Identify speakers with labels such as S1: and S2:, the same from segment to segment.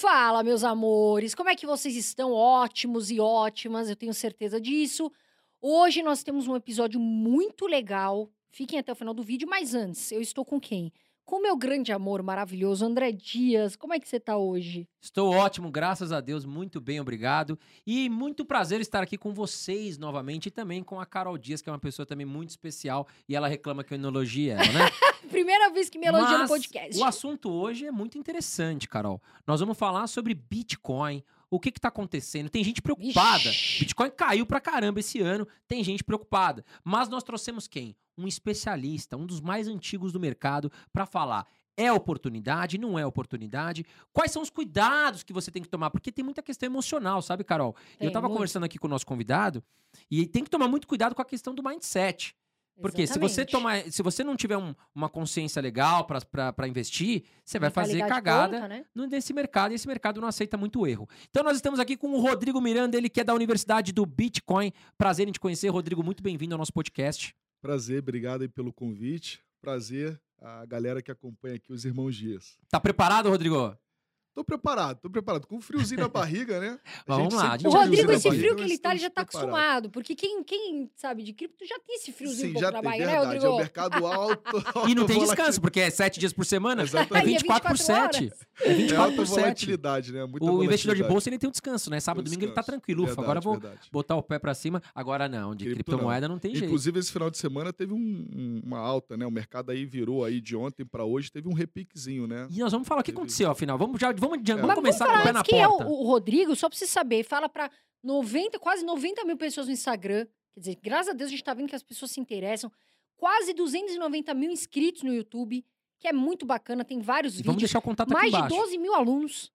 S1: Fala, meus amores, como é que vocês estão? Ótimos e ótimas, eu tenho certeza disso. Hoje nós temos um episódio muito legal. Fiquem até o final do vídeo, mas antes, eu estou com quem? Com meu grande amor maravilhoso, André Dias. Como é que você tá hoje?
S2: Estou ótimo, graças a Deus, muito bem, obrigado. E muito prazer estar aqui com vocês novamente e também com a Carol Dias, que é uma pessoa também muito especial e ela reclama que eu não elogie ela, né?
S1: Primeira vez que me elogia no podcast.
S2: O assunto hoje é muito interessante, Carol. Nós vamos falar sobre Bitcoin. O que está acontecendo? Tem gente preocupada.
S1: Vixe.
S2: Bitcoin caiu pra caramba esse ano, tem gente preocupada. Mas nós trouxemos quem? Um especialista, um dos mais antigos do mercado, para falar. É oportunidade? Não é oportunidade? Quais são os cuidados que você tem que tomar? Porque tem muita questão emocional, sabe, Carol?
S1: Tem
S2: eu tava
S1: muito.
S2: conversando aqui com o nosso convidado e tem que tomar muito cuidado com a questão do mindset. Porque se você tomar, se você não tiver um- uma consciência legal para investir, você vai fazer cagada
S1: né?
S2: nesse mercado e esse mercado não aceita muito erro. Então nós estamos aqui com o Rodrigo Miranda, ele que é da Universidade do Bitcoin. Prazer em te conhecer, Rodrigo. Muito bem-vindo ao nosso podcast.
S3: Prazer, obrigado aí pelo convite. Prazer a galera que acompanha aqui, os irmãos Dias.
S2: Tá preparado, Rodrigo?
S3: Tô preparado, tô preparado. Com um friozinho na barriga, né?
S2: Vamos lá,
S1: O Rodrigo, esse frio que ele tá, ele já tá
S3: preparados.
S1: acostumado. Porque quem, quem sabe de cripto já tem esse friozinho
S3: Sim,
S1: um pouco
S3: já
S1: na
S3: tem,
S1: barriga, né,
S3: verdade. É
S1: Rodrigo?
S3: o mercado alto.
S2: E não tem descanso, porque é sete dias por semana, é
S3: Exatamente.
S1: É
S2: 24 por
S1: 24
S2: 7.
S1: horas.
S2: É
S3: É
S2: 24
S3: alta
S2: por 7.
S3: volatilidade, né? Muita
S2: O investidor de bolsa ele tem um descanso, né? Sábado e
S3: Tem
S2: domingo ele tá
S3: descanso.
S2: tranquilo. Ufa, agora vou
S3: Verdade, verdade.
S2: botar o pé pra cima. Agora não, de
S3: Cripto
S2: criptomoeda não, tem jeito.
S3: Inclusive, esse final de semana teve um- um- uma alta, né? O mercado aí virou aí de ontem para hoje, teve um repiquezinho, né?
S2: E nós vamos falar o que aconteceu, afinal. Vamos, já, vamos,
S3: É.
S2: vamos
S1: Mas
S2: começar
S1: vamos
S2: com o pé na
S1: quem é
S2: porta.
S1: o, o Rodrigo, só pra você saber. Fala pra 90, quase 90 mil pessoas no Instagram. Quer dizer, graças a Deus a gente tá vendo que as pessoas se interessam. Quase 290 mil inscritos no YouTube, que é muito bacana. Tem vários
S2: E vamos
S1: vídeos.
S2: deixar o contato
S1: Mais
S2: aqui
S1: de
S2: embaixo.
S1: 12 mil alunos.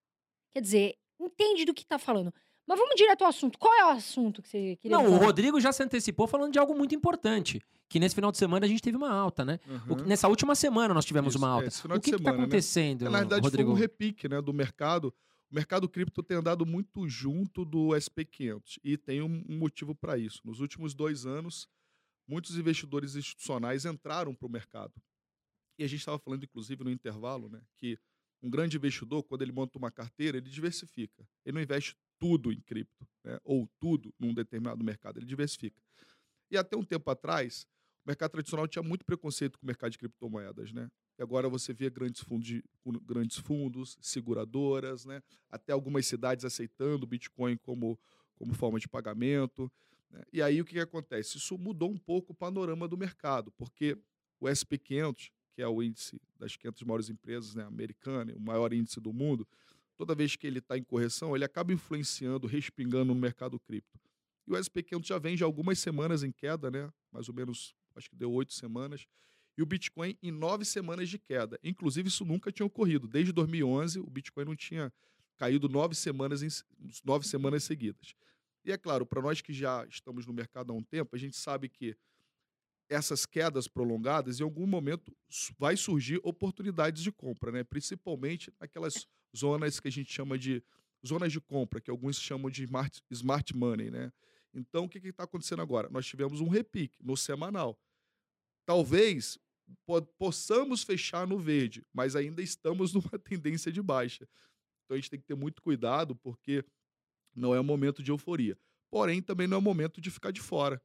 S1: Quer dizer, entende do que tá falando. Mas vamos direto ao assunto. Qual é o assunto que você queria
S2: Não,
S1: me
S2: o
S1: falar?
S2: Rodrigo já se antecipou falando de algo muito importante. Que nesse final de semana a gente teve uma alta, né? O
S3: Uhum.
S2: nessa última semana nós tivemos
S3: Isso,
S2: uma
S3: é,
S2: alta.
S3: esse final
S2: o
S3: de
S2: que, que tá
S3: semana, né?
S2: acontecendo,
S3: Na verdade,
S2: Rodrigo?
S3: foi um repique né, do mercado. O mercado cripto tem andado muito junto do SP500 e tem um um motivo para isso. Nos últimos dois anos, muitos investidores institucionais entraram para o mercado. E a gente estava falando, inclusive, no intervalo, né, que um grande investidor, quando ele monta uma carteira, ele diversifica. Ele não investe tudo em cripto, né, ou tudo num determinado mercado, ele diversifica. E até um tempo atrás, o mercado tradicional tinha muito preconceito com o mercado de criptomoedas, né? E agora você vê grandes fundos, grandes fundos, seguradoras, né? até algumas cidades aceitando o Bitcoin como, como forma de pagamento. né? E aí o que, que acontece? Isso mudou um pouco o panorama do mercado, porque o SP500, que é o índice das 500 maiores empresas né, americanas, o maior índice do mundo, toda vez que ele está em correção, ele acaba influenciando, respingando no mercado cripto. E o SP500 já vem de algumas semanas em queda, né? mais ou menos, acho que deu oito semanas, e o Bitcoin em nove semanas de queda. Inclusive, isso nunca tinha ocorrido. Desde 2011, o Bitcoin não tinha caído nove semanas, em, nove semanas seguidas. E é claro, para nós que já estamos no mercado há um tempo, a gente sabe que essas quedas prolongadas, em algum momento, vai surgir oportunidades de compra, né? principalmente naquelas zonas que a gente chama de zonas de compra, que alguns chamam de smart, smart money. Né? Então, o que está acontecendo agora? Nós tivemos um repique no semanal. Talvez po- possamos fechar no verde, mas ainda estamos numa tendência de baixa. Então a gente tem que ter muito cuidado, porque não é um momento de euforia. Porém, também não é um momento de ficar de fora.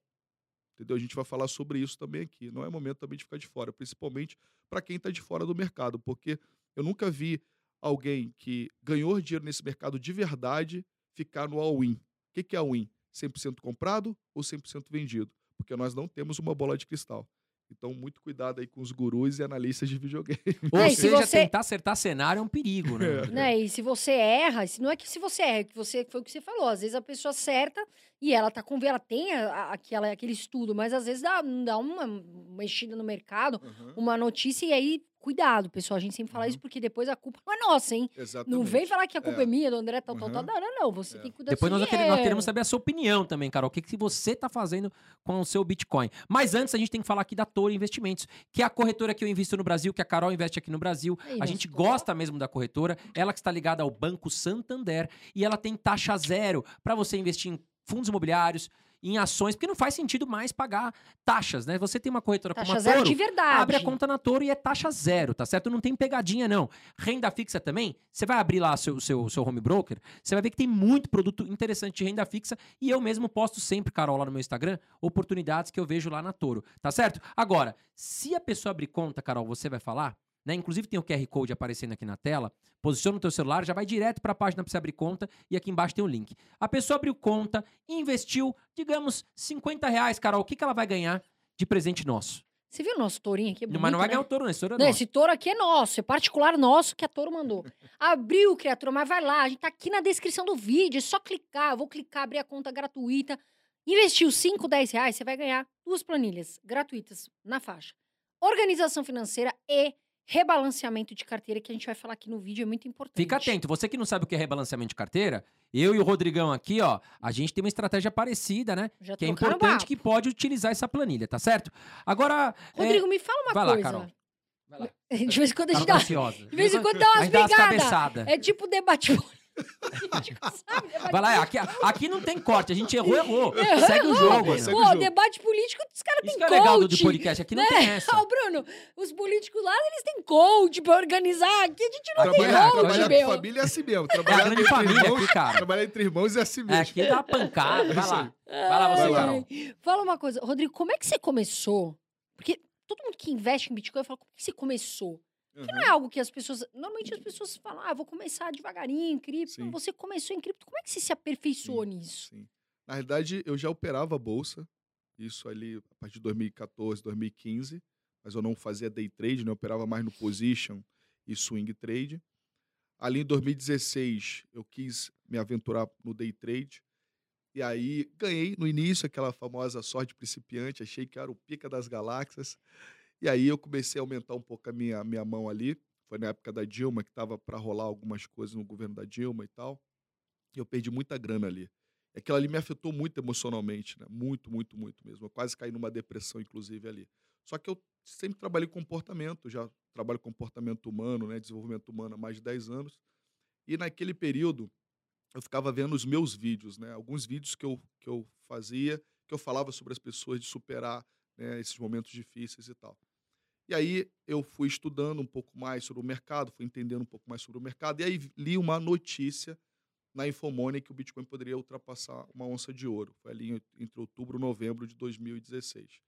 S3: Entendeu? A gente vai falar sobre isso também aqui. Não é momento também de ficar de fora, principalmente para quem está de fora do mercado, porque eu nunca vi alguém que ganhou dinheiro nesse mercado de verdade ficar no all-in. O que, é all-in? 100% comprado ou 100% vendido? Porque nós não temos uma bola de cristal. Então, muito cuidado aí com os gurus e analistas de videogame.
S2: Ou
S1: É, se
S2: seja,
S1: você-
S2: tentar acertar cenário é um perigo, né? Rodrigo?
S1: Né? E se você erra, se- não é que se você erra, é que você foi o que você falou. Às vezes a pessoa acerta e ela tá com ela tem a- a- aquela, aquele estudo, mas às vezes dá, dá uma mexida no mercado,
S3: Uhum,
S1: uma notícia, e aí, cuidado, pessoal. A gente sempre fala
S3: Uhum.
S1: isso porque depois a culpa não é nossa, hein?
S3: Exatamente.
S1: Não vem falar que a culpa é,
S3: É.
S1: minha, do André, tal, tal,
S3: Uhum.
S1: tal. Não, não, não. Você
S3: É.
S1: tem que cuidar
S2: Depois
S1: do
S2: nós, queremos, nós queremos saber a sua opinião também, Carol. O que, que você está fazendo com o seu Bitcoin? Mas antes, a gente tem que falar aqui da Toro Investimentos, que é a corretora que eu invisto no Brasil, que a Carol investe aqui no Brasil.
S1: Aí,
S2: A gente gosta mesmo da corretora. Ela que está ligada ao Banco Santander. E ela tem taxa zero para você investir em fundos imobiliários, em ações, porque não faz sentido mais pagar taxas, né? Você tem uma corretora
S1: Taxa
S2: como a
S1: zero
S2: Toro,
S1: de verdade.
S2: abre a conta na Toro e é taxa zero, tá certo? Não tem pegadinha, não. Renda fixa também, você vai abrir lá seu, seu, seu home broker, você vai ver que tem muito produto interessante de renda fixa e eu mesmo posto sempre, Carol, lá no meu Instagram, oportunidades que eu vejo lá na Toro, tá certo? Agora, se a pessoa abrir conta, Carol, você vai falar, né? Inclusive tem o QR Code aparecendo aqui na tela. Posiciona o teu celular, já vai direto para a página para você abrir conta e aqui embaixo tem o link. A pessoa abriu conta, investiu, digamos, 50 reais, Carol. O que, que ela vai ganhar de presente nosso?
S1: Você viu o nosso tourinho aqui? É
S2: Mas não
S1: bonito,
S2: vai
S1: né?
S2: ganhar o touro, né? Esse touro é
S1: Não,
S2: nosso.
S1: esse touro aqui é nosso, é particular nosso que a Toro mandou. Abriu, criatura, mas vai lá, a gente tá aqui na descrição do vídeo, é só clicar, eu vou clicar, abrir a conta gratuita. Investiu 5, 10 reais, você vai ganhar duas planilhas gratuitas na faixa. Organização financeira e rebalanceamento de carteira, que a gente vai falar aqui no vídeo, é muito importante.
S2: Fica atento. Você que não sabe o que é rebalanceamento de carteira, eu e o Rodrigão aqui, ó, a gente tem uma estratégia parecida, né?
S1: Já
S2: Que é importante que pode utilizar essa planilha, tá certo? Agora. é,
S1: Rodrigo, me fala uma
S2: vai lá,
S1: coisa.
S2: Carol. Vai lá.
S1: De vez em quando a gente dá,
S2: ansiosa.
S1: de vez em quando dá umas brigadas. É tipo? Debate
S2: Vai lá, é, aqui, aqui não tem corte. A gente errou, errou.
S1: Errou,
S2: Segue o
S1: errou.
S2: jogo,
S3: Segue
S2: né?
S3: o jogo.
S1: debate político, os caras
S2: Isso
S1: têm
S2: que é legal do,
S1: coach.
S2: podcast. Aqui não
S1: né?
S2: tem essa.
S1: Ô, Bruno, os políticos lá, eles têm coach pra organizar. Aqui a gente não
S2: Aqui
S1: tem
S2: é-
S3: Trabalhar,
S1: coach,
S3: trabalhar
S1: meu.
S3: com família é assim mesmo.
S2: É a
S3: Trabalhar
S2: grande
S3: entre
S2: família
S3: irmãos,
S2: aqui, cara.
S3: Trabalhar entre irmãos é assim
S2: É,
S3: mesmo.
S2: aqui dá uma pancada. Vai
S3: Isso
S2: lá. Vai lá você,
S3: Vai lá.
S2: Carol.
S1: Fala uma coisa, Rodrigo, como é que você começou? Porque todo mundo que investe em Bitcoin fala, como é que você começou? Porque não é algo que as pessoas. Normalmente as pessoas falam, ah, vou começar devagarinho em cripto.
S3: Sim.
S1: Você começou em cripto. Como é que você se aperfeiçoou nisso?
S3: Sim. Na realidade, eu já operava a bolsa, isso ali a partir de 2014, 2015, mas eu não fazia day trade, né? eu operava mais no position e swing trade. Ali em 2016, eu quis me aventurar no day trade. E aí ganhei no início aquela famosa sorte principiante, achei que era o pica das galáxias. E aí eu comecei a aumentar um pouco a minha, minha mão ali. Foi na época da Dilma, que estava para rolar algumas coisas no governo da Dilma e tal. E eu perdi muita grana ali. E aquilo ali me afetou muito emocionalmente, né? Muito, muito, muito mesmo. Eu quase caí numa depressão, inclusive, ali. Só que eu sempre trabalhei com comportamento, já trabalho com comportamento humano, né? Desenvolvimento humano há mais de 10 anos. E naquele período, eu ficava vendo os meus vídeos, né? Alguns vídeos que eu, que eu fazia, que eu falava sobre as pessoas de superar né, esses momentos difíceis e tal. E aí eu fui estudando um pouco mais sobre o mercado, fui entendendo um pouco mais sobre o mercado, e aí li uma notícia na Infomoney que o Bitcoin poderia ultrapassar uma onça de ouro. Foi ali entre outubro e novembro de 2016.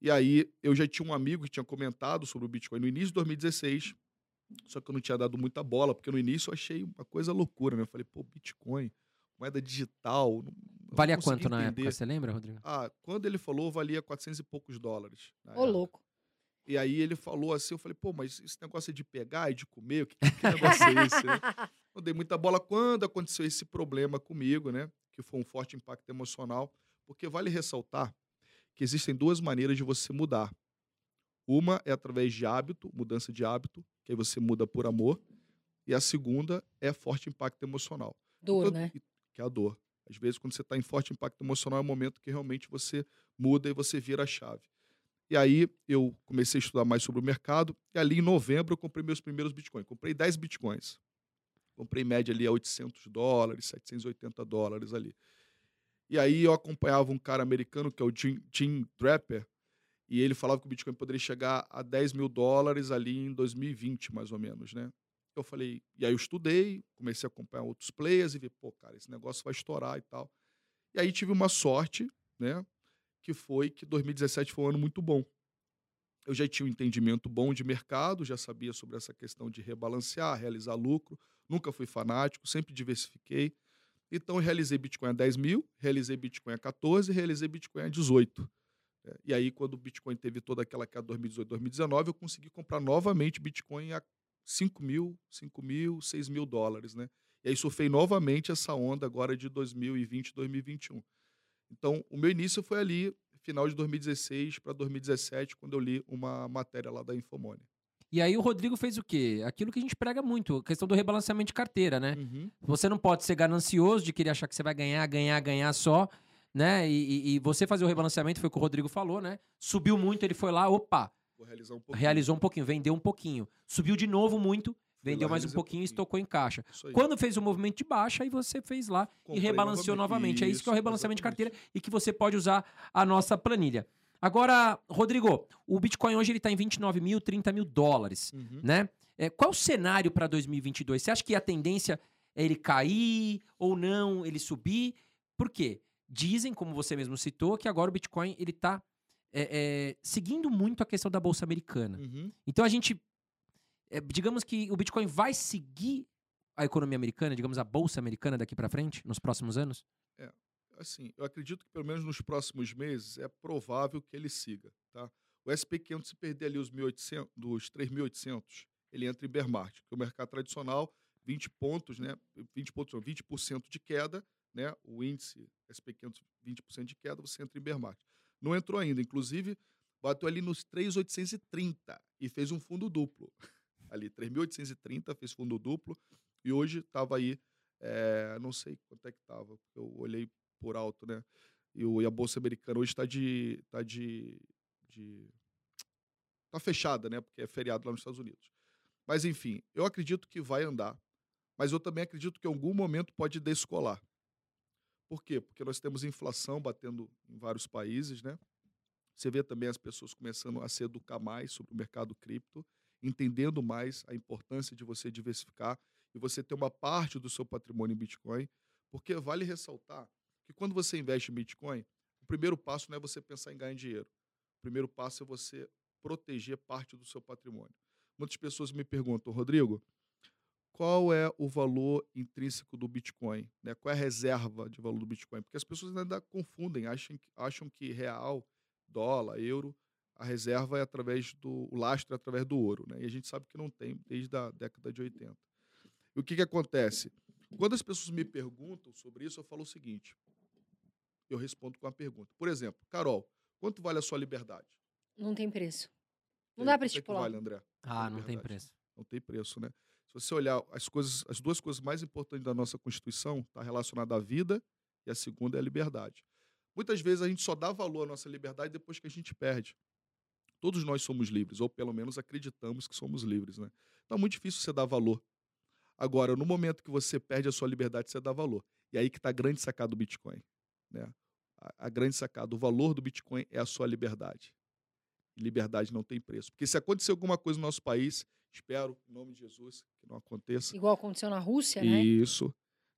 S3: E aí eu já tinha um amigo que tinha comentado sobre o Bitcoin no início de 2016, só que eu não tinha dado muita bola, porque no início eu achei uma coisa loucura, né? Eu falei, pô, Bitcoin, moeda digital. não-
S2: Valia quanto na
S3: entender.
S2: época? Você lembra, Rodrigo?
S3: Ah, quando ele falou, valia 400 e poucos dólares. na
S1: Ô,
S3: época.
S1: louco.
S3: E aí ele falou assim, eu falei, pô, mas esse negócio é de pegar e de comer? O que, que negócio é esse? né? Não dei muita bola quando aconteceu esse problema comigo, né? Que foi um forte impacto emocional. Porque vale ressaltar que existem duas maneiras de você mudar. Uma é através de hábito, mudança de hábito, que aí você muda por amor. E a segunda é forte impacto emocional.
S1: Dor,
S3: Todo-
S1: né?
S3: Que é a dor. Às vezes, quando você está em forte impacto emocional, é o momento que realmente você muda e você vira a chave. E aí eu comecei a estudar mais sobre o mercado. E ali em novembro eu comprei meus primeiros bitcoins. Comprei 10 bitcoins. Comprei em média ali a 800 dólares, 780 dólares ali. E aí eu acompanhava um cara americano que é o Jim, Jim Draper. E ele falava que o Bitcoin poderia chegar a 10 mil dólares ali em 2020, mais ou menos, né? Eu falei, e aí eu estudei, comecei a acompanhar outros players e vi, pô, cara, esse negócio vai estourar e tal. E aí tive uma sorte, né? Que foi que 2017 foi um ano muito bom. Eu já tinha um entendimento bom de mercado, já sabia sobre essa questão de rebalancear, realizar lucro. Nunca fui fanático, sempre diversifiquei. Então, eu realizei Bitcoin a 10 mil, realizei Bitcoin a 14, realizei Bitcoin a 18. É, E aí, quando o Bitcoin teve toda aquela queda 2018, 2019, eu consegui comprar novamente Bitcoin a 5 mil, 5 mil, 6 mil dólares, né? E aí surfei novamente essa onda agora de 2020, 2021. Então, o meu início foi ali, final de 2016 para 2017, quando eu li uma matéria lá da Infomoney.
S2: E aí o Rodrigo fez o quê? Aquilo que a gente prega muito, a questão do rebalanceamento de carteira, né?
S3: Uhum.
S2: Você não pode ser ganancioso de querer achar que você vai ganhar, ganhar, ganhar só, né? E, e- e você fazer o rebalanceamento, foi o que o Rodrigo falou, né? Subiu muito, ele foi lá, opa,
S3: Vou realizar um pouco.
S2: realizou um pouquinho, vendeu um pouquinho. Subiu de novo muito, Vendeu mais um pouquinho e estocou em caixa.
S3: Isso.
S2: Quando fez o movimento de baixa, aí você fez lá e
S3: Comprei
S2: rebalanceou novamente. É isso que é o
S3: Isso,
S2: rebalanceamento de
S3: exatamente.
S2: carteira e que você pode usar a nossa planilha. Agora, Rodrigo, o Bitcoin hoje ele está em 29 mil, 30 mil dólares,
S3: Uhum.
S2: né? É, qual o cenário para 2022? Você acha que a tendência é ele cair ou não, ele subir? Por quê? Dizem, como você mesmo citou, que agora o Bitcoin ele está seguindo muito a questão da bolsa americana.
S3: Uhum.
S2: Então a gente, é, digamos que o Bitcoin vai seguir a economia americana, digamos a bolsa americana daqui para frente, nos próximos anos?
S3: Assim, eu acredito que pelo menos nos próximos meses é provável que ele siga, tá? O SP500 se perder ali os 1.800, dos 3.800, ele entra em bear market, que o mercado tradicional 20 pontos, né? 20 pontos, não, 20% de queda, né? O índice SP500 20% de queda, você entra em bear market. Não entrou ainda, inclusive bateu ali nos 3.830 e fez um fundo duplo. Ali 3.830 fez fundo duplo e hoje estava aí, é, não sei quanto é que estava, eu olhei por alto, né? E, o, e a bolsa americana hoje está de, tá de, de tá fechada, né? Porque é feriado lá nos Estados Unidos. Mas enfim, eu acredito que vai andar, mas eu também acredito que em algum momento pode descolar. Por quê? Porque nós temos inflação batendo em vários países, né? Você vê também as pessoas começando a se educar mais sobre o mercado cripto, entendendo mais a importância de você diversificar e você ter uma parte do seu patrimônio em Bitcoin, porque vale ressaltar que quando você investe em Bitcoin, o primeiro passo não é você pensar em ganhar dinheiro. O primeiro passo é você proteger parte do seu patrimônio. Muitas pessoas me perguntam, Rodrigo, qual é o valor intrínseco do Bitcoin? Né? Qual é a reserva de valor do Bitcoin? Porque as pessoas ainda confundem, acham, acham que real, dólar, euro, a reserva é através do o lastro é através do ouro, né? E a gente sabe que não tem desde a década de 80. E o que, que acontece? Quando as pessoas me perguntam sobre isso, eu falo o seguinte: eu respondo com uma pergunta. Por exemplo, Carol, quanto vale a sua liberdade?
S1: Não tem preço. Não
S3: E
S1: dá
S3: quanto é
S1: estipular.
S3: vale, André?
S2: Ah, não tem preço.
S3: Não tem preço, né? Se você olhar as coisas, as duas coisas mais importantes da nossa Constituição, está relacionada à vida e a segunda é a liberdade. Muitas vezes a gente só dá valor à nossa liberdade depois que a gente perde. Todos nós somos livres, ou pelo menos acreditamos que somos livres, né? Então é muito difícil você dar valor. Agora, no momento que você perde a sua liberdade, você dá valor. E aí que está a grande sacada do Bitcoin. Né? A, a grande sacada, o valor do Bitcoin é a sua liberdade. E liberdade não tem preço. Porque se acontecer alguma coisa no nosso país, espero, em nome de Jesus, que não aconteça.
S1: Igual aconteceu na Rússia, né?
S3: Isso.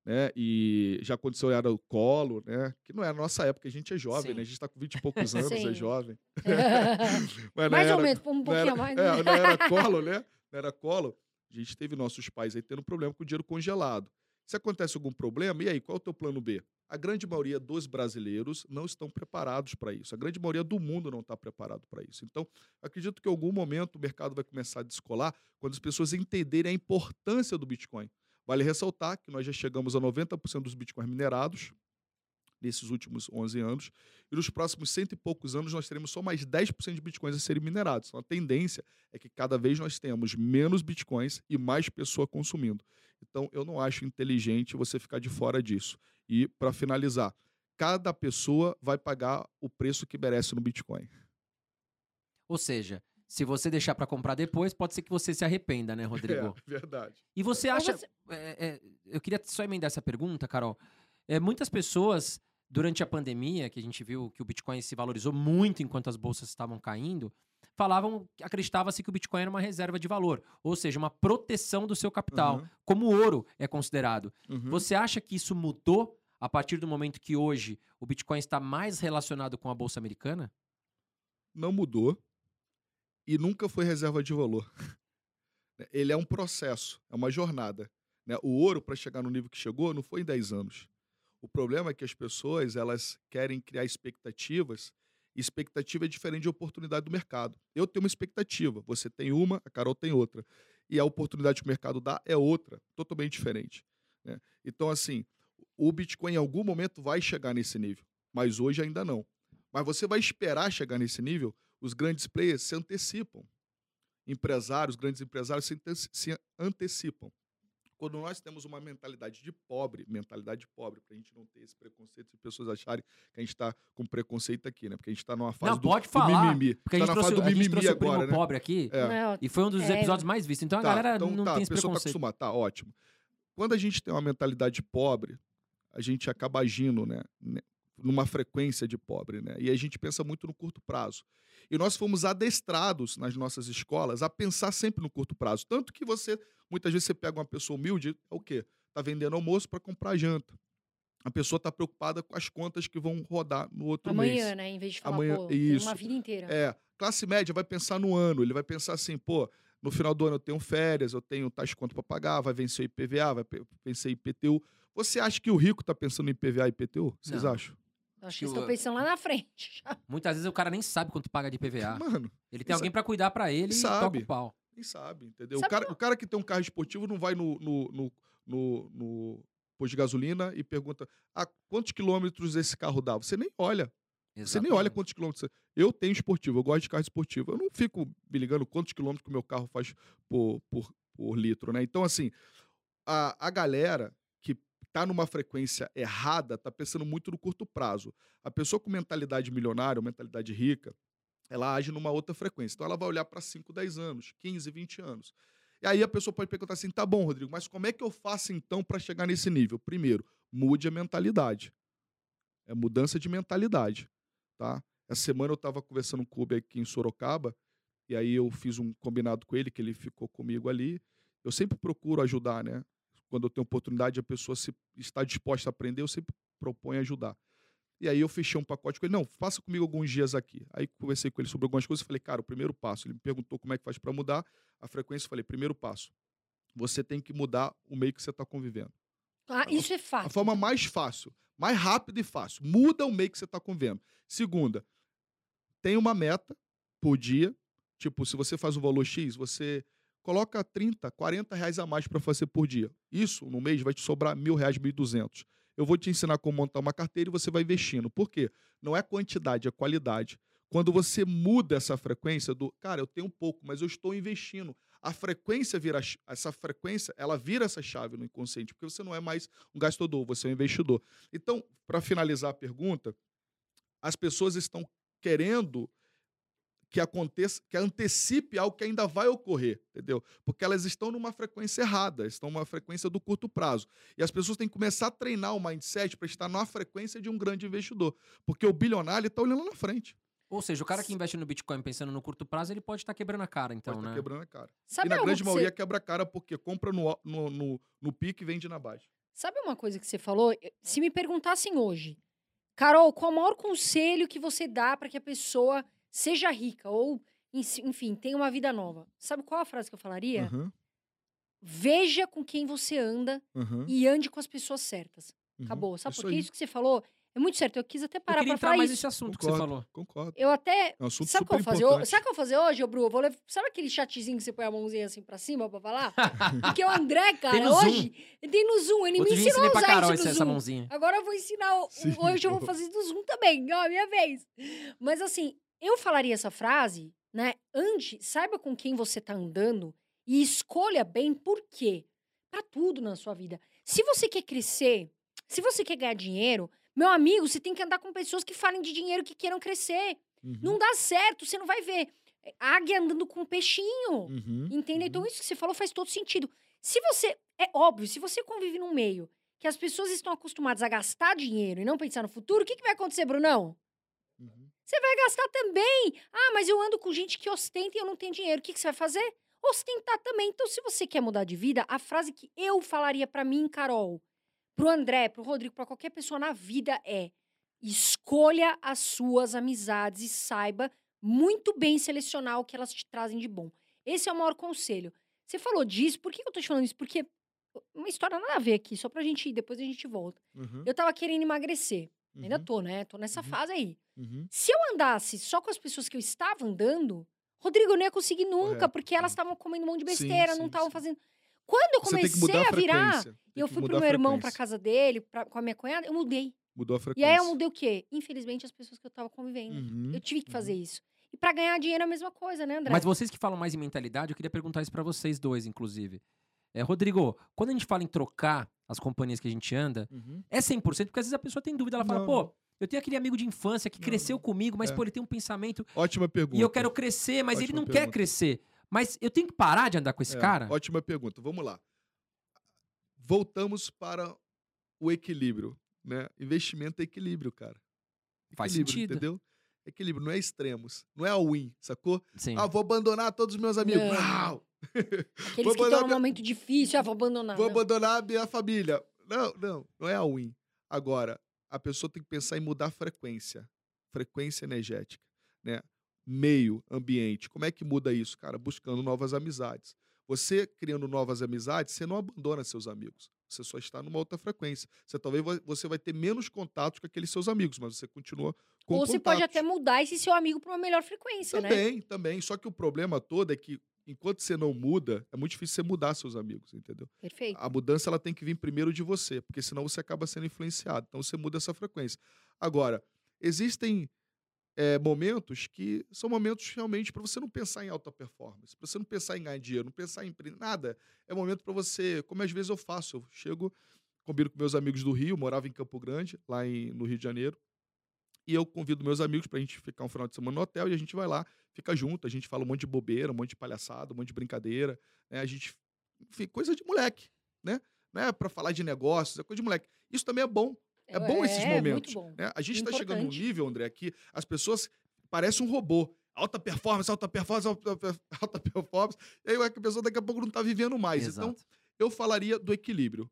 S3: Né? E já aconteceu, era o colo, né? Que não é a nossa época, a gente é jovem,
S2: Sim.
S3: né? A gente está com 20 e poucos anos,
S1: Sim.
S3: é jovem. Mas
S1: Mais ou
S3: era-
S1: menos, um
S3: não
S1: pouquinho
S3: era,
S1: mais.
S3: é, não era colo, né? Não era colo. A gente teve nossos pais aí tendo problema com o dinheiro congelado. Se acontece algum problema, e aí, qual é o teu plano B? A grande maioria dos brasileiros não estão preparados para isso. A grande maioria do mundo não está preparado para isso. Então, acredito que em algum momento o mercado vai começar a descolar quando as pessoas entenderem a importância do Bitcoin. Vale ressaltar que nós já chegamos a 90% dos Bitcoins minerados nesses últimos 11 anos. E nos próximos cento e poucos anos nós teremos só mais 10% de bitcoins a serem minerados. Então a tendência é que cada vez nós tenhamos menos bitcoins e mais pessoa consumindo. Então eu não acho inteligente você ficar de fora disso. E para finalizar, cada pessoa vai pagar o preço que merece no bitcoin.
S2: Ou seja, se você deixar para comprar depois, pode ser que você se arrependa, né, Rodrigo?
S3: É, verdade.
S2: E você acha.
S1: você-
S2: é, é, eu queria só emendar essa pergunta, Carol. É, muitas pessoas, durante a pandemia, que a gente viu que o Bitcoin se valorizou muito enquanto as bolsas estavam caindo, falavam, acreditava-se que o Bitcoin era uma reserva de valor, ou seja, uma proteção do seu capital,
S3: Uhum.
S2: como o ouro é considerado.
S3: Uhum.
S2: Você acha que isso mudou a partir do momento que hoje o Bitcoin está mais relacionado com a bolsa americana?
S3: não mudou e nunca foi reserva de valor. Ele é um processo, é uma jornada. né? O ouro, para chegar no nível que chegou, não foi em 10 anos. O problema é que as pessoas elas querem criar expectativas. Expectativa é diferente de oportunidade do mercado. Eu tenho uma expectativa, você tem uma, a Carol tem outra. E a oportunidade que o mercado dá é outra, totalmente diferente. né? Então, assim, o Bitcoin em algum momento vai chegar nesse nível, mas hoje ainda não. Mas você vai esperar chegar nesse nível, os grandes players se antecipam. Empresários, grandes empresários se, ante- se antecipam. Quando nós temos uma mentalidade de pobre, mentalidade de pobre, pra gente não ter esse preconceito, se pessoas acharem que a gente tá com preconceito aqui, né? Porque a gente tá numa fase
S2: Não,
S3: do,
S2: pode
S3: do
S2: falar.
S3: mimimi.
S2: Porque a
S3: tá
S2: gente
S3: na fase
S2: trouxe,
S3: do
S2: a gente
S3: mimimi
S2: trouxe o primo
S3: agora, né?
S2: pobre aqui.
S3: É.
S1: Não,
S2: E foi um dos
S1: É.
S2: episódios mais vistos. Então a
S3: Tá,
S2: galera
S3: então
S2: não
S3: tá,
S2: tem
S3: a
S2: esse
S3: pessoa tá
S2: preconceito.
S3: acostumada, tá ótimo. Quando a gente tem uma mentalidade pobre, a gente acaba agindo, né, né, numa frequência de pobre, né? E a gente pensa muito no curto prazo. E nós fomos adestrados nas nossas escolas a pensar sempre no curto prazo, tanto que você muitas vezes você pega uma pessoa humilde, é o quê? Tá vendendo almoço para comprar janta. A pessoa tá preocupada com as contas que vão rodar no outro
S1: amanhã,
S3: mês.
S1: né? Em vez de falar,
S3: Amanhã-
S1: pô,
S3: isso.
S1: uma vida inteira.
S3: É, classe média vai pensar no ano, ele vai pensar assim, pô, no final do ano eu tenho férias, eu tenho tais contas para pagar, vai vencer o IPVA, vai vencer IPTU. Você acha que o rico tá pensando em IPVA e IPTU? Vocês
S2: Não.
S3: acham?
S1: Acho que
S2: o-
S1: estão pensando lá na frente.
S2: Muitas vezes o cara nem sabe quanto paga de PVA.
S3: Mano,
S2: Ele tem alguém pra cuidar pra ele e
S3: Sabe.
S2: toca o pau.
S3: nem sabe, entendeu? O
S1: Sabe
S3: cara, o cara que tem um carro esportivo não vai no, no, no, no, no posto de gasolina e pergunta ah, quantos quilômetros esse carro dá. Você nem olha. Você nem olha
S2: Exatamente.
S3: quantos quilômetros. você- Eu tenho esportivo, eu gosto de carro esportivo. Eu não fico me ligando quantos quilômetros que o meu carro faz por, por, por litro, né? Então, assim, a, a galera que tá numa frequência errada tá pensando muito no curto prazo. A pessoa com mentalidade milionária, ou mentalidade rica, ela age numa outra frequência. Então, ela vai olhar para 5, 10 anos, 15, 20 anos. E aí a pessoa pode perguntar assim: tá bom, Rodrigo, mas como é que eu faço então para chegar nesse nível? Primeiro, mude a mentalidade. É mudança de mentalidade tá? Essa semana eu estava conversando com o Kobe aqui em Sorocaba, e aí eu fiz um combinado com ele, que ele ficou comigo ali. Eu sempre procuro ajudar, né? Quando eu tenho oportunidade, a pessoa se está disposta a aprender, eu sempre proponho ajudar. E aí eu fechei um pacote com ele, não, faça comigo alguns dias aqui. Aí conversei com ele sobre algumas coisas, falei, cara, o primeiro passo, ele me perguntou como é que faz para mudar a frequência, eu falei, primeiro passo, você tem que mudar o meio que você está convivendo.
S1: Ah, isso é fato.
S3: A forma mais fácil, mais rápida e fácil. Muda o meio que você está convivendo. Segunda, tem uma meta por dia. Tipo, se você faz um valor X, você coloca 30, 40 reais a mais para fazer por dia. Isso, no mês, vai te sobrar mil reais, mil duzentos. Eu vou te ensinar como montar uma carteira e você vai investindo. Por quê? Não é quantidade, é qualidade. Quando você muda essa frequência do, cara, eu tenho pouco, mas eu estou investindo. A frequência vira, essa frequência, ela vira essa chave no inconsciente, porque você não é mais um gastador, você é um investidor. Então, para finalizar a pergunta, as pessoas estão querendo que aconteça, que antecipe algo que ainda vai ocorrer, entendeu? Porque elas estão numa frequência errada, estão numa frequência do curto prazo. E as pessoas têm que começar a treinar o mindset para estar na frequência de um grande investidor, porque o bilionário está olhando na frente,
S2: Ou seja, o cara que investe no Bitcoin pensando no curto prazo, ele pode estar quebrando a cara, então,
S3: pode estar
S2: né?
S3: quebrando a cara.
S1: Sabe
S3: e na grande
S1: que
S3: maioria
S1: você-
S3: quebra a cara porque compra no, no, no, no pique e vende na baixa.
S1: Sabe uma coisa que você falou? Se me perguntassem hoje, Carol, qual o maior conselho que você dá para que a pessoa seja rica ou, enfim, tenha uma vida nova? Sabe qual a frase que eu falaria?
S3: Uhum,
S1: Veja com quem você anda
S3: uhum,
S1: e ande com as pessoas certas.
S3: uhum.
S1: Acabou. Sabe
S3: Isso
S1: por quê? Isso que você falou é muito certo. Eu quis até
S2: Eu
S1: parar
S2: entrar
S1: falar
S2: mais
S1: isso.
S2: nesse assunto que
S3: Concordo,
S2: você falou.
S3: Concordo.
S1: Eu até.
S3: É um assunto
S1: Sabe o que eu vou fazer? Sabe o que eu vou fazer hoje, ô Bru? Eu vou lev- Sabe aquele chatzinho que você põe a mãozinha assim pra cima pra falar? Porque o André, cara, hoje. Ele tem no Zoom. Ele
S2: Outro
S1: me ensinou a usar
S2: Carol
S1: isso no
S2: essa
S1: Zoom.
S2: mãozinha.
S1: Agora eu vou ensinar.
S3: Sim.
S1: Hoje eu vou fazer do Zoom também. Ó, minha vez. Mas assim, eu falaria essa frase, né? Ande, saiba com quem você tá andando e escolha bem por quê. Pra tudo na sua vida. Se você quer crescer, se você quer ganhar dinheiro, meu amigo, você tem que andar com pessoas que falem de dinheiro que queiram crescer.
S3: Uhum,
S1: Não dá certo, você não vai ver é, águia andando com um peixinho.
S3: uhum,
S1: Entendeu?
S3: uhum.
S1: Então, isso que você falou faz todo sentido. Se você. É óbvio, se você convive num meio que as pessoas estão acostumadas a gastar dinheiro e não pensar no futuro, o que, que vai acontecer, Brunão?
S3: Uhum.
S1: Você vai gastar também. Ah, mas eu ando com gente que ostenta e eu não tenho dinheiro. O que, que você vai fazer? Ostentar também. Então, se você quer mudar de vida, a frase que eu falaria pra mim, Carol, pro André, pro Rodrigo, pra qualquer pessoa na vida é: escolha as suas amizades e saiba muito bem selecionar o que elas te trazem de bom. Esse é o maior conselho. Você falou disso, por que eu tô te falando isso? Porque uma história nada a ver aqui, só pra gente ir, depois a gente volta.
S3: Uhum,
S1: Eu tava querendo emagrecer. Ainda
S3: uhum,
S1: tô, né? Tô nessa
S3: Uhum.
S1: fase aí.
S3: uhum.
S1: Se eu andasse só com as pessoas que eu estava andando, Rodrigo, eu não ia conseguir nunca,
S3: Correto,
S1: porque elas
S3: sim.
S1: estavam comendo um monte de
S3: Sim,
S1: besteira, não
S3: sim,
S1: estavam
S3: sim.
S1: fazendo. Quando eu comecei
S3: a
S1: a virar, e eu fui pro meu irmão pra casa dele, pra- com a minha cunhada, eu mudei.
S3: Mudou a
S1: E
S3: frequência.
S1: aí eu mudei o quê? Infelizmente, as pessoas que eu tava convivendo.
S3: Uhum,
S1: Eu tive que fazer
S3: uhum.
S1: isso. E pra ganhar dinheiro é a mesma coisa, né, André?
S2: Mas vocês que falam mais em mentalidade, eu queria perguntar isso pra vocês dois, inclusive. É, Rodrigo, quando a gente fala em trocar as companhias que a gente anda, é 100%, porque às vezes a pessoa tem dúvida, ela fala,
S3: Não,
S2: pô,
S3: não.
S2: eu tenho aquele amigo de infância que
S3: Não,
S2: cresceu
S3: não.
S2: comigo, mas
S3: É.
S2: pô, ele tem um pensamento
S3: Ótima pergunta.
S2: e eu quero crescer, mas ele
S3: Ótima
S2: não quer
S3: pergunta.
S2: crescer. Mas eu tenho que parar de andar com esse
S3: É,
S2: cara?
S3: Ótima pergunta. Vamos lá. Voltamos para o equilíbrio, né? Investimento é equilíbrio, cara.
S2: Faz
S3: Equilíbrio,
S2: sentido.
S3: Entendeu? Equilíbrio, não é extremos. Não é a win, sacou?
S2: Sim.
S3: Ah, vou abandonar todos os meus amigos.
S1: Não.
S3: Uau!
S1: Aqueles
S3: Vou
S1: que estão num
S3: minha-
S1: momento difícil, ah, vou abandonar.
S3: Vou
S1: Não.
S3: abandonar a minha família. Não, não, não é a win. Agora, a pessoa tem que pensar em mudar a frequência. Frequência energética, né? Meio, ambiente. Como é que muda isso, cara? Buscando novas amizades. Você criando novas amizades, você não abandona seus amigos. Você só está numa outra frequência. Você talvez vai- você vai ter menos contatos com aqueles seus amigos, mas você continua com
S1: Ou você pode
S3: contatos.
S1: até mudar esse seu amigo para uma melhor frequência, né?
S3: Também, também. Só que o problema todo é que enquanto você não muda, é muito difícil você mudar seus amigos, entendeu?
S1: Perfeito.
S3: A mudança ela tem que vir primeiro de você, porque senão você acaba sendo influenciado. Então você muda essa frequência. Agora, existem eh, momentos que são momentos realmente para você não pensar em alta performance, para você não pensar em ganhar dinheiro, não pensar em empre- nada. É momento para você, como às vezes eu faço, eu chego, combino com meus amigos do Rio, morava em Campo Grande, lá em- no Rio de Janeiro, e eu convido meus amigos para a gente ficar um final de semana no hotel e a gente vai lá, fica junto, a gente fala um monte de bobeira, um monte de palhaçada, um monte de brincadeira, né? A gente, enfim, coisa de moleque, né? Não é para falar de negócios, é coisa de moleque. Isso também é bom. É bom esses
S1: É,
S3: momentos.
S1: Bom.
S3: né? A gente está chegando num nível, André, que as pessoas parecem um robô. Alta performance, alta performance, alta, alta performance. E aí a pessoa daqui a pouco não está vivendo mais. Então,
S2: Exato.
S3: eu falaria do equilíbrio.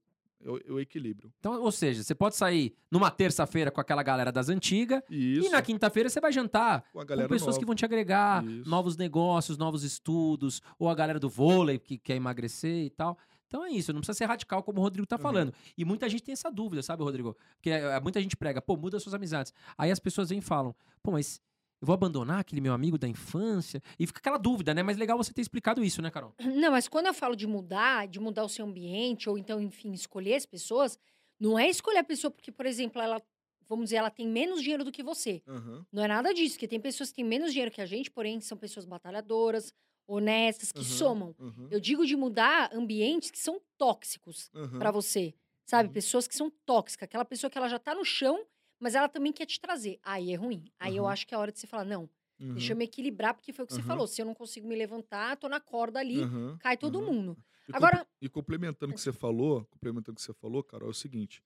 S3: O, equilíbrio.
S2: Então, ou seja, você pode sair numa terça-feira com aquela galera das antigas
S3: Isso.
S2: e na quinta-feira você vai jantar
S3: com
S2: com pessoas
S3: nova.
S2: que vão te agregar,
S3: Isso.
S2: novos negócios, novos estudos, ou a galera do vôlei que quer emagrecer e tal. Então é isso, não precisa ser radical como o Rodrigo tá
S3: Uhum.
S2: falando. E muita gente tem essa dúvida, sabe, Rodrigo? Porque eh, muita gente prega, pô, muda suas amizades. Aí as pessoas vêm e falam, pô, mas eu vou abandonar aquele meu amigo da infância? E fica aquela dúvida, né? Mas legal você ter explicado isso, né, Carol?
S1: Não, mas quando eu falo de mudar, de mudar o seu ambiente, ou então, enfim, escolher as pessoas, não é escolher a pessoa porque, por exemplo, ela, vamos dizer, ela tem menos dinheiro do que você.
S3: Aham,
S1: Não é nada disso, porque tem pessoas que têm menos dinheiro que a gente, porém são pessoas batalhadoras, honestas, que
S3: aham,
S1: somam.
S3: aham,
S1: Eu digo de mudar ambientes que são tóxicos
S3: aham.
S1: pra você, sabe?
S3: Uhum.
S1: Pessoas que são tóxicas, aquela pessoa que ela já tá no chão, mas ela também quer te trazer. Aí é ruim. Aí eu
S3: Uhum.
S1: acho que é a hora de você falar, não,
S3: Uhum,
S1: deixa eu me equilibrar, porque foi o que você
S3: Uhum.
S1: falou. Se eu não consigo me levantar, tô na corda ali, cai todo mundo.
S3: E
S1: Agora-
S3: comple- E complementando o que você falou, complementando o que você falou, Carol, é o seguinte: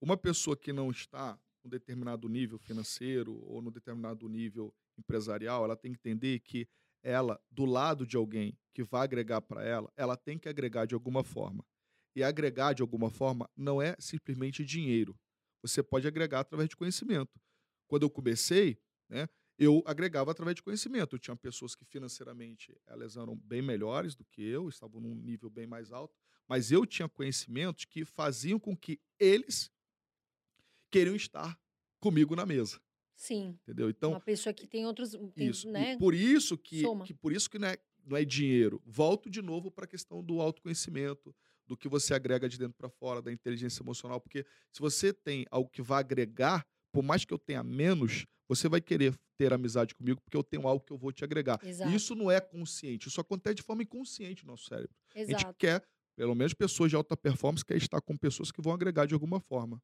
S3: uma pessoa que não está num determinado nível financeiro ou num determinado nível empresarial, ela tem que entender que ela, do lado de alguém que vai agregar para ela, ela tem que agregar de alguma forma. E agregar de alguma forma não é simplesmente dinheiro. Você pode agregar através de conhecimento. Quando eu comecei, né, eu agregava através de conhecimento. Eu tinha pessoas que financeiramente elas eram bem melhores do que eu, estavam num nível bem mais alto, mas eu tinha conhecimentos que faziam com que eles queriam estar comigo na mesa,
S1: Sim.
S3: entendeu? Então,
S1: uma pessoa que tem outros. Tem,
S3: isso.
S1: Né?
S3: Por isso que,
S1: Soma.
S3: que por isso que não é, não é dinheiro. Volto de novo para a questão do autoconhecimento, do que você agrega de dentro para fora, da inteligência emocional, porque se você tem algo que vai agregar, por mais que eu tenha menos, você vai querer ter amizade comigo porque eu tenho algo que eu vou te agregar.
S1: Exato.
S3: E isso não é consciente, isso acontece de forma inconsciente no nosso cérebro. A gente
S1: Exato.
S3: quer, pelo menos pessoas de alta performance, quer estar com pessoas que vão agregar de alguma forma.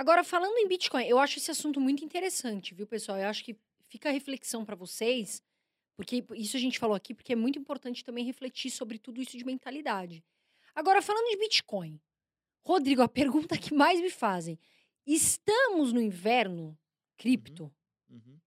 S1: Agora, falando em Bitcoin, eu acho esse assunto muito interessante, viu, pessoal? Eu acho que fica a reflexão para vocês, porque isso a gente falou aqui, porque é muito importante também refletir sobre tudo isso de mentalidade. Agora, falando de Bitcoin, Rodrigo, a pergunta que mais me fazem: estamos no inverno cripto?
S3: Uhum.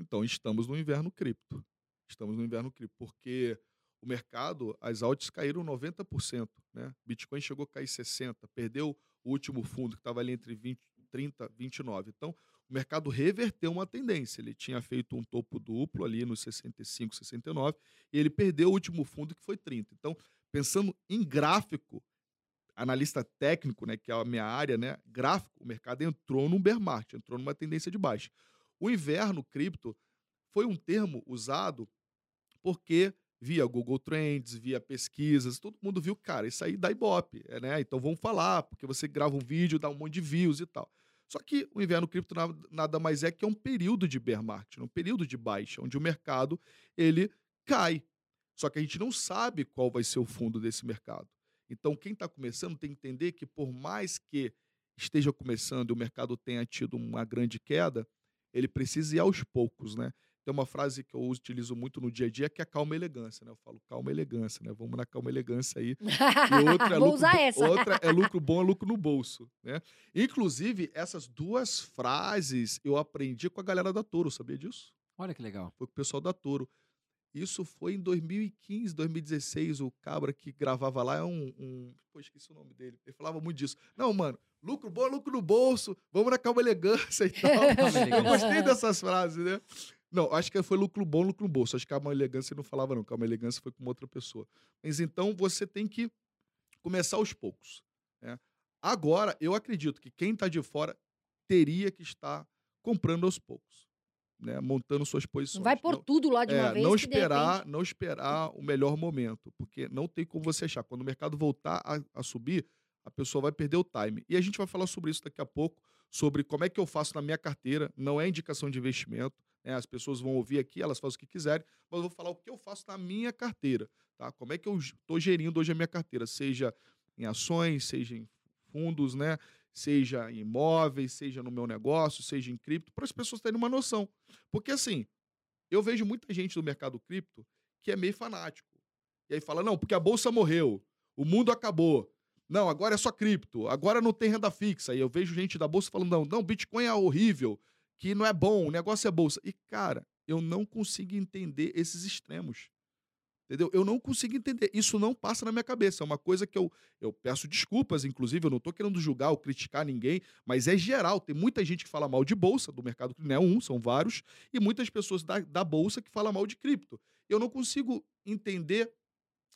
S3: Então, estamos no inverno cripto. Estamos no inverno cripto, porque o mercado, as altas caíram 90%, né? Bitcoin chegou a cair 60%, perdeu o último fundo, que estava ali entre 20, 30 e 29. Então, o mercado reverteu uma tendência. Ele tinha feito um topo duplo ali nos 65, 69, e ele perdeu o último fundo, que foi 30. Então, pensando em gráfico, analista técnico, né, que é a minha área, né, gráfico, o mercado entrou num bear market, entrou numa tendência de baixa. O inverno cripto foi um termo usado porque via Google Trends, via pesquisas, todo mundo viu, cara, isso aí dá ibope, é, né? Então vamos falar, porque você grava um vídeo, dá um monte de views e tal. Só que o inverno cripto na- nada mais é que é um período de bear market, um período de baixa, onde o mercado ele cai. Só que a gente não sabe qual vai ser o fundo desse mercado. Então, quem está começando tem que entender que, por mais que esteja começando e o mercado tenha tido uma grande queda, ele precisa ir aos poucos, né? Tem uma frase que eu utilizo muito no dia a dia que é calma e elegância, né? Eu falo calma e elegância, né? Vamos na calma e elegância aí. E outra é,
S1: Vou
S3: lucro,
S1: essa.
S3: outra é lucro bom, é lucro no bolso, né? Inclusive, essas duas frases eu aprendi com a galera da Toro, sabia disso?
S2: Olha que legal.
S3: Foi com o pessoal da Toro. Isso foi em 2015, 2016. O cabra que gravava lá é um, um. Pô, esqueci o nome dele. Ele falava muito disso. Não, mano, lucro bom, é lucro no bolso. Vamos na calma elegância e tal. Eu gostei dessas frases, né? Não, acho que foi lucro bom, lucro bolso. Acho que calma elegância ele não falava, não. Calma elegância foi com outra pessoa. Mas então você tem que começar aos poucos. né? Agora, eu acredito que quem está de fora teria que estar comprando aos poucos, né? montando suas posições.
S1: Não vai pôr
S3: Não-
S1: tudo lá de uma
S3: é,
S1: vez.
S3: não esperar,
S1: repente-
S3: não esperar o melhor momento, porque não tem como você achar. Quando o mercado voltar a, a subir, a pessoa vai perder o time. E a gente vai falar sobre isso daqui a pouco, sobre como é que eu faço na minha carteira. Não é indicação de investimento. Né? As pessoas vão ouvir aqui, elas fazem o que quiserem, mas eu vou falar o que eu faço na minha carteira. Tá? Como é que eu estou gerindo hoje a minha carteira, seja em ações, seja em fundos, né? seja em imóveis, seja no meu negócio, seja em cripto, para as pessoas terem uma noção. Porque assim, eu vejo muita gente do mercado cripto que é meio fanático. E aí fala: não, porque a bolsa morreu, o mundo acabou. Não, agora é só cripto, agora não tem renda fixa. E eu vejo gente da bolsa falando: não, não, Bitcoin é horrível, que não é bom, o negócio é bolsa. E, cara, eu não consigo entender esses extremos. Entendeu? Eu não consigo entender. Isso não passa na minha cabeça. É uma coisa que eu, eu peço desculpas, inclusive, eu não estou querendo julgar ou criticar ninguém, mas é geral. Tem muita gente que fala mal de bolsa, do mercado, não é um, são vários, e muitas pessoas da, da bolsa que falam mal de cripto. Eu não consigo entender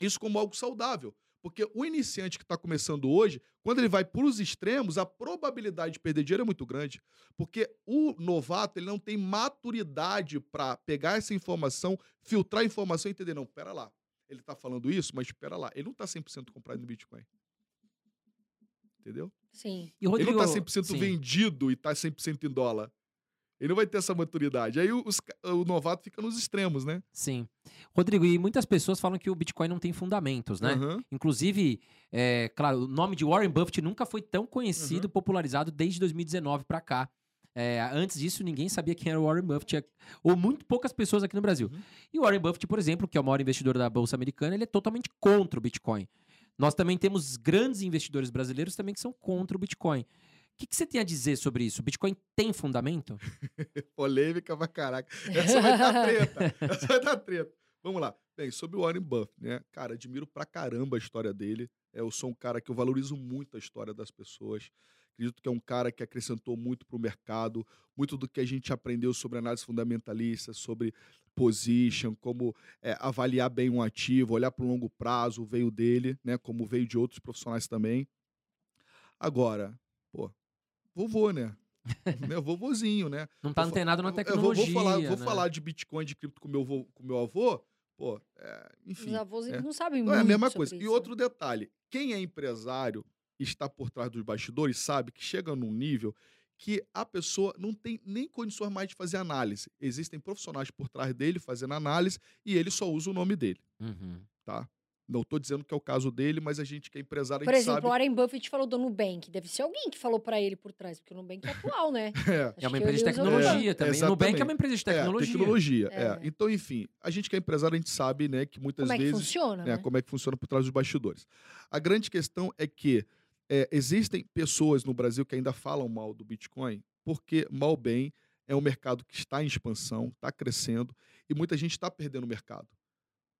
S3: isso como algo saudável. Porque o iniciante que está começando hoje, quando ele vai para os extremos, a probabilidade de perder dinheiro é muito grande. Porque o novato ele não tem maturidade para pegar essa informação, filtrar a informação e entender, não, pera lá. Ele está falando isso, mas espera lá. Ele não está 100% comprado no Bitcoin. Entendeu?
S1: Sim.
S2: E Rodrigo,
S3: ele não está 100%
S2: sim.
S3: vendido e está 100% em dólar. Ele não vai ter essa maturidade. Aí os o novato fica nos extremos, né?
S2: Sim. Rodrigo, e muitas pessoas falam que o Bitcoin não tem fundamentos, né?
S3: Aham.
S2: Inclusive, é, claro, o nome de Warren Buffett nunca foi tão conhecido,
S3: Uhum.
S2: popularizado desde 2019 para cá. É, antes disso, ninguém sabia quem era o Warren Buffett, ou muito poucas pessoas aqui no Brasil.
S3: Uhum.
S2: E o Warren Buffett, por exemplo, que é o maior investidor da Bolsa Americana, ele é totalmente contra o Bitcoin. Nós também temos grandes investidores brasileiros também que são contra o Bitcoin. O que, que você tem a dizer sobre isso? O Bitcoin tem fundamento?
S3: Polêmica pra caraca. Essa vai dar treta. Essa vai dar treta. Vamos lá. Bem, sobre o Warren Buffett, né? Cara, admiro pra caramba a história dele. É, eu sou um cara que eu valorizo muito a história das pessoas. Acredito que é um cara que acrescentou muito pro mercado, muito do que a gente aprendeu sobre análise fundamentalista, sobre position, como é, avaliar bem um ativo, olhar para o longo prazo, veio dele, né? Como veio de outros profissionais também. Agora, vovô, né? né? Vovozinho, né?
S2: Não tá antenado na
S3: eu- eu vou-
S2: tecnologia.
S3: vou, falar, vou
S2: né?
S3: falar de Bitcoin, de cripto com meu, vô- com meu avô, pô, é, enfim,
S1: Os avós
S3: é.
S1: não sabem
S3: não
S1: muito
S3: é a mesma coisa. E
S1: isso.
S3: outro detalhe, quem é empresário e está por trás dos bastidores sabe que chega num nível que a pessoa não tem nem condições mais de fazer análise. Existem profissionais por trás dele fazendo análise e ele só usa o nome dele,
S2: Uhum.
S3: tá? Não estou dizendo que é o caso dele, mas a gente que é empresário, a
S1: Por
S3: gente
S1: exemplo, o
S3: sabe...
S1: Warren Buffett falou do Nubank. Deve ser alguém que falou pra ele por trás, porque o Nubank é atual, né?
S3: É.
S2: É uma empresa de
S1: o
S2: tecnologia também. O Nubank é uma empresa de tecnologia.
S3: É, tecnologia, é.
S1: É.
S3: Então, enfim, a gente que é empresário, a gente sabe, né, que muitas
S1: Como é que
S3: vezes...
S1: funciona,
S3: né,
S1: né?
S3: como é que funciona por trás dos bastidores. A grande questão é que é, existem pessoas no Brasil que ainda falam mal do Bitcoin, porque, mal bem, é um mercado que está em expansão, está crescendo, e muita gente está perdendo o mercado.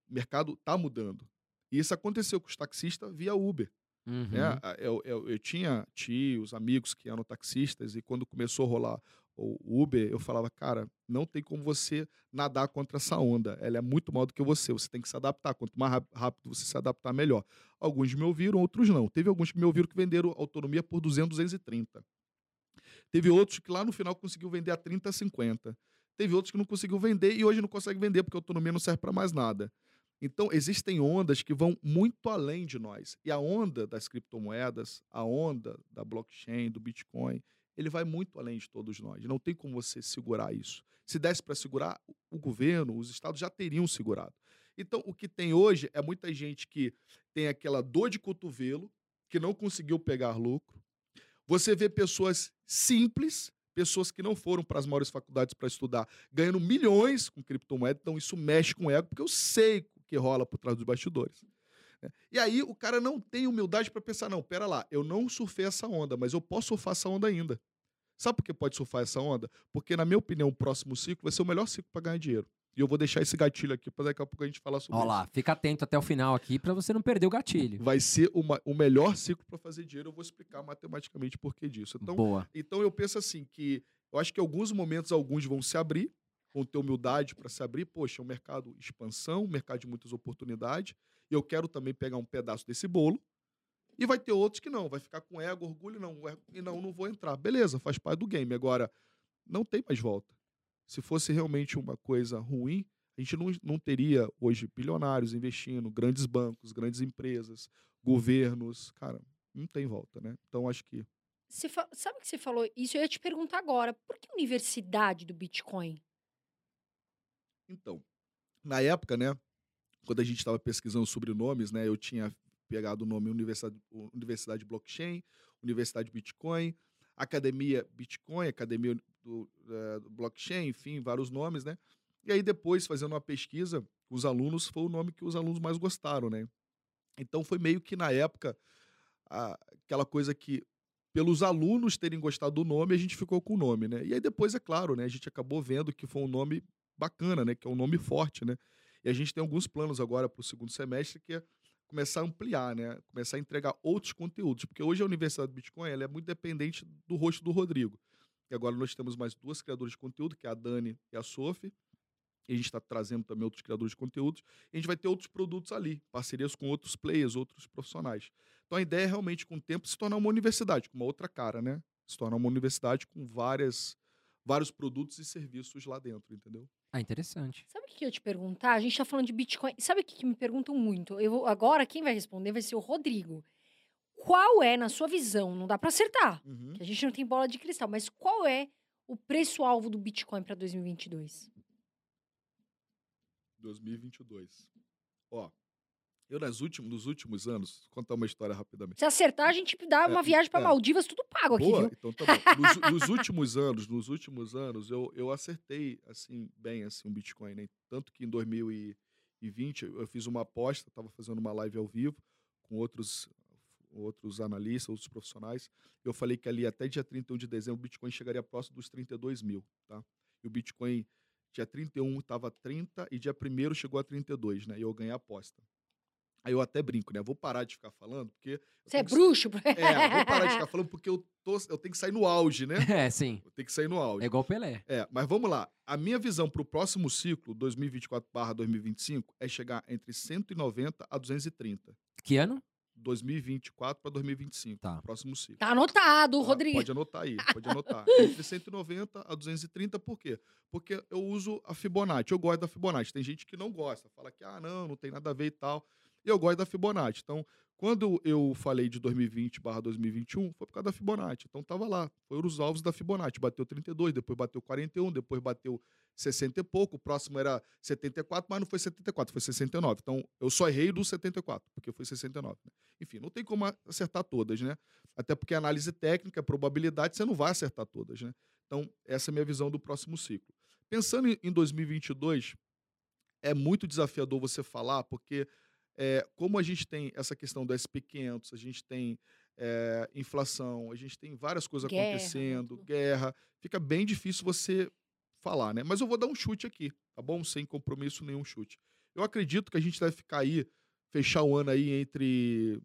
S3: O mercado está mudando. E isso aconteceu com os taxistas via Uber.
S2: Uhum.
S3: né? Eu, eu, eu tinha tios, amigos que eram taxistas, e quando começou a rolar o Uber, eu falava, cara, não tem como você nadar contra essa onda. Ela é muito maior do que você. Você tem que se adaptar. Quanto mais ráp- rápido você se adaptar, melhor. Alguns me ouviram, outros não. Teve alguns que me ouviram que venderam autonomia por 200, 230. Teve outros que lá no final conseguiu vender a 30, 50. Teve outros que não conseguiu vender e hoje não consegue vender porque a autonomia não serve para mais nada. Então, existem ondas que vão muito além de nós. E a onda das criptomoedas, a onda da blockchain, do Bitcoin, ele vai muito além de todos nós. Não tem como você segurar isso. Se desse para segurar, o governo, os estados já teriam segurado. Então, o que tem hoje é muita gente que tem aquela dor de cotovelo, que não conseguiu pegar lucro. Você vê pessoas simples, pessoas que não foram para as maiores faculdades para estudar, ganhando milhões com criptomoeda. Então, isso mexe com o ego, porque eu sei que rola por trás dos bastidores. né? E aí, o cara não tem humildade para pensar: não, pera lá, eu não surfei essa onda, mas eu posso surfar essa onda ainda. Sabe por que pode surfar essa onda? Porque, na minha opinião, o próximo ciclo vai ser o melhor ciclo para ganhar dinheiro. E eu vou deixar esse gatilho aqui para daqui a pouco a gente falar sobre
S2: Ó
S3: isso.
S2: lá, fica atento até o final aqui pra você não perder o gatilho.
S3: Vai ser uma- o melhor ciclo para fazer dinheiro. Eu vou explicar matematicamente por que disso. Então,
S2: Boa.
S3: então eu penso assim que eu acho que em alguns momentos alguns vão se abrir, vão ter humildade para se abrir. Poxa, é um mercado expansão, um mercado de muitas oportunidades. E eu quero também pegar um pedaço desse bolo. E vai ter outros que não, vai ficar com ego, orgulho, não, e não, não vou entrar. Beleza, faz parte do game. Agora, não tem mais volta. Se fosse realmente uma coisa ruim, a gente não, não teria hoje bilionários investindo, grandes bancos, grandes empresas, governos. Cara, não tem volta, né? Então acho que
S1: Você fa- Sabe que você falou isso? Eu ia te perguntar agora. Por que universidade do Bitcoin?
S3: Então, na época, né, quando a gente estava pesquisando sobre nomes, né, eu tinha pegado o nome Universidade, Universidade Blockchain, Universidade Bitcoin, Academia Bitcoin, Academia do, eh, do Blockchain, enfim, vários nomes, né? E aí depois, fazendo uma pesquisa, os alunos, foi o nome que os alunos mais gostaram, né? Então foi meio que na época a- aquela coisa que pelos alunos terem gostado do nome, a gente ficou com o nome, né? E aí depois, é claro, né, a gente acabou vendo que foi um nome bacana, né? Que é um nome forte, né? E a gente tem alguns planos agora para o segundo semestre que é começar a ampliar, né? Começar a entregar outros conteúdos, porque hoje a Universidade do Bitcoin ela é muito dependente do rosto do Rodrigo. E agora nós temos mais duas criadoras de conteúdo, que é a Dani e a Sophie. E a gente está trazendo também outros criadores de conteúdos. E a gente vai ter outros produtos ali, parcerias com outros players, outros profissionais. Então a ideia é realmente, com o tempo, se tornar uma universidade, com uma outra cara, né? Se tornar uma universidade com várias, vários produtos e serviços lá dentro, entendeu?
S2: Ah, interessante.
S1: Sabe o que eu ia te perguntar? A gente tá falando de Bitcoin. Sabe o que, que me perguntam muito? Eu vou- agora, quem vai responder vai ser o Rodrigo. Qual é, na sua visão, não dá para acertar,
S3: Uhum.
S1: que a gente não tem bola de cristal, mas qual é o preço-alvo do Bitcoin para 2022?
S3: 2022. Ó, eu nas últimos, nos últimos anos, vou contar uma história rapidamente.
S1: Se acertar, a gente dá
S3: É,
S1: uma viagem para
S3: é.
S1: Maldivas, tudo pago aqui,
S3: Boa,
S1: viu?
S3: então tá bom. Nos, nos últimos anos, nos últimos anos, eu, eu acertei, assim, bem, assim, um Bitcoin, né? Tanto que em 2020 eu fiz uma aposta, estava fazendo uma live ao vivo com outros, outros analistas, outros profissionais. Eu falei que ali até dia 31 de dezembro o Bitcoin chegaria próximo dos 32 mil, tá? E o Bitcoin, dia 31 estava 30 e dia 1 chegou a 32, né? E eu ganhei a aposta. Aí eu até brinco, né? Vou parar de ficar falando, porque...
S1: Você é
S3: que-
S1: bruxo?
S3: é, vou parar de ficar falando porque eu, tô, eu tenho que sair no auge, né?
S2: É, sim.
S3: Eu tenho que sair no
S2: É
S3: auge.
S2: igual o Pelé.
S3: É, mas vamos lá. A minha visão para o próximo ciclo, 2024/2025, é chegar entre 190 a 230.
S2: Que ano?
S3: 2024 para 2025.
S2: Tá.
S3: Próximo ciclo.
S1: Tá anotado,
S3: Tá?
S1: Rodrigo.
S3: Pode anotar aí, pode anotar. Entre 190 a 230, por quê? Porque eu uso a Fibonacci, eu gosto da Fibonacci. Tem gente que não gosta, fala que, ah, não, não tem nada a ver e tal. E eu gosto da Fibonacci. Então, quando eu falei de 2020 barra 2021, foi por causa da Fibonacci. Então, tava lá, foram os alvos da Fibonacci. Bateu 32, depois bateu 41, depois bateu 60 e pouco, o próximo era 74, mas não foi 74, foi 69. Então, eu só errei do 74, porque foi 69. né? Enfim, não tem como acertar todas, né? Até porque análise técnica, probabilidade, você não vai acertar todas, né? Então, essa é a minha visão do próximo ciclo. Pensando em 2022, é muito desafiador você falar, porque é, como a gente tem essa questão do SP500, a gente tem é, inflação, a gente tem várias coisas
S1: Guerra, né,
S3: acontecendo,
S1: tudo.
S3: guerra, fica bem difícil você falar, né? Mas eu vou dar um chute aqui, tá bom? Sem compromisso nenhum chute. Eu acredito que a gente deve ficar aí, fechar o ano aí entre.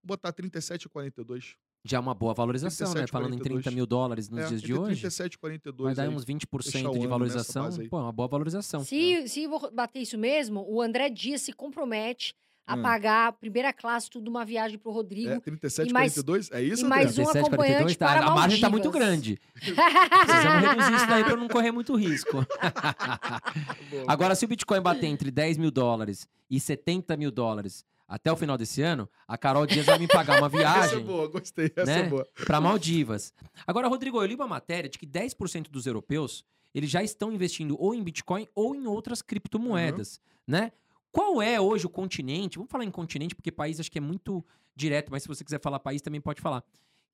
S3: Vou botar 37 e 42.
S2: Já é uma boa valorização, né?
S3: 37,
S2: Falando em 30 mil dólares nos
S3: É,
S2: dias de hoje.
S3: 37 e 42.
S2: Vai dar
S3: aí.
S2: uns 20%
S3: fechar o
S2: de valorização. Pô, é uma boa valorização.
S1: Se, se vou bater isso mesmo, o André Dias se compromete a
S3: Hum.
S1: pagar a primeira classe tudo uma viagem pro Rodrigo.
S3: É, 37
S1: E mais-
S3: 42? É isso,
S1: e mais um
S2: 37,
S1: acompanhante
S2: 42, tá,
S1: para
S2: A margem tá muito grande. Precisamos reduzir isso daí pra não correr muito risco.
S3: Boa.
S2: Agora, se o Bitcoin bater entre 10 mil dólares e 70 mil dólares até o final desse ano, a Carol Dias vai me pagar uma
S3: Essa é
S2: viagem
S3: boa, gostei. Essa
S2: né?
S3: é boa.
S2: para Maldivas. Agora, Rodrigo, eu li uma matéria de que 10% dos europeus eles já estão investindo ou em Bitcoin ou em outras criptomoedas, né? Qual é hoje o continente? Vamos falar em continente, porque país acho que é muito direto, mas se você quiser falar país também pode falar.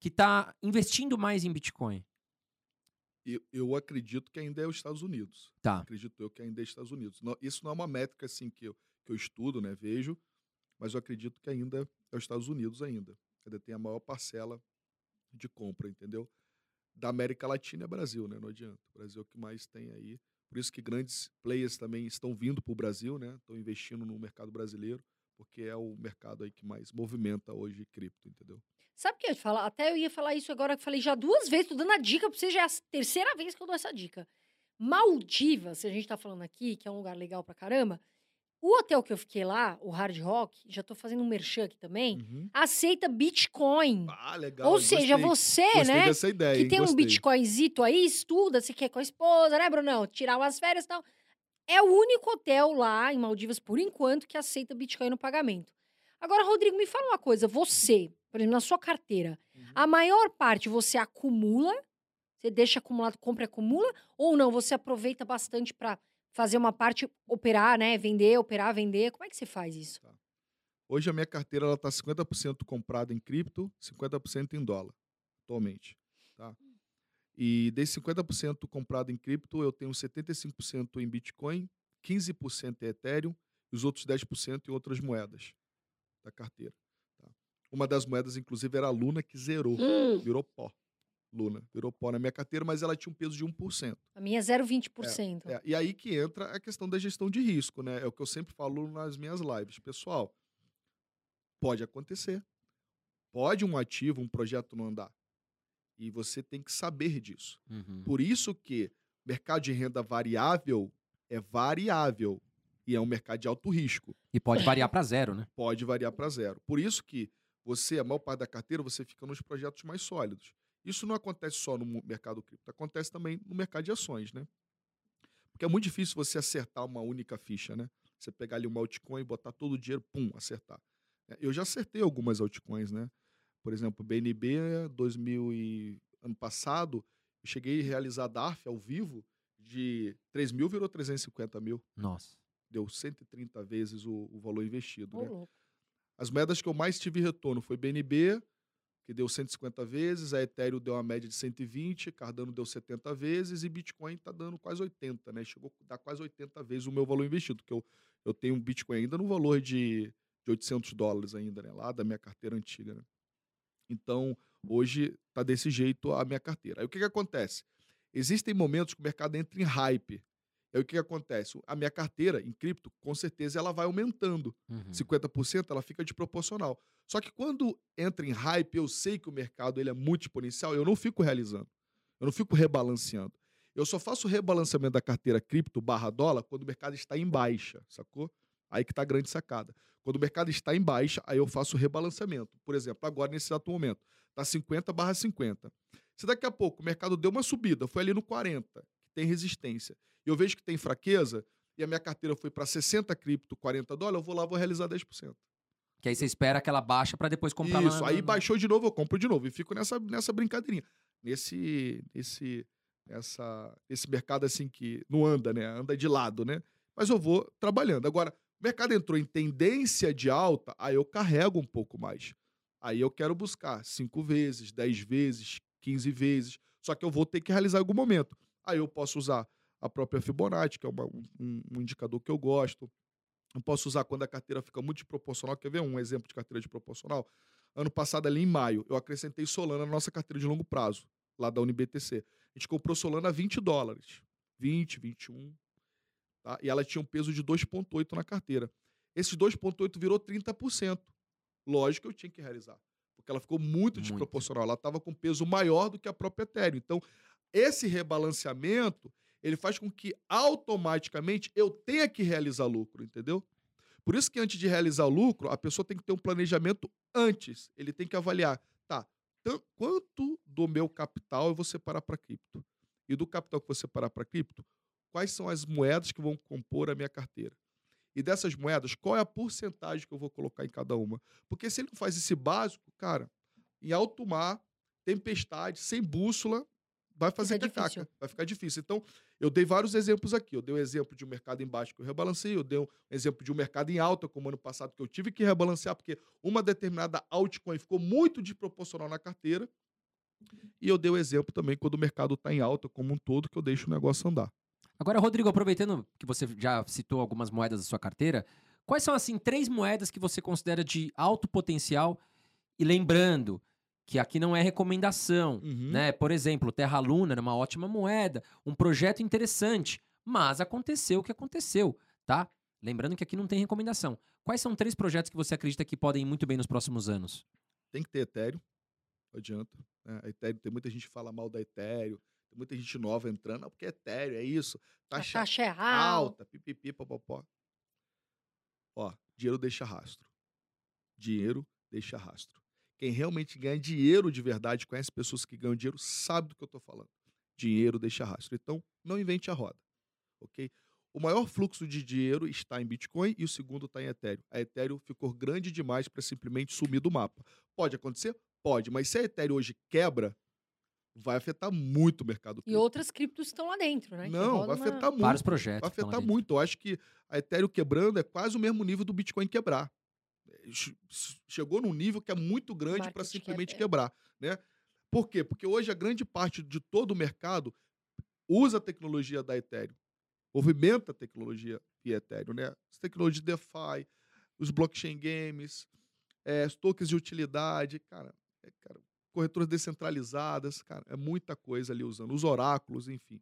S2: Que está investindo mais em Bitcoin.
S3: Eu, eu acredito que ainda é os Estados Unidos.
S2: Tá.
S3: Acredito eu que ainda é os Estados Unidos. Não- isso não é uma métrica assim que eu, que eu estudo, né? Vejo, mas eu acredito que ainda é os Estados Unidos ainda. Ainda tem a maior parcela de compra, entendeu? Da América Latina é Brasil, né? Não adianta. O Brasil é o que mais tem aí. Por isso que grandes players também estão vindo para o Brasil, né? Estão investindo no mercado brasileiro, porque é o mercado aí que mais movimenta hoje cripto, entendeu?
S1: Sabe o que eu ia falar? Até eu ia falar isso agora, que falei já duas vezes, tô dando a dica pra você, já é a terceira vez que eu dou essa dica. Maldivas, se a gente tá falando aqui, que é um lugar legal pra caramba, o hotel que eu fiquei lá, o Hard Rock, já tô fazendo um merchan aqui também,
S3: Uhum.
S1: aceita Bitcoin.
S3: Ah, legal.
S1: Ou seja,
S3: gostei.
S1: você,
S3: Gostei
S1: né,
S3: dessa ideia,
S1: que
S3: hein?
S1: tem um
S3: Gostei.
S1: Bitcoinzito aí, estuda, se quer com a esposa, né, Brunão? Tirar umas férias e tal. É o único hotel lá em Maldivas, por enquanto, que aceita Bitcoin no pagamento. Agora, Rodrigo, me fala uma coisa. Você, por exemplo, na sua carteira,
S3: Uhum.
S1: a maior parte você acumula? Você deixa acumulado, compra e acumula? Ou não? Você aproveita bastante para fazer uma parte, operar, né? Vender, operar, vender. Como é que você faz isso?
S3: Hoje a minha carteira ela tá 50% comprada em cripto, 50% em dólar, atualmente, tá? E desse 50% comprado em cripto, eu tenho 75% em Bitcoin, 15% em Ethereum e os outros 10% em outras moedas da carteira. tá? Uma das moedas, inclusive, era a Luna, que zerou, virou pó. Luna, virou pó na minha carteira, mas ela tinha um peso de 1%.
S1: A minha é 0,20%.
S3: É, e aí que entra a questão da gestão de risco, né? É o que eu sempre falo nas minhas lives. Pessoal, pode acontecer. Pode um ativo, um projeto não andar. E você tem que saber disso.
S2: Uhum.
S3: Por isso que mercado de renda variável é variável e é um mercado de alto risco.
S2: E pode variar para zero, né?
S3: Pode variar para zero. Por isso que você, a maior parte da carteira, você fica nos projetos mais sólidos. Isso não acontece só no mercado cripto, acontece também no mercado de ações, né? Porque é muito difícil você acertar uma única ficha, né? Você pegar ali uma altcoin e botar todo o dinheiro, pum, acertar. É, Eu já acertei algumas altcoins, né? Por exemplo, BNB 2000 e ano passado, eu cheguei a realizar DARF ao vivo de 3 mil virou 350 mil.
S2: Nossa.
S3: Deu 130 vezes o, o valor investido,
S1: Ô,
S3: né?
S1: louco.
S3: As moedas que eu mais tive retorno foi BNB, que deu 150 vezes, a Ethereum deu uma média de 120, Cardano deu 70 vezes e Bitcoin está dando quase 80, né? Chegou a dar quase 80 vezes o meu valor investido, que eu, eu tenho um Bitcoin ainda no valor de, de 800 dólares ainda, né? Lá da minha carteira antiga, né? Então, hoje tá desse jeito a minha carteira. Aí o que que acontece? Existem momentos que o mercado entra em hype. Aí o que que acontece? A minha carteira em cripto, com certeza, ela vai aumentando.
S2: Uhum.
S3: 50% ela fica desproporcional. Só que quando entra em hype, eu sei que o mercado ele é muito exponencial, eu não fico realizando. Eu não fico rebalanceando. Eu só faço o rebalanceamento da carteira cripto barra dólar quando o mercado está em baixa, sacou? Aí que tá a grande sacada. Quando o mercado está em baixa, aí eu faço o rebalanceamento. Por exemplo, agora nesse exato momento, tá 50 barra 50. Se daqui a pouco o mercado deu uma subida, foi ali no 40, que tem resistência, eu vejo que tem fraqueza, e a minha carteira foi para 60 cripto, 40 dólares, eu vou lá vou realizar 10%.
S2: Que aí você espera aquela baixa para depois comprar
S3: Isso,
S2: lá.
S3: aí baixou de novo, eu compro de novo. E fico nessa, nessa brincadeirinha. Nesse, nesse, essa, esse mercado assim que não anda, né? Anda de lado, né? Mas eu vou trabalhando. Agora, o mercado entrou em tendência de alta, aí eu carrego um pouco mais. Aí eu quero buscar 5 vezes, 10 vezes, 15 vezes. Só que eu vou ter que realizar em algum momento. Aí eu posso usar a própria Fibonacci, que é uma- um, um indicador que eu gosto. Eu posso usar quando a carteira fica muito desproporcional. Quer ver um exemplo de carteira desproporcional? Ano passado, ali em maio, eu acrescentei Solana na nossa carteira de longo prazo, lá da UniBTC. A gente comprou Solana a 20 dólares. 20, 21. Tá? E ela tinha um peso de 2,8 na carteira. Esses 2,8 virou 30%. Lógico que eu tinha que realizar. Porque ela ficou muito
S2: Muito.
S3: desproporcional. Ela estava com peso maior do que a própria Ethereum. Então, esse rebalanceamento, ele faz com que automaticamente eu tenha que realizar lucro, entendeu? Por isso que antes de realizar o lucro, a pessoa tem que ter um planejamento antes. Ele tem que avaliar, tá, quanto do meu capital eu vou separar para cripto? E do capital que vou separar para cripto, quais são as moedas que vão compor a minha carteira? E dessas moedas, qual é a porcentagem que eu vou colocar em cada uma? Porque se ele não faz esse básico, cara, em alto mar, tempestade, sem bússola, vai fazer
S1: Fica
S3: cacaca,
S1: difícil.
S3: vai ficar difícil. Então, eu dei vários exemplos aqui. Eu dei o exemplo de um mercado em baixo que eu rebalancei, eu dei um exemplo de um mercado em alta, como ano passado, que eu tive que rebalancear, porque uma determinada altcoin ficou muito desproporcional na carteira. E eu dei o exemplo também quando o mercado está em alta como um todo, que eu deixo o negócio andar.
S2: Agora, Rodrigo, aproveitando que você já citou algumas moedas da sua carteira, quais são, assim, três moedas que você considera de alto potencial? E lembrando que aqui não é recomendação,
S3: Uhum.
S2: né? Por exemplo, Terra Luna era uma ótima moeda, um projeto interessante, mas aconteceu o que aconteceu, tá? Lembrando que aqui não tem recomendação. Quais são três projetos que você acredita que podem ir muito bem nos próximos anos?
S3: Tem que ter Ethereum, não adianta. né? Ethereum, tem muita gente que fala mal da Ethereum, tem muita gente nova entrando, não, porque é Ethereum, é isso. Taxa
S1: taxa é alta.
S3: alta, pipipi, popopó. Ó, dinheiro deixa rastro. Dinheiro deixa rastro. Quem realmente ganha dinheiro de verdade, conhece pessoas que ganham dinheiro, sabe do que eu tô falando. Dinheiro deixa rastro. Então, não invente a roda, ok? O maior fluxo de dinheiro está em Bitcoin e o segundo está em Ethereum. A Ethereum ficou grande demais para simplesmente sumir do mapa. Pode acontecer? Pode, mas se a Ethereum hoje quebra, vai afetar muito o mercado
S1: E
S3: cripto.
S1: outras criptos estão lá dentro, né?
S3: Não, vai afetar muito.
S2: Vários projetos.
S3: Vai afetar muito. Eu acho que a Ethereum quebrando é quase o mesmo nível do Bitcoin quebrar. Che- Chegou num nível que é muito grande para simplesmente quebrar, né? Por quê? Porque hoje a grande parte de todo o mercado usa a tecnologia da Ethereum, movimenta a tecnologia via Ethereum, né? As tecnologias de DeFi, os blockchain games, é, os tokens de utilidade, cara, é, cara, corretoras descentralizadas, cara, é muita coisa ali usando, os oráculos, enfim.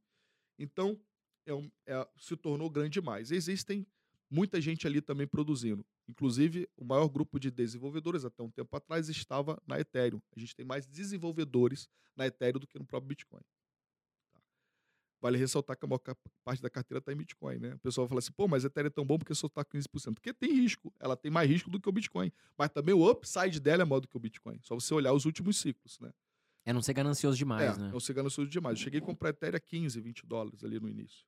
S3: Então, é um- é- se tornou grande demais. Existem muita gente ali também produzindo. Inclusive, o maior grupo de desenvolvedores até um tempo atrás estava na Ethereum. A gente tem mais desenvolvedores na Ethereum do que no próprio Bitcoin. Tá? Vale ressaltar que a maior parte da carteira está em Bitcoin, né? O pessoal fala assim, pô, mas a Ethereum é tão bom porque só está 15%. Porque tem risco. Ela tem mais risco do que o Bitcoin. Mas também o upside dela é maior do que o Bitcoin. Só você olhar os últimos ciclos, né?
S2: É não ser ganancioso demais,
S3: é,
S2: né?
S3: não ser ganancioso demais. Eu cheguei a comprar Ethereum a 15, 20 dólares ali no início.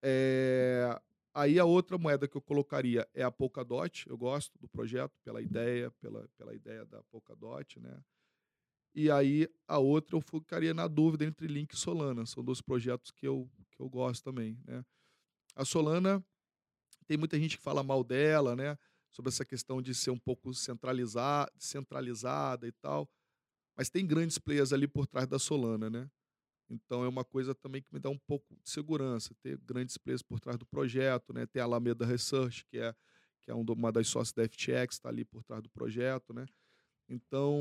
S3: É, Aí a outra moeda que eu colocaria é a Polkadot. Eu gosto do projeto pela ideia, pela, pela ideia da Polkadot, né? E aí a outra eu ficaria na dúvida entre Link e Solana. São dois projetos que eu, que eu gosto também, né? A Solana tem muita gente que fala mal dela, né? Sobre essa questão de ser um pouco centralizar, centralizada e tal. Mas tem grandes players ali por trás da Solana, né? Então é uma coisa também que me dá um pouco de segurança, ter grandes players por trás do projeto, né? Tem a Alameda Research, que é, que é um uma das sócias da FTX, está ali por trás do projeto, né? Então,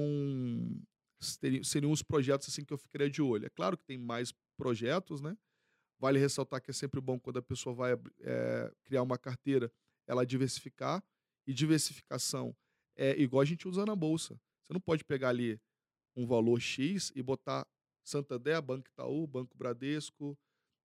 S3: seri- seriam os projetos assim que eu ficaria de olho. É claro que tem mais projetos, né? Vale ressaltar que é sempre bom quando a pessoa vai eh, criar uma carteira, ela diversificar. E diversificação é igual a gente usa na bolsa. Você não pode pegar ali um valor X e botar Santander, Banco Itaú, Banco Bradesco,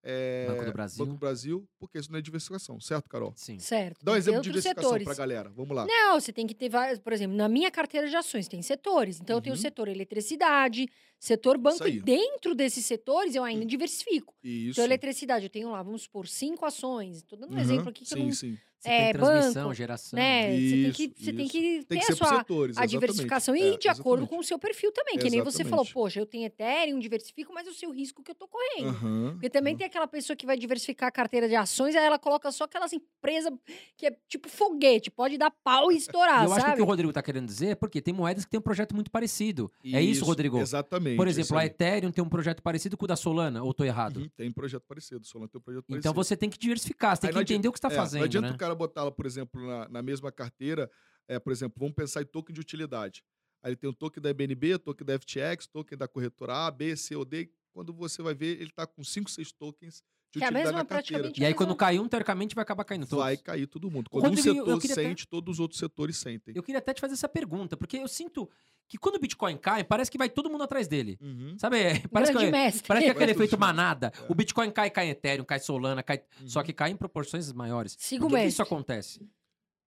S3: eh,
S2: Banco do Brasil.
S3: Banco do Brasil, porque isso não é diversificação, certo, Carol?
S2: Sim.
S1: Certo.
S3: Dá um exemplo de diversificação para a galera. Vamos lá.
S1: Não, você tem que ter vários. Por exemplo, na minha carteira de ações tem setores. Então, eu tenho o
S3: Uhum.
S1: setor eletricidade, setor banco,
S3: aí.
S1: e dentro desses setores eu ainda diversifico.
S3: Isso.
S1: Então, eletricidade, eu tenho lá, vamos supor, cinco ações. Estou dando um
S3: Uhum,
S1: exemplo aqui que eu
S3: Sim,
S1: não.
S3: sim.
S2: Você
S1: É,
S2: tem transmissão,
S1: banco,
S2: geração.
S1: Né? você tem que,
S3: Isso,
S1: você tem
S3: isso.
S1: que
S3: Tem
S1: ter
S3: que
S1: a sua
S3: setores.
S1: a
S3: exatamente.
S1: diversificação e
S3: É,
S1: de acordo
S3: exatamente.
S1: com o seu perfil também. Que nem você falou,
S3: Exatamente.
S1: poxa, eu tenho Ethereum, diversifico, mas eu sei o risco que eu tô correndo.
S3: Aham,
S1: Porque também
S3: aham.
S1: tem aquela pessoa que vai diversificar a carteira de ações, aí ela coloca só aquelas empresas que é tipo foguete, pode dar pau e estourar,
S2: eu acho que o
S1: sabe?
S2: que o Rodrigo tá querendo dizer é porque tem moedas que têm um projeto muito parecido. É isso, Rodrigo?
S3: Exatamente.
S2: Por
S3: isso
S2: exemplo, a. Ethereum tem um projeto parecido com o da Solana, ou tô errado?
S3: Uhum, tem projeto parecido. Solana tem um projeto parecido.
S2: Então você tem que diversificar, você tem
S3: Aí
S2: que entender o que você tá
S3: É,
S2: fazendo,
S3: Não adianta
S2: né?
S3: Cara botar ela, por exemplo, na, na mesma carteira. É, por exemplo, vamos pensar em token de utilidade. Aí ele tem o token da BNB, token da FTX, token da corretora A, B, C ou D. Quando você vai ver, ele está com 5, 6 tokens de
S1: Que é a mesma,
S3: na carteira.
S1: praticamente,
S2: E aí quando
S1: mesma-
S2: cai um, teoricamente vai acabar caindo todos.
S3: Vai cair todo mundo. Quando
S2: Rodrigo,
S3: um setor
S2: queria até-
S3: sente, todos os outros setores sentem.
S2: Eu queria até te fazer essa pergunta, porque eu sinto que quando o Bitcoin cai, parece que vai todo mundo atrás dele.
S3: Uhum.
S2: Sabe? Parece que,
S1: Grande mestre.
S2: parece que é aquele efeito manada.
S3: É.
S2: O Bitcoin cai, cai Ethereum, cai Solana, cai... Só
S3: Uhum.
S2: que cai em proporções maiores.
S1: Siga
S2: Por
S1: o
S2: que, que isso acontece?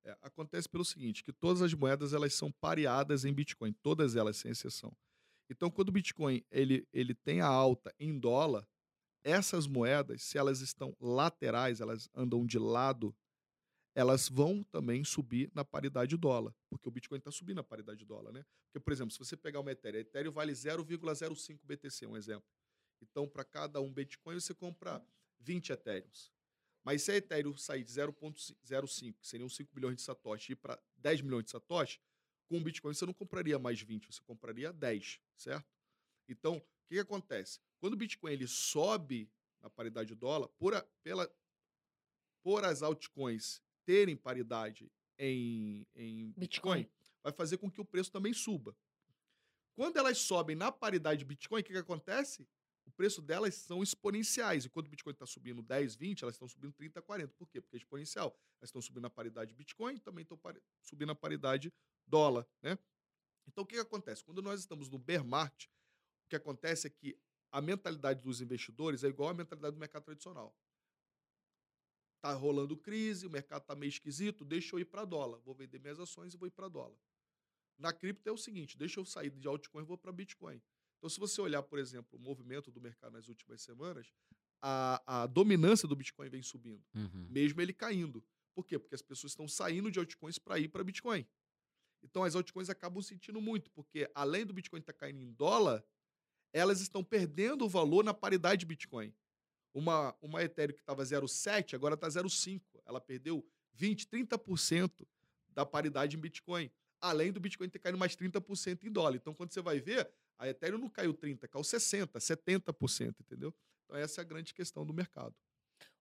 S3: É, acontece pelo seguinte, que todas as moedas elas são pareadas em Bitcoin, todas elas sem exceção. Então, quando o Bitcoin ele, ele tem a alta em dólar, essas moedas, se elas estão laterais, elas andam de lado, elas vão também subir na paridade dólar, porque o Bitcoin está subindo na paridade dólar, né? Porque, por exemplo, se você pegar uma Ethereum, a Ethereum vale 0,05 BTC, um exemplo. Então, para cada um Bitcoin, você compra 20 Ethereums. Mas se a Ethereum sair de 0,05, que seriam 5 milhões de Satoshi, e ir para 10 milhões de Satoshi, com o Bitcoin você não compraria mais 20, você compraria 10, certo? Então, o que, que acontece? Quando o Bitcoin ele sobe na paridade dólar, por, a, pela, por as altcoins terem paridade em, em Bitcoin, Bitcoin, vai fazer com que o preço também suba. Quando elas sobem na paridade de Bitcoin, o que, que acontece? O preço delas são exponenciais. Enquanto o Bitcoin está subindo 10, 20, elas estão subindo 30, 40. Por quê? Porque é exponencial. Elas estão subindo a paridade Bitcoin e também estão subindo a paridade dólar. Né? Então, o que, que acontece? Quando nós estamos no bear market, o que acontece é que a mentalidade dos investidores é igual à mentalidade do mercado tradicional. Tá rolando crise, o mercado tá meio esquisito, deixa eu ir para dólar. Vou vender minhas ações e vou ir para dólar. Na cripto é o seguinte, deixa eu sair de altcoin e vou para Bitcoin. Então, se você olhar, por exemplo, o movimento do mercado nas últimas semanas, a, a dominância do Bitcoin vem subindo, uhum. mesmo ele caindo. Por quê? Porque as pessoas estão saindo de altcoins para ir para Bitcoin. Então, as altcoins acabam sentindo muito, porque além do Bitcoin estar tá caindo em dólar, elas estão perdendo o valor na paridade de Bitcoin. Uma, uma Ethereum que estava 0,7, agora está 0,5. Ela perdeu 20, 30% da paridade em Bitcoin. Além do Bitcoin ter caído mais 30% em dólar. Então, quando você vai ver, a Ethereum não caiu 30%, caiu 60%, 70%, entendeu? Então, essa é a grande questão do mercado.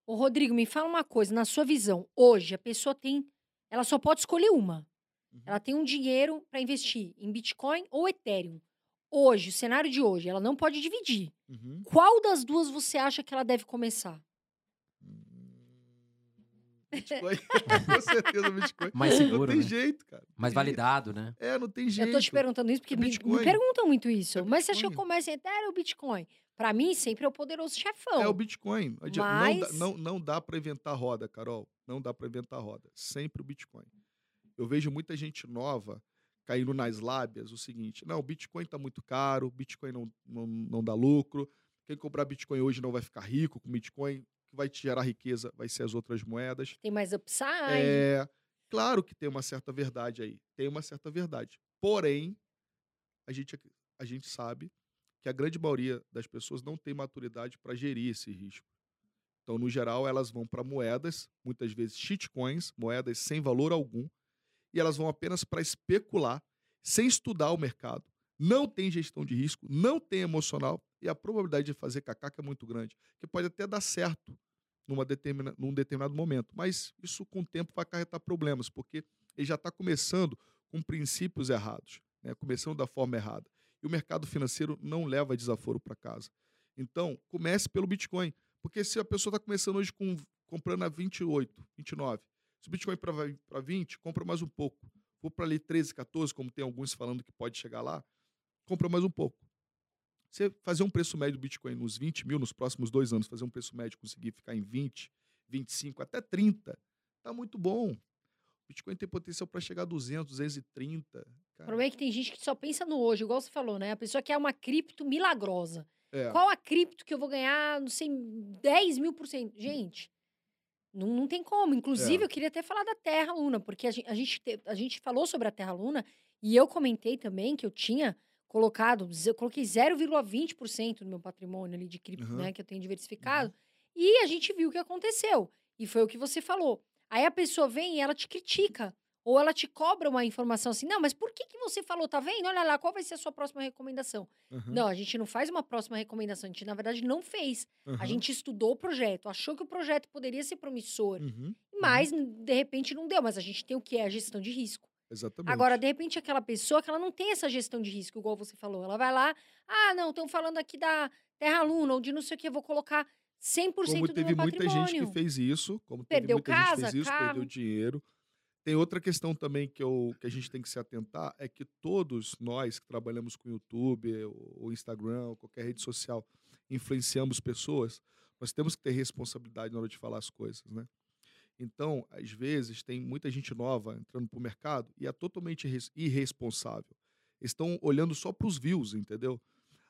S1: Ô, Rodrigo, me fala uma coisa. Na sua visão, hoje a pessoa tem. Ela só pode escolher uma. Uhum. Ela tem um dinheiro para investir em Bitcoin ou Ethereum hoje, o cenário de hoje, ela não pode dividir. Uhum. Qual das duas você acha que ela deve começar?
S3: Bitcoin. Com certeza, Bitcoin.
S2: Mais seguro.
S3: Não tem
S2: né?
S3: jeito, cara.
S2: Mais validado, né?
S3: É, não tem jeito.
S1: Eu tô te perguntando isso porque me, me, perguntam muito isso. É Mas você acha que eu começo a Ethereum ou Bitcoin? Para mim, sempre é o poderoso chefão.
S3: É o Bitcoin. Mas... Não, dá, não, não dá para inventar roda, Carol. Não dá para inventar roda. Sempre o Bitcoin. Eu vejo muita gente nova caindo nas lábias o seguinte: não, o Bitcoin está muito caro, o Bitcoin não, não, não dá lucro. Quem comprar Bitcoin hoje não vai ficar rico com Bitcoin. O que vai te gerar riqueza vai ser as outras moedas.
S1: Tem mais upside.
S3: É, claro que tem uma certa verdade aí. Tem uma certa verdade. Porém, a gente, a gente sabe que a grande maioria das pessoas não tem maturidade para gerir esse risco. Então, no geral, elas vão para moedas, muitas vezes shitcoins, moedas sem valor algum, e elas vão apenas para especular, sem estudar o mercado. Não tem gestão de risco, não tem emocional e a probabilidade de fazer cacaca é muito grande, que pode até dar certo numa determina, num determinado momento, mas isso com o tempo vai acarretar problemas, porque ele já está começando com princípios errados, né? começando da forma errada. E o mercado financeiro não leva desaforo para casa. Então, comece pelo Bitcoin. Porque se a pessoa está começando hoje com, comprando a 28, 29, se o Bitcoin para 20, compra mais um pouco. For para ali 13, 14, como tem alguns falando que pode chegar lá, compra mais um pouco. Você fazer um preço médio do Bitcoin nos 20 mil nos próximos dois anos, fazer um preço médio conseguir ficar em 20, 25, até 30, tá muito bom. O Bitcoin tem potencial para chegar a 200, 230. Cara.
S1: O problema é que tem gente que só pensa no hoje, igual você falou, né? A pessoa quer uma cripto milagrosa.
S3: É.
S1: Qual a cripto que eu vou ganhar, não sei, 10 mil por cento? Gente, não, não tem como. Inclusive, é. eu queria até falar da Terra Luna, porque a gente, a gente, te, a gente falou sobre a Terra Luna e eu comentei também que eu tinha colocado, eu coloquei 0,20% no meu patrimônio ali de cripto, uhum. né, que eu tenho diversificado, uhum. e a gente viu o que aconteceu. E foi o que você falou. Aí a pessoa vem e ela te critica. Ou ela te cobra uma informação assim, não, mas por que, que você falou? Tá vendo? Olha lá, qual vai ser a sua próxima recomendação? Uhum. Não, a gente não faz uma próxima recomendação, a gente, na verdade, não fez. Uhum. A gente estudou o projeto, achou que o projeto poderia ser promissor, uhum. mas, de repente, não deu. Mas a gente tem o que é a gestão de risco.
S3: Exatamente.
S1: Agora, de repente, aquela pessoa que ela não tem essa gestão de risco, igual você falou. Ela vai lá, ah, não, estão falando aqui da Terra Luna ou de não sei o que, eu vou colocar 100% como do
S3: teve
S1: meu
S3: muita gente que fez isso, como perdeu teve muita casa, gente que fez isso, carro. perdeu dinheiro. Tem outra questão também que, eu, que a gente tem que se atentar, é que todos nós que trabalhamos com YouTube, ou Instagram, ou qualquer rede social, influenciamos pessoas, nós temos que ter responsabilidade na hora de falar as coisas, né? Então, às vezes, tem muita gente nova entrando para o mercado e é totalmente irresponsável. Estão olhando só para os views, entendeu?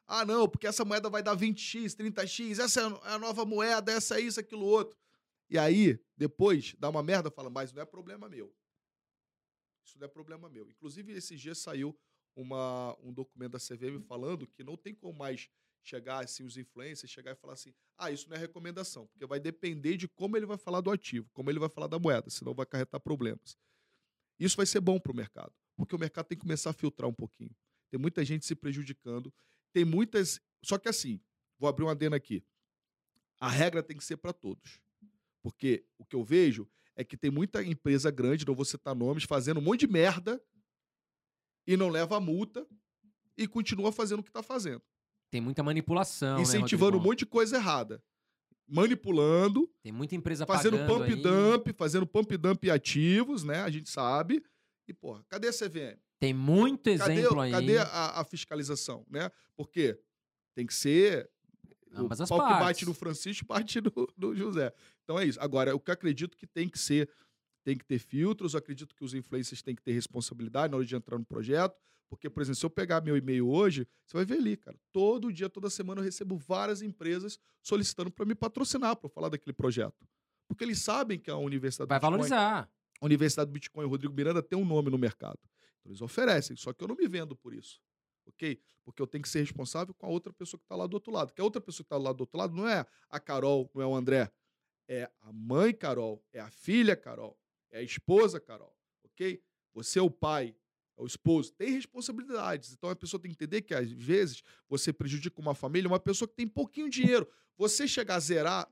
S3: Ah, não, porque essa moeda vai dar 20x, 30x, essa é a nova moeda, essa é isso, aquilo outro. E aí, depois, dá uma merda, fala, mas não é problema meu. Isso não é problema meu. Inclusive, esses dias saiu uma, um documento da CVM falando que não tem como mais chegar assim, os influencers, chegar e falar assim: ah, isso não é recomendação, porque vai depender de como ele vai falar do ativo, como ele vai falar da moeda, senão vai acarretar problemas. Isso vai ser bom para o mercado, porque o mercado tem que começar a filtrar um pouquinho. Tem muita gente se prejudicando, tem muitas. Só que assim, vou abrir uma adena aqui. A regra tem que ser para todos. Porque o que eu vejo é que tem muita empresa grande, não vou citar nomes, fazendo um monte de merda e não leva a multa e continua fazendo o que está fazendo.
S2: Tem muita manipulação. né,
S3: incentivando um
S2: Rodrigão?
S3: monte de coisa errada. Manipulando,
S2: Tem muita empresa
S3: fazendo pump
S2: aí.
S3: dump, fazendo pump dump ativos, né? A gente sabe. E, porra, cadê a CVM?
S2: Tem muito
S3: Cadê,
S2: exemplo aí.
S3: cadê a, a fiscalização, né? Porque tem que ser.
S2: Ambas
S3: o
S2: as
S3: pau que bate no Francisco bate no, no José. Então é isso. Agora, o que eu acredito que tem que ser, tem que ter filtros, eu acredito que os influencers têm que ter responsabilidade na hora de entrar no projeto. Porque, por exemplo, se eu pegar meu e-mail hoje, você vai ver ali, cara. Todo dia, toda semana eu recebo várias empresas solicitando para me patrocinar, para falar daquele projeto. Porque eles sabem que a Universidade
S2: Vai
S3: do Bitcoin-
S2: valorizar.
S3: a Universidade do Bitcoin, o Rodrigo Miranda, tem um nome no mercado. Então, eles oferecem, só que eu não me vendo por isso. Ok? Porque eu tenho que ser responsável com a outra pessoa que está lá do outro lado. Que a outra pessoa que está lá do outro lado não é a Carol, não é o André. É a mãe Carol, é a filha Carol, é a esposa Carol. Ok? Você é o pai, é o esposo. Tem responsabilidades. Então a pessoa tem que entender que, às vezes, você prejudica uma família, uma pessoa que tem pouquinho dinheiro. Você chegar a zerar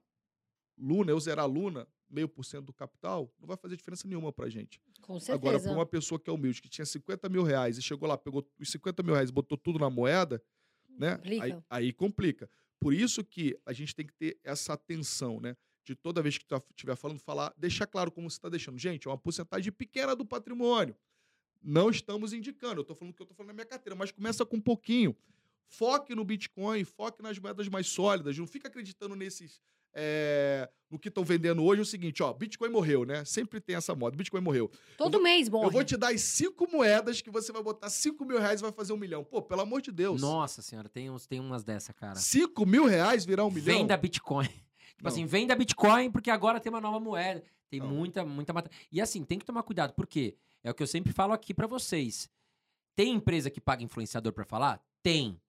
S3: Luna, eu zerar Luna, meio por cento do capital, não vai fazer diferença nenhuma pra gente.
S1: Com certeza.
S3: Agora, para uma pessoa que é humilde, que tinha 50 mil reais e chegou lá, pegou os 50 mil reais e botou tudo na moeda, né?
S1: Complica.
S3: Aí, aí complica. Por isso que a gente tem que ter essa atenção, né? De toda vez que tu estiver falando, falar, deixar claro como você está deixando. Gente, é uma porcentagem pequena do patrimônio. Não estamos indicando. Eu estou falando que eu estou falando na minha carteira, mas começa com um pouquinho. Foque no Bitcoin, foque nas moedas mais sólidas. Não fica acreditando nesses. é, no que estão vendendo hoje. É o seguinte, ó, Bitcoin morreu, né? Sempre tem essa moda. Bitcoin morreu.
S1: Todo
S3: vou-
S1: mês, bom.
S3: Eu vou te dar as cinco moedas que você vai botar cinco mil reais e vai fazer um milhão. Pô, pelo amor de Deus.
S2: Nossa senhora, tem, uns, tem umas dessa, cara.
S3: Cinco mil reais virar um milhão?
S2: Venda Bitcoin. Tipo
S3: Não.
S2: assim, venda Bitcoin porque agora tem uma nova moeda. Tem
S3: Não.
S2: muita, muita mata. E assim, tem que tomar cuidado, porque é o que eu sempre falo aqui pra vocês. Tem empresa que paga influenciador pra falar? Tem.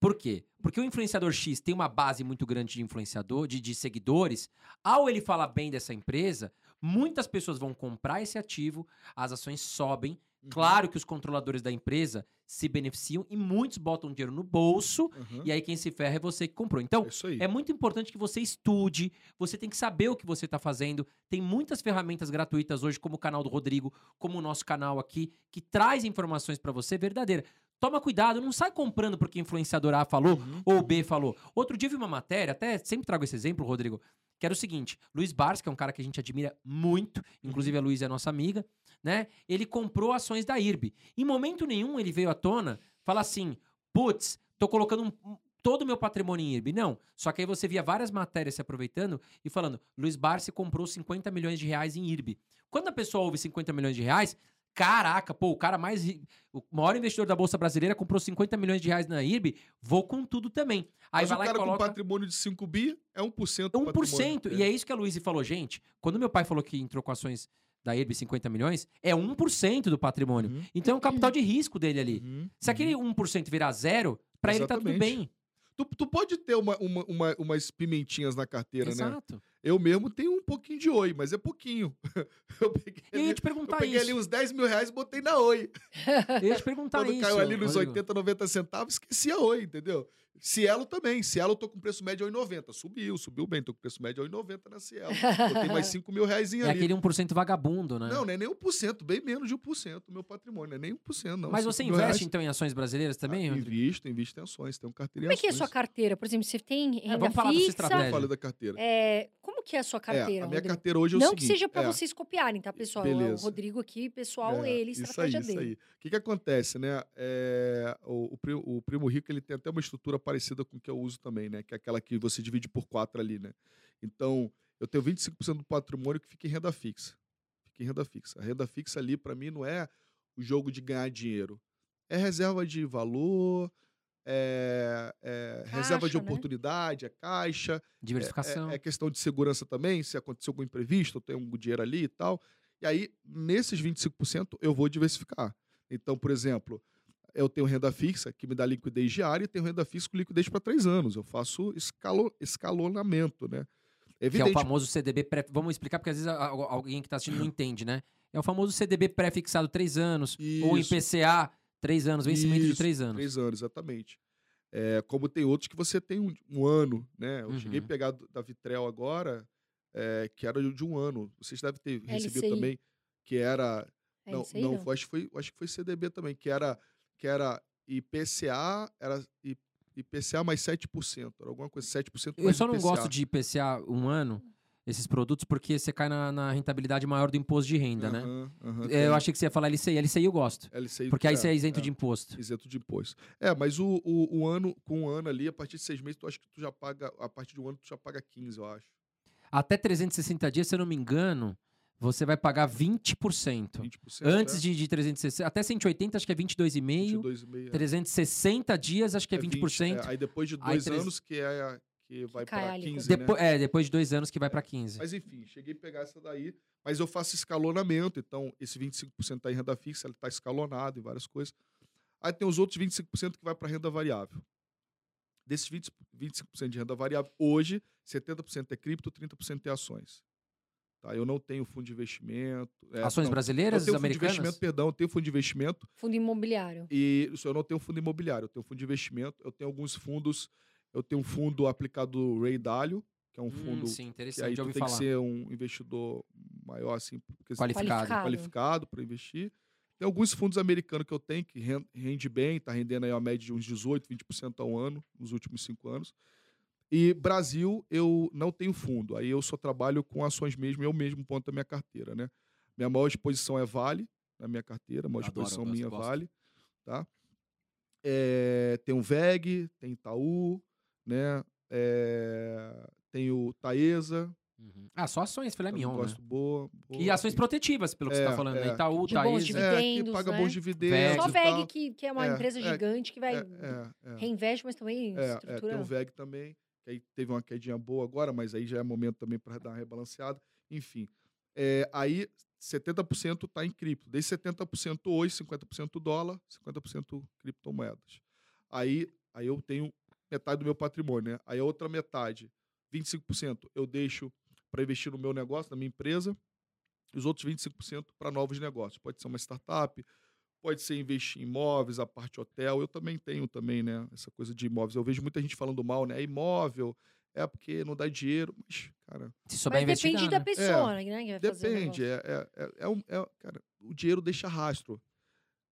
S2: Por quê? Porque o influenciador X tem uma base muito grande de influenciador, de, de seguidores. Ao ele falar bem dessa empresa, muitas pessoas vão comprar esse ativo, as ações sobem.
S3: Uhum,
S2: Claro que os controladores da empresa se beneficiam e muitos botam dinheiro no bolso.
S3: uhum.
S2: E aí quem se ferra é você que comprou. Então,
S3: É
S2: é muito importante que você estude, você tem que saber o que você está fazendo. Tem muitas ferramentas gratuitas hoje, como o canal do Rodrigo, como o nosso canal aqui, que traz informações para você verdadeira. Toma cuidado, não sai comprando porque influenciador A falou
S3: Uhum.
S2: ou B falou. Outro dia eu vi uma matéria, até sempre trago esse exemplo, Rodrigo, que era o seguinte: Luiz Bars, que é um cara que a gente admira muito, inclusive a Luiz é nossa amiga, né? Ele comprou ações da IRB. Em momento nenhum ele veio à tona falar assim: putz, tô colocando um- todo o meu patrimônio em IRB. Não. Só que aí você via várias matérias se aproveitando e falando: Luiz Barsi comprou 50 milhões de reais em IRB. Quando a pessoa ouve 50 milhões de reais, caraca, pô, o cara mais. O maior investidor da Bolsa Brasileira comprou 50 milhões de reais na IRB, vou com tudo também. Aí
S3: Mas
S2: vai
S3: o
S2: lá e
S3: cara com
S2: coloca.
S3: patrimônio de 5 bi é 1% do
S2: 1%.
S3: patrimônio.
S2: E é isso que a Luísa falou, gente. Quando meu pai falou que entrou com ações da IRB 50 milhões, é 1% do patrimônio.
S3: Uhum,
S2: Então é um capital de risco dele ali.
S3: uhum,
S2: Se aquele
S3: uhum.
S2: 1% virar zero, pra ele tá tudo bem.
S3: Tu, tu pode ter uma, uma, uma- umas pimentinhas na carteira, né?
S2: Exato.
S3: Eu mesmo tenho um pouquinho de oi, mas é pouquinho. eu peguei,
S2: eu ia
S3: ali,
S2: te
S3: eu
S2: perguntar
S3: peguei
S2: isso.
S3: ali uns 10 mil reais e botei na oi.
S2: Eu ia te perguntar
S3: Quando
S2: isso.
S3: caiu ali nos
S2: Rodrigo.
S3: 80, 90 centavos, esqueci a oi, entendeu? Cielo também. Cielo eu tô com preço médio a 1,90. Subiu, subiu bem. Tô com preço médio a 1,90 na Cielo. Botei mais 5 mil reais
S2: É
S3: ali.
S2: aquele 1% vagabundo, né?
S3: Não, não é nem 1%, bem menos de 1% do meu patrimônio. Não é nem 1%, não.
S2: Mas
S3: 5
S2: você investe,
S3: reais.
S2: então, em ações brasileiras também,
S3: Ah? Invisto, invisto em ações. Um carteira
S1: Como é que é a sua carteira? Por exemplo, você tem renda
S2: vamos falar da sua
S1: fixa.
S2: estratégia.
S3: Eu falei da carteira.
S1: É, como que é a sua
S3: É,
S1: carteira,
S3: a minha
S1: Rodrigo?
S3: carteira hoje é o
S1: Não
S3: seguinte.
S1: que seja pra
S3: é,
S1: vocês copiarem, tá, pessoal? É O
S3: Beleza.
S1: Rodrigo aqui, pessoal,
S3: é,
S1: ele,
S3: isso aí,
S1: estratégia
S3: isso
S1: dele.
S3: aí. O que, que acontece, né? É, o, o o Primo Rico ele tem até uma estrutura parecida com o que eu uso também, né? Que é aquela que você divide por quatro ali, né? Então, eu tenho 25% do patrimônio que fica em renda fixa. Fica em renda fixa. A renda fixa ali, para mim, não é o jogo de ganhar dinheiro. É reserva de valor, é, é reserva de
S1: né?
S3: oportunidade, é caixa.
S2: Diversificação.
S3: É, é questão de segurança também, se acontecer algum imprevisto, eu tenho um dinheiro ali e tal. E aí, nesses 25%, eu vou diversificar. Então, por exemplo, eu tenho renda fixa, que me dá liquidez diária, e tenho renda fixa com liquidez para três anos. Eu faço escalo, escalonamento, né?
S2: É que é o famoso CDB pré... Vamos explicar, porque às vezes alguém que está assistindo não entende, né? É o famoso CDB pré-fixado três anos, Isso. ou em PCA, três anos, vencimento Isso, de três anos.
S3: Três anos, exatamente. É, como tem outros que você tem um, um ano, né? Eu uhum. cheguei a pegar da Vitrel agora, é, que era de um ano. Vocês devem ter recebido LCI. também, que era. É não, não, não, Acho, que foi, acho que foi CDB também, que era, que era IPCA, era IPCA mais 7%, era alguma coisa, 7% mais
S2: Eu só não IPCA. gosto de IPCA um ano esses produtos porque você cai na, na rentabilidade maior do imposto de renda, né? Uhum, é, eu achei que você ia falar LCI. LCI eu gosto. LCI, porque aí é, você é isento é, de imposto.
S3: Isento de imposto. É, mas o, o, o, ano, com um ano ali, a partir de seis meses, tu acha que tu já paga, a partir de um ano, tu já paga 15, eu acho.
S2: Até 360 dias, se eu não me engano, você vai pagar 20%. 20% Antes é. de, de 360, até 180 acho que é 22,5. 22,5. 360 dias acho que é, é 20%. 20 é,
S3: aí depois de dois aí, anos que é que vai para 15,
S2: Depo né? É, depois de dois anos que vai para 15.
S3: Mas enfim, cheguei a pegar essa daí, mas eu faço escalonamento, então esse 25% tá em renda fixa, ele tá escalonado em várias coisas. Aí tem os outros 25% que vai para renda variável. Desses 20, 25% de renda variável, hoje, 70% é cripto, 30% é ações. Tá? Eu não tenho fundo de investimento.
S2: É, ações
S3: não,
S2: brasileiras,
S3: eu tenho
S2: americanas?
S3: Fundo de investimento, perdão, eu tenho fundo de investimento.
S1: Fundo imobiliário.
S3: E isso, eu não tenho fundo imobiliário, eu tenho fundo de investimento, eu tenho alguns fundos eu tenho um fundo aplicado Ray Dalio, que é um hum, fundo
S2: sim, interessante,
S3: que aí tu tem
S2: falar.
S3: que ser um investidor maior assim,
S2: qualificado,
S3: qualificado para investir. Tem alguns fundos americanos que eu tenho que rende bem, está rendendo aí uma média de uns 18, 20% ao ano nos últimos cinco anos. E Brasil, eu não tenho fundo. Aí eu só trabalho com ações mesmo, eu mesmo ponto a minha carteira, né? Minha maior exposição é Vale, na minha carteira, a maior Adoro, exposição minha é Vale, tá? É, tem o VEG, tem Itaú, né? É, tem o Taesa.
S2: Uhum. Ah, só ações, filé mignon,
S3: gosto
S2: né?
S3: boa, boa,
S2: E ações protetivas, pelo que é, você está falando, né?
S3: é.
S2: né? Itaú,
S1: de
S2: Taesa.
S1: Bons dividendos,
S3: é, que paga
S1: né?
S3: bons dividendos.
S1: Só VEG, que, que é uma é, empresa é, gigante que vai
S3: é, é,
S1: reinveste, mas também
S3: é, estrutura. tem o VEG também, que aí teve uma quedinha boa agora, mas aí já é momento também para dar uma rebalanceada. Enfim, aí 70% está em cripto. Desse 70% hoje, 50% dólar, 50% criptomoedas. Aí, aí eu tenho metade do meu patrimônio, né? Aí a outra metade, 25%, eu deixo para investir no meu negócio, na minha empresa, e os outros 25% para novos negócios. Pode ser uma startup, pode ser investir em imóveis, a parte hotel. Eu também tenho também, né, essa coisa de imóveis. Eu vejo muita gente falando mal, né? É imóvel, é porque não dá dinheiro, mas, cara.
S1: Se souber mas depende né? da pessoa, é, né?
S3: depende. É, é, é, é, um, é, cara, o dinheiro deixa rastro.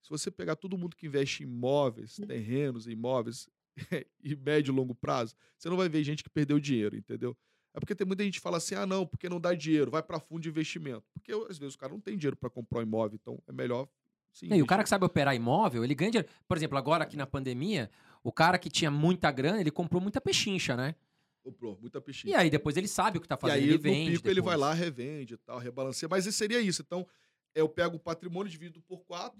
S3: Se você pegar todo mundo que investe em imóveis, terrenos, imóveis, e médio e longo prazo, você não vai ver gente que perdeu dinheiro, entendeu? É porque tem muita gente que fala assim: ah, não, porque não dá dinheiro, vai para fundo de investimento. Porque às vezes o cara não tem dinheiro para comprar um imóvel, então é melhor.
S2: Sim, e o cara que sabe operar imóvel, ele ganha dinheiro. Por exemplo, agora aqui na pandemia, o cara que tinha muita grana, ele comprou muita pechincha, né?
S3: Comprou, muita pechincha.
S2: E aí depois ele sabe o que tá fazendo, e aí,
S3: ele
S2: vende.
S3: No pico depois. ele vai lá, revende e tal, rebalanceia. Mas seria isso. Então, eu pego o patrimônio, divido por quatro,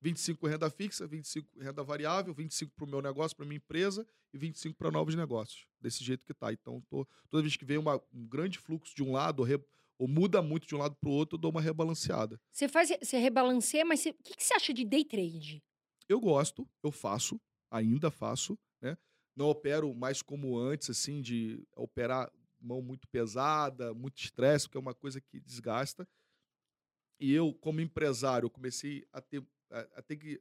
S3: 25 renda fixa, 25 renda variável, 25 para o meu negócio, para minha empresa e 25 para novos negócios. Desse jeito que está. Então, tô, toda vez que vem uma, um grande fluxo de um lado, ou, re, ou muda muito de um lado para o outro, eu dou uma rebalanceada.
S1: Você faz, você rebalanceia, mas o que, que você acha de day trade?
S3: Eu gosto, eu faço, ainda faço, né? Não opero mais como antes, assim, de operar mão muito pesada, muito estresse, porque é uma coisa que desgasta. E eu, como empresário, comecei a ter a, a ter que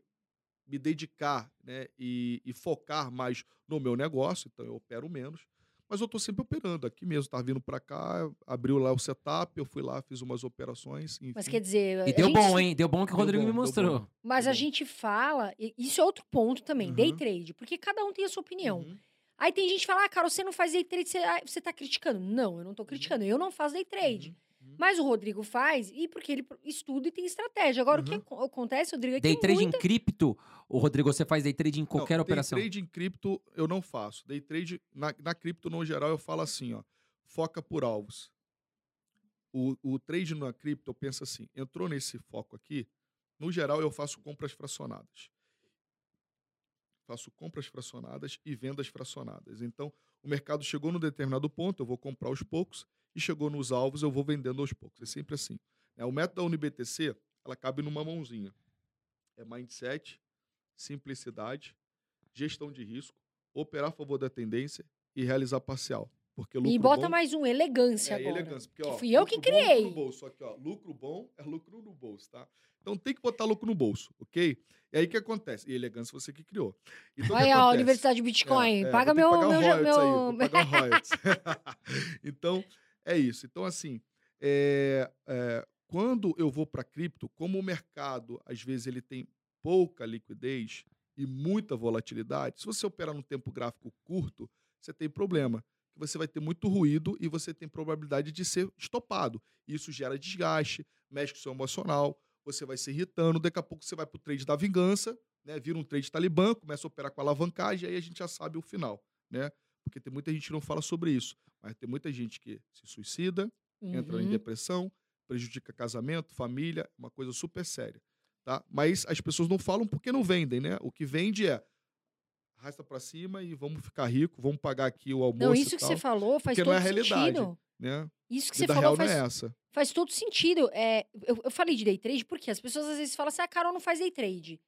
S3: me dedicar né, e, e, focar mais no meu negócio, então eu opero menos. Mas eu estou sempre operando. Aqui mesmo, estava vindo para cá, abriu lá o setup, eu fui lá, fiz umas operações. Enfim.
S1: Mas quer dizer.
S2: E deu gente... bom, hein? Deu bom que o Rodrigo bom, me mostrou.
S1: Mas
S3: deu
S1: a bom. gente fala, isso é outro ponto também, uhum. day trade, porque cada um tem a sua opinião. Uhum. Aí tem gente que fala, ah, cara, você não faz day trade, você, ah, você tá criticando. Não, eu não estou uhum. criticando, uhum. eu não faço day trade. Uhum. Uhum. Mas o Rodrigo faz, e porque ele estuda e tem estratégia. Agora, uhum. o que uhum. acontece, Rodrigo, é
S2: Day trade
S1: muita...
S2: em cripto, o Rodrigo, você faz day trade em qualquer
S3: não,
S2: operação?
S3: Day trade em cripto eu não faço. Day trade, na, na cripto, no geral, eu falo assim, ó, foca por alvos. O, o trade na cripto, eu penso assim, entrou nesse foco aqui, no geral, eu faço compras fracionadas. Faço compras fracionadas e vendas fracionadas. Então, o mercado chegou num determinado ponto, eu vou comprar aos poucos e chegou nos alvos, eu vou vendendo aos poucos. É sempre assim. É, o método da UniBTC, ela cabe numa mãozinha. É mindset, simplicidade, gestão de risco, operar a favor da tendência e realizar parcial. Porque lucro
S1: E bota
S3: bom
S1: mais um, elegância
S3: é,
S1: agora.
S3: elegância. Porque,
S1: Que
S3: ó,
S1: fui eu que
S3: lucro bom é lucro
S1: criei.
S3: no bolso. Só que, ó, lucro bom é lucro no bolso, tá? Então tem que botar lucro no bolso, ok? E aí o que acontece? E elegância você que criou. Então, que
S1: Olha, ó? Universidade Bitcoin,
S3: É, é,
S1: paga meu,
S3: que pagar
S1: meu,
S3: aí,
S1: meu...
S3: então, é isso. Então, assim, é, é, quando eu vou para cripto, como o mercado, às vezes, ele tem pouca liquidez e muita volatilidade, se você operar num tempo gráfico curto, você tem problema. Você vai ter muito ruído e você tem probabilidade de ser estopado. Isso gera desgaste, mexe com o seu emocional, você vai se irritando, daqui a pouco você vai para o trade da vingança, né? Vira um trade talibã, começa a operar com alavancagem, aí a gente já sabe o final, né? Porque tem muita gente que não fala sobre isso, mas tem muita gente que se suicida, entra em
S1: Uhum.
S3: depressão, prejudica casamento, família, uma coisa super séria, tá? Mas as pessoas não falam porque não vendem, né? O que vende é arrasta para cima e vamos ficar rico, vamos pagar aqui o almoço
S1: Não, isso que você falou faz todo
S3: não é a realidade.
S1: sentido.
S3: né?
S1: Isso que você falou
S3: real
S1: faz,
S3: é essa.
S1: faz todo sentido. É, eu, eu falei de day trade porque as pessoas às vezes falam assim, a Carol não faz day trade.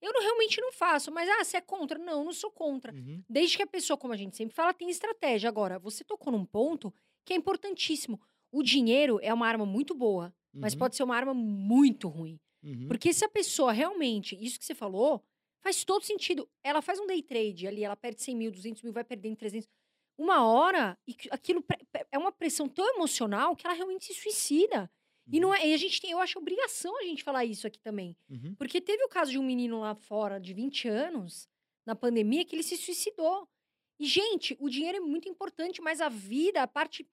S1: Eu não, realmente não faço, mas ah, você é contra? Não, eu não sou contra.
S3: Uhum.
S1: Desde que a pessoa, como a gente sempre fala, tem estratégia. Agora, você tocou num ponto que é importantíssimo. O dinheiro é uma arma muito boa, mas
S3: Uhum.
S1: pode ser uma arma muito ruim.
S3: Uhum.
S1: Porque se a pessoa realmente, isso que você falou, faz todo sentido. Ela faz um day trade ali, ela perde 100 mil, 200 mil, vai perdendo 300. Uma hora, e aquilo é uma pressão tão emocional que ela realmente se suicida. E não é, e a gente tem, eu acho obrigação a gente falar isso aqui também.
S3: Uhum.
S1: Porque teve o caso de um menino lá fora de 20 anos, na pandemia, que ele se suicidou. E, gente, o dinheiro é muito importante, mas a vida, a parte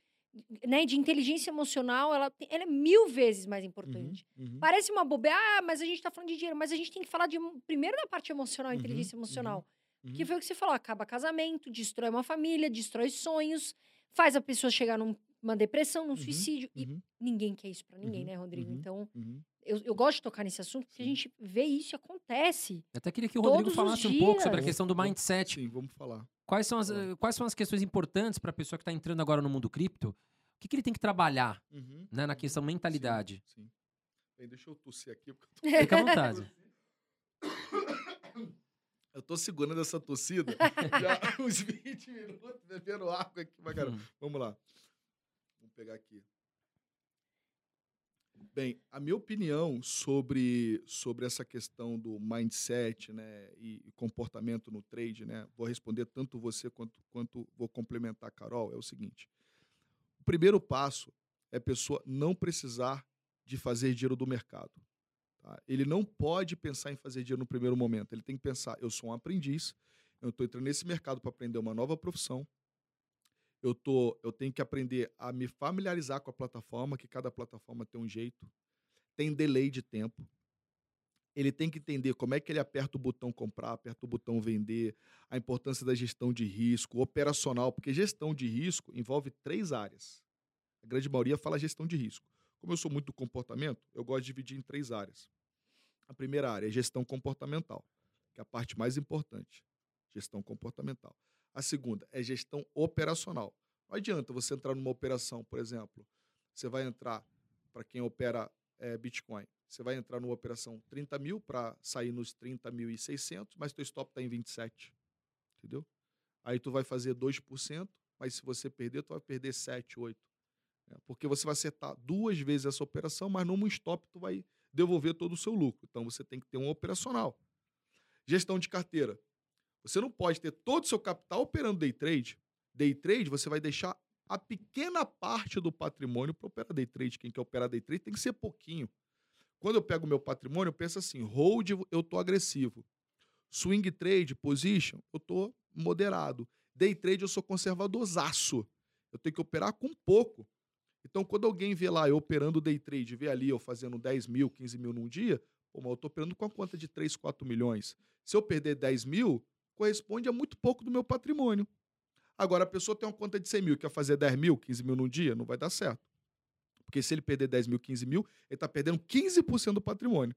S1: né, de inteligência emocional, ela, tem- ela é mil vezes mais importante.
S3: Uhum. Uhum.
S1: Parece uma bobeira, ah, mas a gente tá falando de dinheiro, mas a gente tem que falar de, primeiro da parte emocional,
S3: Uhum,
S1: inteligência emocional.
S3: uhum.
S1: Que foi o que você falou, acaba casamento, destrói uma família, destrói sonhos, faz a pessoa chegar numa depressão, num
S3: Uhum,
S1: suicídio. E
S3: Uhum.
S1: ninguém quer isso pra ninguém,
S3: Uhum,
S1: né, Rodrigo?
S3: uhum.
S1: Então,
S3: Uhum.
S1: eu, eu gosto de tocar nesse assunto, porque a
S3: Sim.
S1: gente vê isso e acontece.
S2: Eu até queria que o Rodrigo falasse um pouco sobre a questão do mindset.
S3: Sim, vamos falar.
S2: Quais são as, eh, quais são as questões importantes para a pessoa que está entrando agora no mundo cripto? O que, que ele tem que trabalhar
S3: Uhum.
S2: né, na questão mentalidade?
S3: Sim, sim. Bem, deixa eu tossir aqui. Porque eu tô...
S2: Fica à vontade.
S3: Eu tô segurando essa tossida já há uns 20 minutos, bebendo água aqui pra caramba.
S2: Hum.
S3: Vamos lá. Pegar aqui. Bem, a minha opinião sobre, sobre essa questão do mindset né, e, e comportamento no trade, né, vou responder tanto você quanto, quanto vou complementar a Carol, é o seguinte. O primeiro passo é a pessoa não precisar de fazer dinheiro do mercado. tá? Ele não pode pensar em fazer dinheiro no primeiro momento. Ele tem que pensar: eu sou um aprendiz, eu estou entrando nesse mercado para aprender uma nova profissão. Eu, tô, eu tenho que aprender a me familiarizar com a plataforma, que cada plataforma tem um jeito, tem delay de tempo. Ele tem que entender como é que ele aperta o botão comprar, aperta o botão vender, a importância da gestão de risco, operacional, porque gestão de risco envolve três áreas. A grande maioria fala gestão de risco. Como eu sou muito comportamento, eu gosto de dividir em três áreas. A primeira área é gestão comportamental, que é a parte mais importante. Gestão comportamental. A segunda é gestão operacional. Não adianta você entrar numa operação, por exemplo, você vai entrar, para quem opera eh, Bitcoin, você vai entrar numa operação 30 mil para sair nos 30.600, mas teu stop está em 27. Entendeu? Aí tu vai fazer 2%, mas se você perder, tu vai perder 7, 8. né? Porque você vai acertar duas vezes essa operação, mas num stop tu vai devolver todo o seu lucro. Então você tem que ter um operacional. Gestão de carteira. Você não pode ter todo o seu capital operando day trade. Day trade, você vai deixar a pequena parte do patrimônio para operar day trade. Quem quer operar day trade tem que ser pouquinho. Quando eu pego meu patrimônio, eu penso assim: hold, eu tô agressivo. Swing trade, position, eu tô moderado. Day trade, eu sou conservadorzaço. Eu tenho que operar com pouco. Então, quando alguém vê lá eu operando day trade, vê ali eu fazendo 10 mil, 15 mil num dia, pô, mas eu tô operando com a conta de 3, 4 milhões. Se eu perder 10 mil, corresponde a muito pouco do meu patrimônio. Agora, a pessoa tem uma conta de 100 mil, quer fazer 10 mil, 15 mil num dia, não vai dar certo. Porque se ele perder 10 mil, 15 mil, ele está perdendo 15% do patrimônio.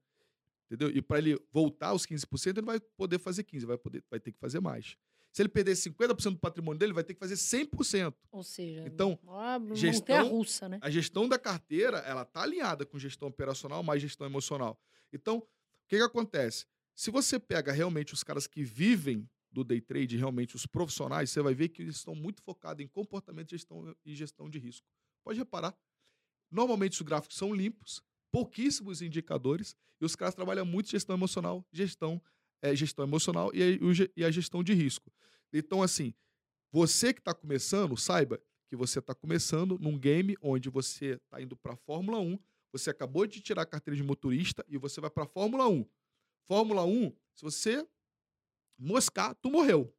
S3: Entendeu? E para ele voltar aos 15%, ele não vai poder fazer 15%, vai, poder, vai ter que fazer mais. Se ele perder 50% do patrimônio dele, vai ter que fazer 100%.
S1: Ou seja,
S3: Então,
S1: uma montanha
S3: gestão-
S1: russa, né?
S3: A gestão da carteira, ela tá alinhada com gestão operacional mais gestão emocional. Então, o que, que acontece? Se você pega realmente os caras que vivem do day trade, realmente os profissionais, você vai ver que eles estão muito focados em comportamento gestão, e gestão de risco. Pode reparar. Normalmente os gráficos são limpos, pouquíssimos indicadores, e os caras trabalham muito gestão emocional, gestão, é, gestão emocional e e a gestão de risco. Então, assim, você que está começando, saiba que você está começando num game onde você está indo para a Fórmula 1, você acabou de tirar a carteira de motorista e você vai para a Fórmula 1. Fórmula 1, se você moscar, tu morreu.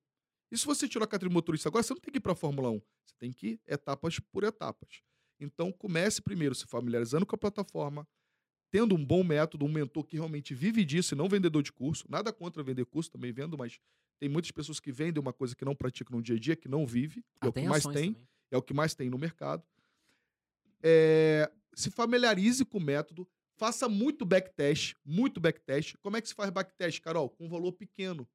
S3: E se você tirou a carteira de motorista agora, você não tem que ir para a Fórmula 1. Você tem que ir etapas por etapas. Então, comece primeiro se familiarizando com a plataforma, tendo um bom método, um mentor que realmente vive disso e não vendedor de curso. Nada contra vender curso, também vendo, mas tem muitas pessoas que vendem uma coisa que não praticam no dia a dia, que não vive. Ah, é o que mais tem. Também. É o que mais tem no mercado. É, se familiarize com o método, faça muito backtest, muito backtest. Como é que se faz backtest, Carol? Com um valor pequeno.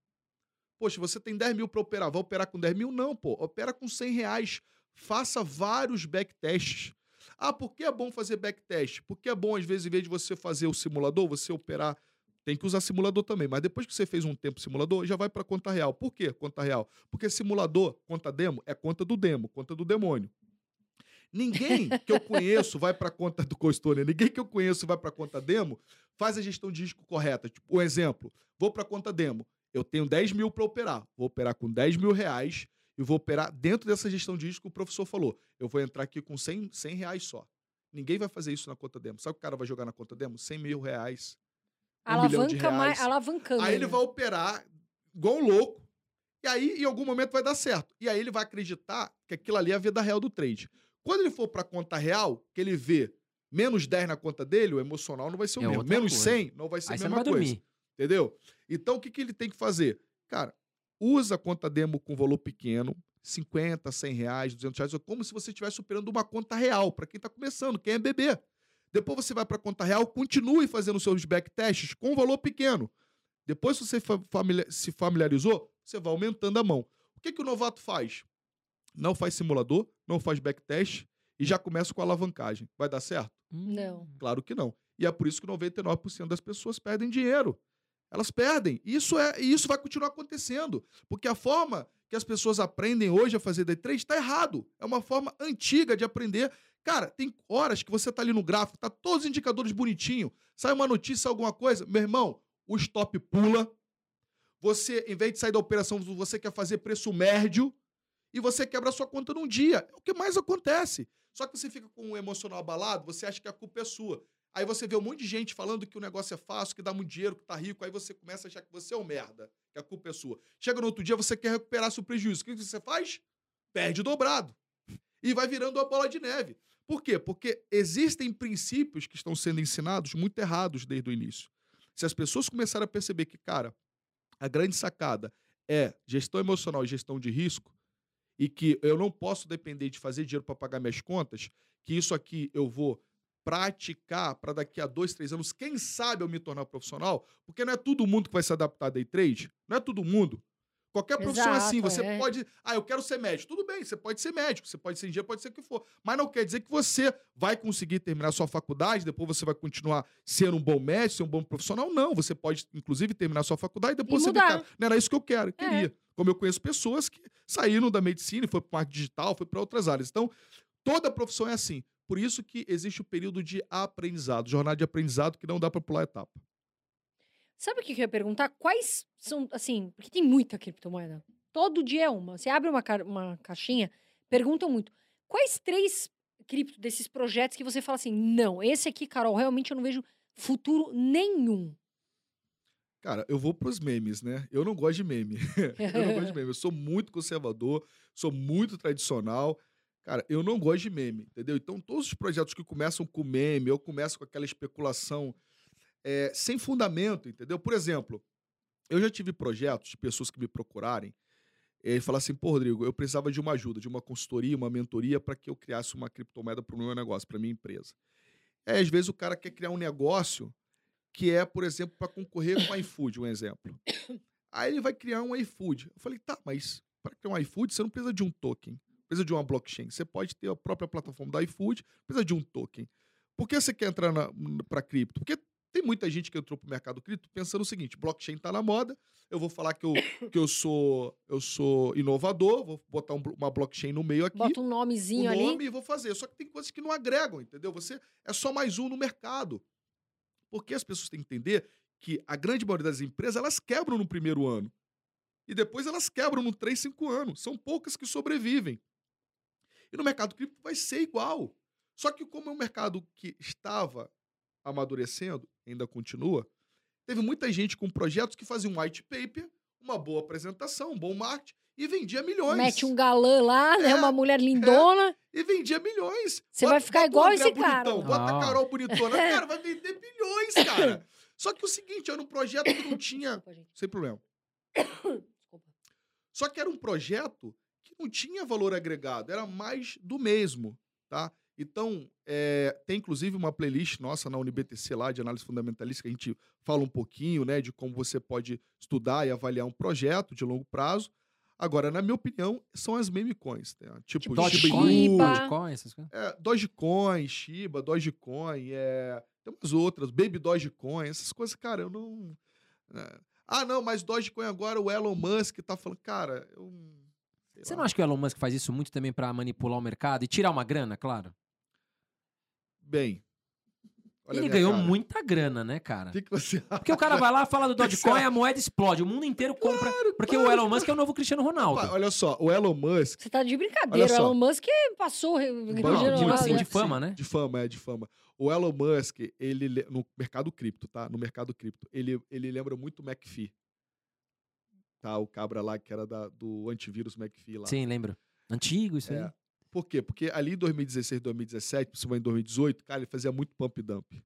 S3: Poxa, você tem 10 mil para operar, vai operar com 10 mil? Não, pô. Opera com 100 reais. Faça vários backtests. Ah, por que é bom fazer backtest? Porque é bom, às vezes, em vez de você fazer o simulador, você operar. Tem que usar simulador também, mas depois que você fez um tempo simulador, já vai para conta real. Por quê conta real? Porque simulador, conta demo, é conta do demo, conta do demônio. Ninguém que eu conheço vai para conta do Costone, ninguém que eu conheço vai para conta demo, faz a gestão de risco correta. Tipo, um exemplo, vou para conta demo, eu tenho 10 mil para operar, vou operar com 10 mil reais e vou operar dentro dessa gestão de risco que o professor falou. Eu vou entrar aqui com 100, 100 reais só. Ninguém vai fazer isso na conta demo. Sabe o que o cara vai jogar na conta demo? 100 mil reais. Um Alavanca mais,
S1: alavancando.
S3: Aí ele vai operar igual um louco. E aí, em algum momento, vai dar certo. E aí ele vai acreditar que aquilo ali é a vida real do trade. Quando ele for para a conta real, que ele vê menos 10 na conta dele, o emocional não vai ser o é mesmo. Menos coisa. 100 não vai ser aí a mesma coisa. Dormir. Entendeu? Então, o que, que ele tem que fazer? Cara, usa a conta demo com valor pequeno, 50, 100 reais, 200 reais, como se você estivesse operando uma conta real, para quem está começando, quem é bebê. Depois você vai para a conta real, continue fazendo seus backtests com valor pequeno. Depois que você se familiarizou, você vai aumentando a mão. O que, que o novato faz? Não faz simulador, não faz backtest e já começa com alavancagem. Vai dar certo?
S1: Não.
S3: Claro que não. E é por isso que 99% das pessoas perdem dinheiro. Elas perdem. Isso é, e isso vai continuar acontecendo. Porque a forma que as pessoas aprendem hoje a fazer day trade está errado. É uma forma antiga de aprender. Cara, tem horas que você está ali no gráfico, tá todos os indicadores bonitinho, sai uma notícia, alguma coisa, meu irmão, o stop pula. Você, em vez de sair da operação, você quer fazer preço médio e você quebra a sua conta num dia. É o que mais acontece. Só que você fica com o emocional abalado, você acha que a culpa é sua. Aí você vê um monte de gente falando que o negócio é fácil, que dá muito dinheiro, que tá rico, aí você começa a achar que você é um merda, que a culpa é sua. Chega no outro dia, você quer recuperar seu prejuízo. O que você faz? Perde dobrado. E vai virando uma bola de neve. Por quê? Porque existem princípios que estão sendo ensinados muito errados desde o início. Se as pessoas começarem a perceber que, cara, a grande sacada é gestão emocional e gestão de risco, e que eu não posso depender de fazer dinheiro para pagar minhas contas, que isso aqui eu vou praticar para daqui a dois, três anos, quem sabe eu me tornar profissional, porque não é todo mundo que vai se adaptar a day trade, não é todo mundo. Qualquer profissão Exato, é assim, você é. pode. Ah, eu quero ser médico. Tudo bem, você pode ser médico, você pode ser engenheiro, pode ser o que for. Mas não quer dizer que você vai conseguir terminar sua faculdade, depois você vai continuar sendo um bom médico, ser um bom profissional. Não, você pode, inclusive, terminar sua faculdade e depois e você mudar. Vê, não era isso que eu quero, eu é. queria. Como eu conheço pessoas que saíram da medicina e foi para parte digital, foi para outras áreas. Então, toda profissão é assim. Por isso que existe o período de aprendizado, jornada de aprendizado que não dá para pular etapa.
S1: Sabe o que eu ia perguntar? Quais são, assim, porque tem muita criptomoeda. Todo dia é uma. Você abre uma, ca uma caixinha, perguntam muito. Quais três cripto desses projetos que você fala assim, não, esse aqui, Carol, realmente eu não vejo futuro nenhum?
S3: Cara, eu vou pros memes, né? Eu não gosto de meme. eu não gosto de meme. Eu sou muito conservador, sou muito tradicional. Cara, eu não gosto de meme, entendeu? Então, todos os projetos que começam com meme ou começam com aquela especulação é, sem fundamento, entendeu? Por exemplo, eu já tive projetos de pessoas que me procurarem e falar assim, pô, Rodrigo, eu precisava de uma ajuda, de uma consultoria, uma mentoria para que eu criasse uma criptomoeda para o meu negócio, para minha empresa. É, às vezes o cara quer criar um negócio que é, por exemplo, para concorrer com o iFood, um exemplo. Aí ele vai criar um iFood. Eu falei, tá, mas para criar um iFood você não precisa de um token precisa de uma blockchain. Você pode ter a própria plataforma da iFood, precisa de um token. Por que você quer entrar para cripto? Porque Tem muita gente que entrou pro mercado cripto pensando o seguinte: blockchain tá na moda, eu vou falar que eu, que eu sou eu sou inovador, vou botar um uma blockchain no meio aqui,
S1: Bota um nomezinho
S3: nome
S1: ali.
S3: e vou fazer. Só que tem coisas que não agregam, entendeu? Você é só mais um no mercado. Porque as pessoas têm que entender que a grande maioria das empresas elas quebram no primeiro ano. E depois elas quebram no 3, 5 anos. São poucas que sobrevivem. E no mercado cripto vai ser igual. Só que como é um mercado que estava amadurecendo, ainda continua, teve muita gente com projetos que fazia um white paper, uma boa apresentação, um bom marketing e vendia milhões.
S1: Mete um galã lá, né?
S3: É,
S1: Uma mulher lindona.
S3: E vendia milhões.
S1: Você vai ficar igual
S3: André
S1: esse cara.
S3: Bonitão, Bota
S2: Ah.
S3: a Carol bonitona. Cara, vai vender bilhões, cara. Só que o seguinte, era um projeto que não tinha... Sem problema.
S1: Desculpa.
S3: Só que era um projeto que não tinha valor agregado, era mais do mesmo, tá? Então, é, tem inclusive uma playlist nossa na UniBTC lá de análise fundamentalista que a gente fala um pouquinho, né, de como você pode estudar e avaliar um projeto de longo prazo. Agora, na minha opinião, são as meme coins, né? Tipo,
S1: Tipo Dogecoin.
S2: Dogecoin, essas coisas.
S3: é, Dogecoin, Shiba, Dogecoin, é, tem umas outras, Baby Dogecoin, essas coisas, cara, eu não. é. Ah, não, mas Dogecoin agora o Elon Musk tá falando, cara, eu. sei
S2: Você
S3: lá.
S2: não acha que o Elon Musk faz isso muito também pra manipular o mercado e tirar uma grana, claro?
S3: Bem. olha
S2: Ele ganhou
S3: cara.
S2: muita grana, né, cara?
S3: O que, que você acha?
S2: Porque o cara vai lá, fala do
S3: você
S2: Dogecoin, a moeda explode. O mundo inteiro compra. porque o
S3: claro,
S2: Elon Musk é o novo Cristiano Ronaldo.
S3: Olha só, o Elon Musk.
S1: Você tá de brincadeira. O. Elon Musk passou.
S3: Não,
S1: Cristiano
S2: tipo
S1: Ronaldo,
S2: assim,
S1: né?
S2: de fama, né?
S3: De fama, é, de fama. O Elon Musk, ele, le- no mercado cripto, tá? No mercado cripto, ele, ele lembra muito o McPhee. Tá? O cabra lá que era da- do antivírus McPhee lá.
S2: Sim, lembro. Antigo isso aí.
S3: Por quê? Porque ali em 2016, 2017, principalmente em 2018, cara, ele fazia muito pump dump. Entendeu?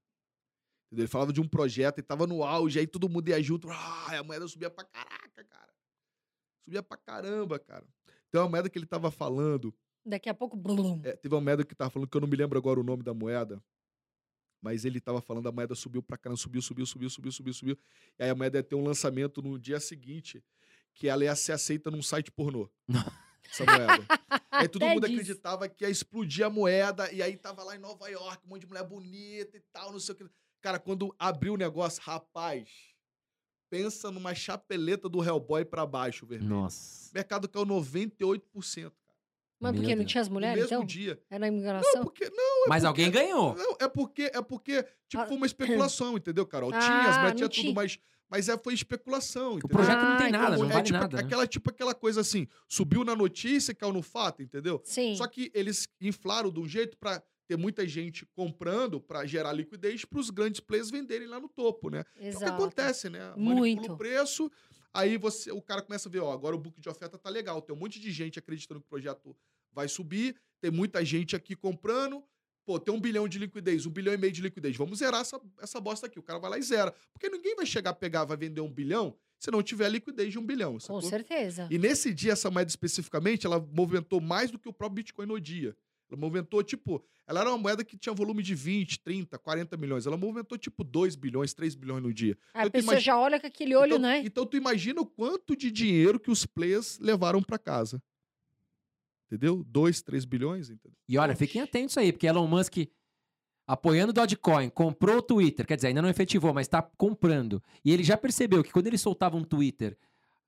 S3: Ele falava de um projeto e tava no auge, aí todo mundo ia junto, ah, a moeda subia pra caraca, cara. Subia pra caramba, cara. Tem uma moeda que ele tava falando,
S1: Daqui a pouco. blum.
S3: é, teve uma moeda que tava falando, que eu não me lembro agora o nome da moeda, mas ele tava falando, a moeda subiu pra caramba, subiu, subiu, subiu, subiu, subiu, subiu. E aí a moeda ia ter um lançamento no dia seguinte, que ela ia ser aceita num site pornô. Essa moeda. Aí todo
S1: Até
S3: mundo
S1: disso.
S3: acreditava que ia explodir a moeda, e aí tava lá em Nova York, um monte de mulher bonita e tal, não sei o que. Cara, quando abriu o negócio, rapaz, pensa numa chapeleta do Hellboy pra baixo, vermelho.
S2: Nossa.
S3: O mercado caiu 98%, cara.
S1: Mas porque não tinha as
S3: No
S1: mulheres,
S3: mesmo
S1: então?
S3: dia.
S1: Era a
S3: Não, porque. Não,
S2: Mas alguém ganhou.
S3: não, é porque, é porque, tipo,
S1: Ah,
S3: foi uma especulação, entendeu, Carol?
S1: Ah,
S3: tinha, as mulheres
S1: não
S3: tinha
S1: tinha.
S3: tudo, mas, mas é, foi especulação,
S2: O
S3: entendeu?
S2: projeto não tem
S1: Ah,
S2: nada, não
S3: é
S2: vale
S3: tipo,
S2: nada. né?
S3: aquela, tipo aquela coisa assim, subiu na notícia, caiu no fato, entendeu?
S1: Sim.
S3: Só que eles inflaram de um jeito pra ter muita gente comprando pra gerar liquidez para os grandes players venderem lá no topo, né? É o que
S1: Exato.
S3: acontece, né?
S1: Muito.
S3: Manipula o preço, aí você, o cara começa a ver, ó, agora o book de oferta tá legal, tem um monte de gente acreditando que o projeto vai subir, tem muita gente aqui comprando, pô, tem um bilhão de liquidez, um bilhão e meio de liquidez, vamos zerar essa, essa bosta aqui. O cara vai lá e zera. Porque ninguém vai chegar, pegar, vai vender um bilhão se não tiver liquidez de um bilhão,
S1: Com
S3: sacou?
S1: certeza.
S3: E nesse dia, essa moeda especificamente, ela movimentou mais do que o próprio Bitcoin no dia. Ela movimentou, tipo, ela era uma moeda que tinha volume de 20, 30, 40 milhões. Ela movimentou, tipo, 2 bilhões, 3 bilhões no dia.
S1: Aí a
S3: eu
S1: pessoa
S3: imagi-
S1: já olha com aquele olho,
S3: então,
S1: né?
S3: Então, tu imagina o quanto de dinheiro que os players levaram pra casa. Entendeu? 2, 3 bilhões, entendeu?
S2: E olha, fiquem atentos aí, porque Elon Musk, apoiando o Dogecoin, comprou o Twitter. Quer dizer, ainda não efetivou, mas tá comprando. E ele já percebeu que quando ele soltava um Twitter,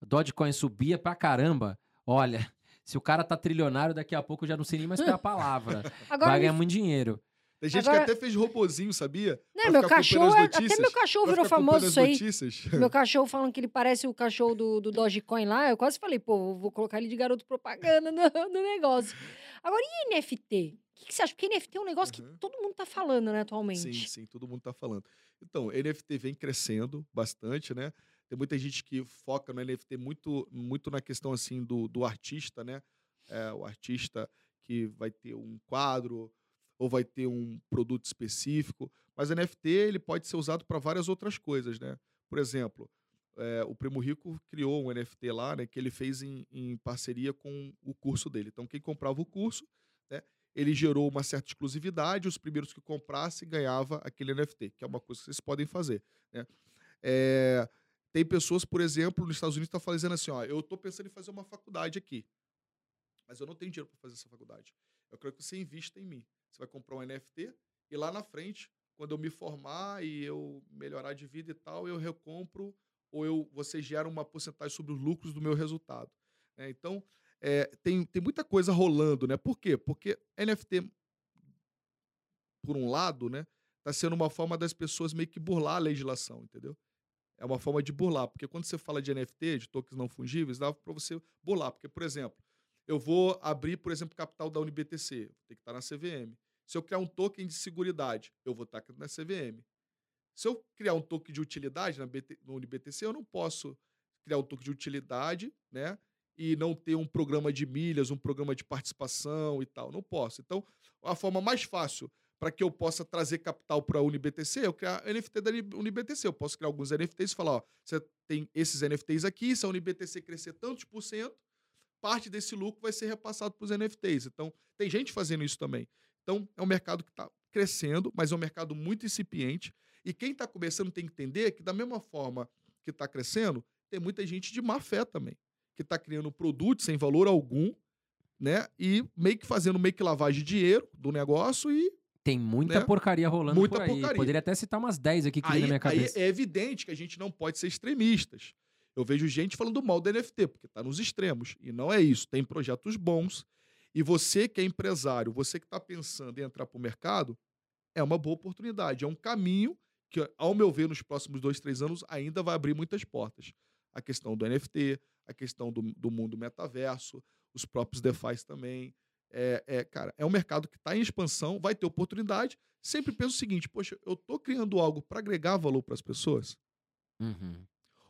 S2: o Dogecoin subia pra caramba. Olha, se o cara tá trilionário, daqui a pouco eu já não sei nem mais qual é a palavra.
S1: Agora,
S2: Vai
S1: me
S2: ganhar muito dinheiro.
S3: Tem gente
S1: Agora-
S3: que até fez robozinho, sabia?
S1: Né,
S3: Pra
S1: meu cachorro, é-
S3: as
S1: até
S3: notícias.
S1: meu cachorro virou famoso isso aí.
S3: notícias.
S1: Meu cachorro falando que ele parece o cachorro do, do Dogecoin lá. Eu quase falei, pô, vou colocar ele de garoto propaganda no, no negócio. Agora, e NFT? O que, que você acha? Porque NFT é um negócio que
S3: Uhum.
S1: todo mundo tá falando, né, atualmente.
S3: Sim, sim, todo mundo tá falando. Então, NFT vem crescendo bastante, né? Tem muita gente que foca no NFT muito, muito na questão assim do, do artista, né? É, o artista que vai ter um quadro ou vai ter um produto específico, mas NFT ele pode ser usado para várias outras coisas, né? Por exemplo, é, o Primo Rico criou um NFT lá, né? Que ele fez em, em parceria com o curso dele. Então, quem comprava o curso, né? ele gerou uma certa exclusividade, os primeiros que comprassem ganhava aquele NFT, que é uma coisa que vocês podem fazer. Né? É, tem pessoas, por exemplo, nos Estados Unidos que estão fazendo assim, ó, eu estou pensando em fazer uma faculdade aqui, mas eu não tenho dinheiro para fazer essa faculdade. Eu quero que você invista em mim. Vai comprar um NFT e lá na frente, quando eu me formar e eu melhorar de vida e tal, eu recompro ou eu, você gera uma porcentagem sobre os lucros do meu resultado. né? então, é, tem, tem muita coisa rolando, né? Por quê? Porque NFT, por um lado, né, está sendo uma forma das pessoas meio que burlar a legislação, entendeu? É uma forma de burlar, porque quando você fala de NFT, de tokens não fungíveis, dá para você burlar. Porque, por exemplo, eu vou abrir, por exemplo, capital da UniBTC, tem que estar na CVM. Se eu criar um token de seguridade, eu vou estar na CVM. Se eu criar um token de utilidade na BT, no UniBTC, eu não posso criar um token de utilidade, né? E não ter um programa de milhas, um programa de participação e tal. Não posso. Então, a forma mais fácil para que eu possa trazer capital para a UniBTC, eu criar NFT da UniBTC. Eu posso criar alguns NFTs e falar, ó, você tem esses NFTs aqui, se a UniBTC crescer tantos por cento, parte desse lucro vai ser repassado para os NFTs. Então, tem gente fazendo isso também. Então, é um mercado que está crescendo, mas é um mercado muito incipiente. E quem está começando tem que entender que, da mesma forma que está crescendo, tem muita gente de má fé também, que está criando produtos sem valor algum, né? E meio que fazendo meio que lavagem de dinheiro do negócio e
S2: Tem muita
S3: Né?
S2: porcaria rolando
S3: Muita
S2: por aí.
S3: porcaria.
S2: Poderia até citar umas 10 aqui que vem
S3: aí,
S2: na minha
S3: aí
S2: cabeça.
S3: é evidente que a gente não pode ser extremistas. Eu vejo gente falando mal do NFT, porque está nos extremos. E não é isso. Tem projetos bons. E você que é empresário, você que está pensando em entrar para o mercado, é uma boa oportunidade. É um caminho que, ao meu ver, nos próximos dois, três anos, ainda vai abrir muitas portas. A questão do NFT, a questão do, do mundo metaverso, os próprios DeFi também. É, é, cara, é um mercado que está em expansão, vai ter oportunidade. Sempre penso o seguinte: poxa, eu estou criando algo para agregar valor para as pessoas?
S2: Uhum.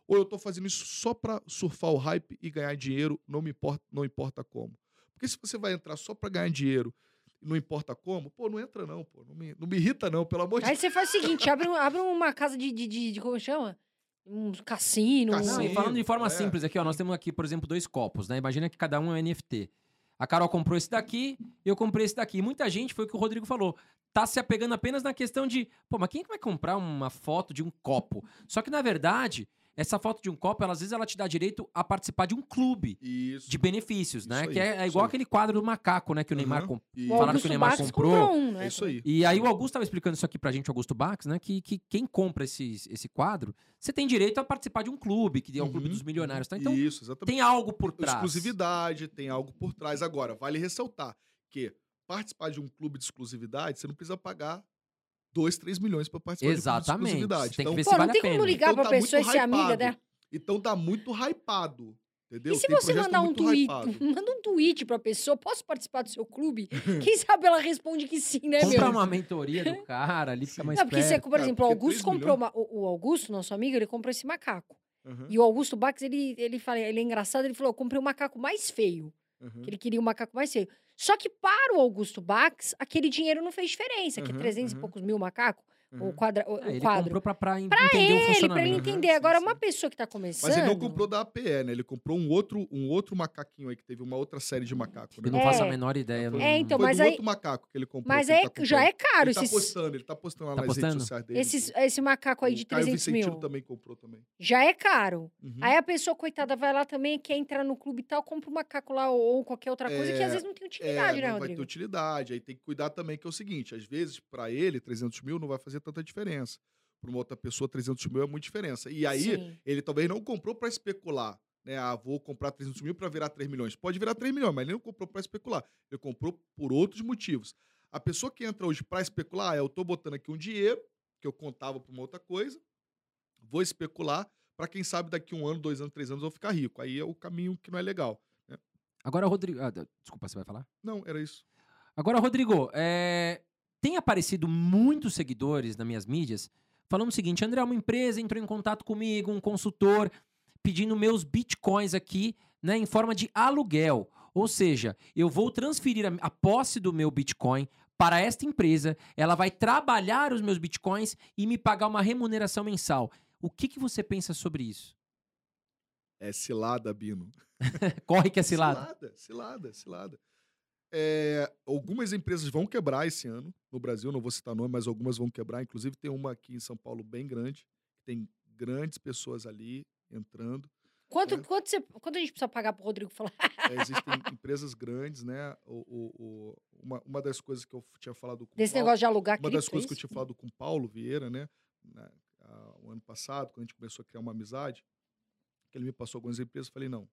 S3: Ou eu estou fazendo isso só para surfar o hype e ganhar dinheiro, não me importa, não importa como? Porque se você vai entrar só para ganhar dinheiro não importa como, pô, não entra não, pô, não me, não me irrita não, pelo amor de
S1: Aí você faz o seguinte, abre, um- abre uma casa de, de, de, de- como chama? Um cassino.
S3: Cassino.
S2: Não, e falando de forma
S3: é.
S2: simples aqui, ó, nós temos aqui, por exemplo, dois copos, né? Imagina que cada um é um NFT. A Carol comprou esse daqui, eu comprei esse daqui. Muita gente, foi o que o Rodrigo falou, tá se apegando apenas na questão de, pô, mas quem que vai comprar uma foto de um copo? Só que, na verdade, essa foto de um copo, ela, às vezes, ela te dá direito a participar de um clube
S3: Isso.
S2: de benefícios, né?
S3: Aí,
S2: que é, é igual aquele quadro do macaco, né? Que o Neymar.
S3: E-
S1: O
S2: Falaram que o Neymar
S1: Bax
S2: comprou.
S1: um, né?
S3: É isso aí.
S2: E aí o Augusto estava explicando isso aqui pra gente, o Augusto Bax, né? Que, que quem compra esses, esse quadro, você tem direito a participar de um clube, que é o clube
S3: Uhum,
S2: dos milionários, tá?
S3: uhum.
S2: Então
S3: Isso, exatamente.
S2: tem algo por trás.
S3: exclusividade, tem algo por trás. Agora, vale ressaltar que participar de um clube de exclusividade, você não precisa pagar 2, 3 milhões para participar
S2: Exatamente.
S3: de um exclusividade.
S2: Tem que
S3: então,
S2: ver
S1: Pô,
S2: se
S1: não
S2: vale a
S1: tem como
S2: pena.
S1: ligar
S3: Então
S1: pra
S3: tá
S1: pessoa e ser amiga dela.
S3: então tá muito hypado, entendeu?
S1: E se
S3: Tem
S1: você mandar um tweet,
S3: hypado.
S1: manda um tweet pra pessoa, posso participar do seu clube? Quem sabe ela responde que sim, né,
S2: Compra
S1: meu?
S2: uma mentoria do cara, ali fica mais
S1: Não, porque você, por
S3: cara,
S1: exemplo, o
S3: porque
S1: Augusto
S3: 3
S1: comprou uma- o, o Augusto, nosso amigo, ele comprou esse macaco.
S3: Aham,
S1: E o Augusto Bax, ele, ele fala, ele é engraçado, ele falou: eu comprei o macaco mais feio.
S3: aham.
S1: Que ele queria o macaco mais feio. Só que para o Augusto Bax, aquele dinheiro não fez diferença, que
S3: Aham,
S1: 300 e
S3: aham.
S1: poucou mil macacos, o,
S3: aham.
S1: quadra, o,
S2: É,
S1: o
S2: ele
S1: quadro.
S2: comprou pra, pra, entender o
S1: Ele, pra
S2: funcionamento.
S1: ele
S3: Aham,
S1: entender.
S3: sim,
S1: Agora,
S3: sim.
S1: uma pessoa que tá começando.
S3: Mas ele não comprou da APE, né? Ele comprou um outro, um outro macaquinho aí, que teve uma outra série de macaco,
S2: Eu
S3: né?
S2: não
S1: É.
S2: faço a menor ideia. eu não-
S1: É, então,
S3: Foi
S1: mas aí-
S3: outro macaco que ele comprou.
S1: Mas é,
S3: tá
S1: já é caro
S3: Ele tá
S1: esses,
S3: postando, ele tá postando lá
S2: Tá
S3: nas
S2: postando?
S3: redes sociais dele.
S1: esses, esse macaco aí de
S3: o Caio
S1: 300
S3: Vicentino
S1: mil.
S3: também comprou também.
S1: Já é caro.
S3: Uhum.
S1: Aí a pessoa, coitada, vai lá também, quer entrar no clube e tal, compra um macaco lá ou, qualquer outra coisa que
S3: É,
S1: às vezes não tem
S3: É,
S1: utilidade, né,
S3: não vai ter
S1: Rodrigo?
S3: utilidade. Aí tem que cuidar também que é o seguinte, às vezes, para ele, 300 mil não vai fazer tanta diferença. Para uma outra pessoa, 300 mil é muita diferença. E aí,
S1: Sim.
S3: ele talvez não comprou para especular. Né? Ah, vou comprar 300 mil para virar 3 milhões. Pode virar 3 milhões, mas ele não comprou para especular. Ele comprou por outros motivos. A pessoa que entra hoje para especular, é, eu tô botando aqui um dinheiro que eu contava para uma outra coisa, vou especular para quem sabe daqui um ano, dois anos, três anos eu vou ficar rico. Aí é o caminho que não é legal.
S2: Agora, Rodrigo. ah, desculpa, você vai falar?
S3: Não, era isso.
S2: Agora, Rodrigo, é, tem aparecido muitos seguidores nas minhas mídias falando o seguinte: André, uma empresa entrou em contato comigo, um consultor, pedindo meus bitcoins aqui, né, em forma de aluguel. Ou seja, eu vou transferir a, a posse do meu bitcoin para esta empresa, ela vai trabalhar os meus bitcoins e me pagar uma remuneração mensal. O que, que você pensa sobre isso?
S3: É cilada, Bino.
S2: Corre que é cilada.
S3: Cilada, cilada, cilada. É, algumas empresas vão quebrar esse ano no Brasil, não vou citar nome, mas algumas vão quebrar. Inclusive, tem uma aqui em São Paulo bem grande, que tem grandes pessoas ali entrando.
S1: Quanto,
S3: né?
S1: quanto, você, quanto a gente precisa pagar pro Rodrigo falar?
S3: É, existem empresas grandes, né? O, o- o- uma, uma das coisas que eu tinha falado com o
S1: Desse
S3: Paulo-
S1: negócio de alugar
S3: Uma
S1: cripto,
S3: das
S1: é
S3: coisas que eu tinha falado com o Paulo Vieira, né? na- ah, o ano passado, quando a gente começou a criar uma amizade, que ele me passou algumas empresas, eu falei, não,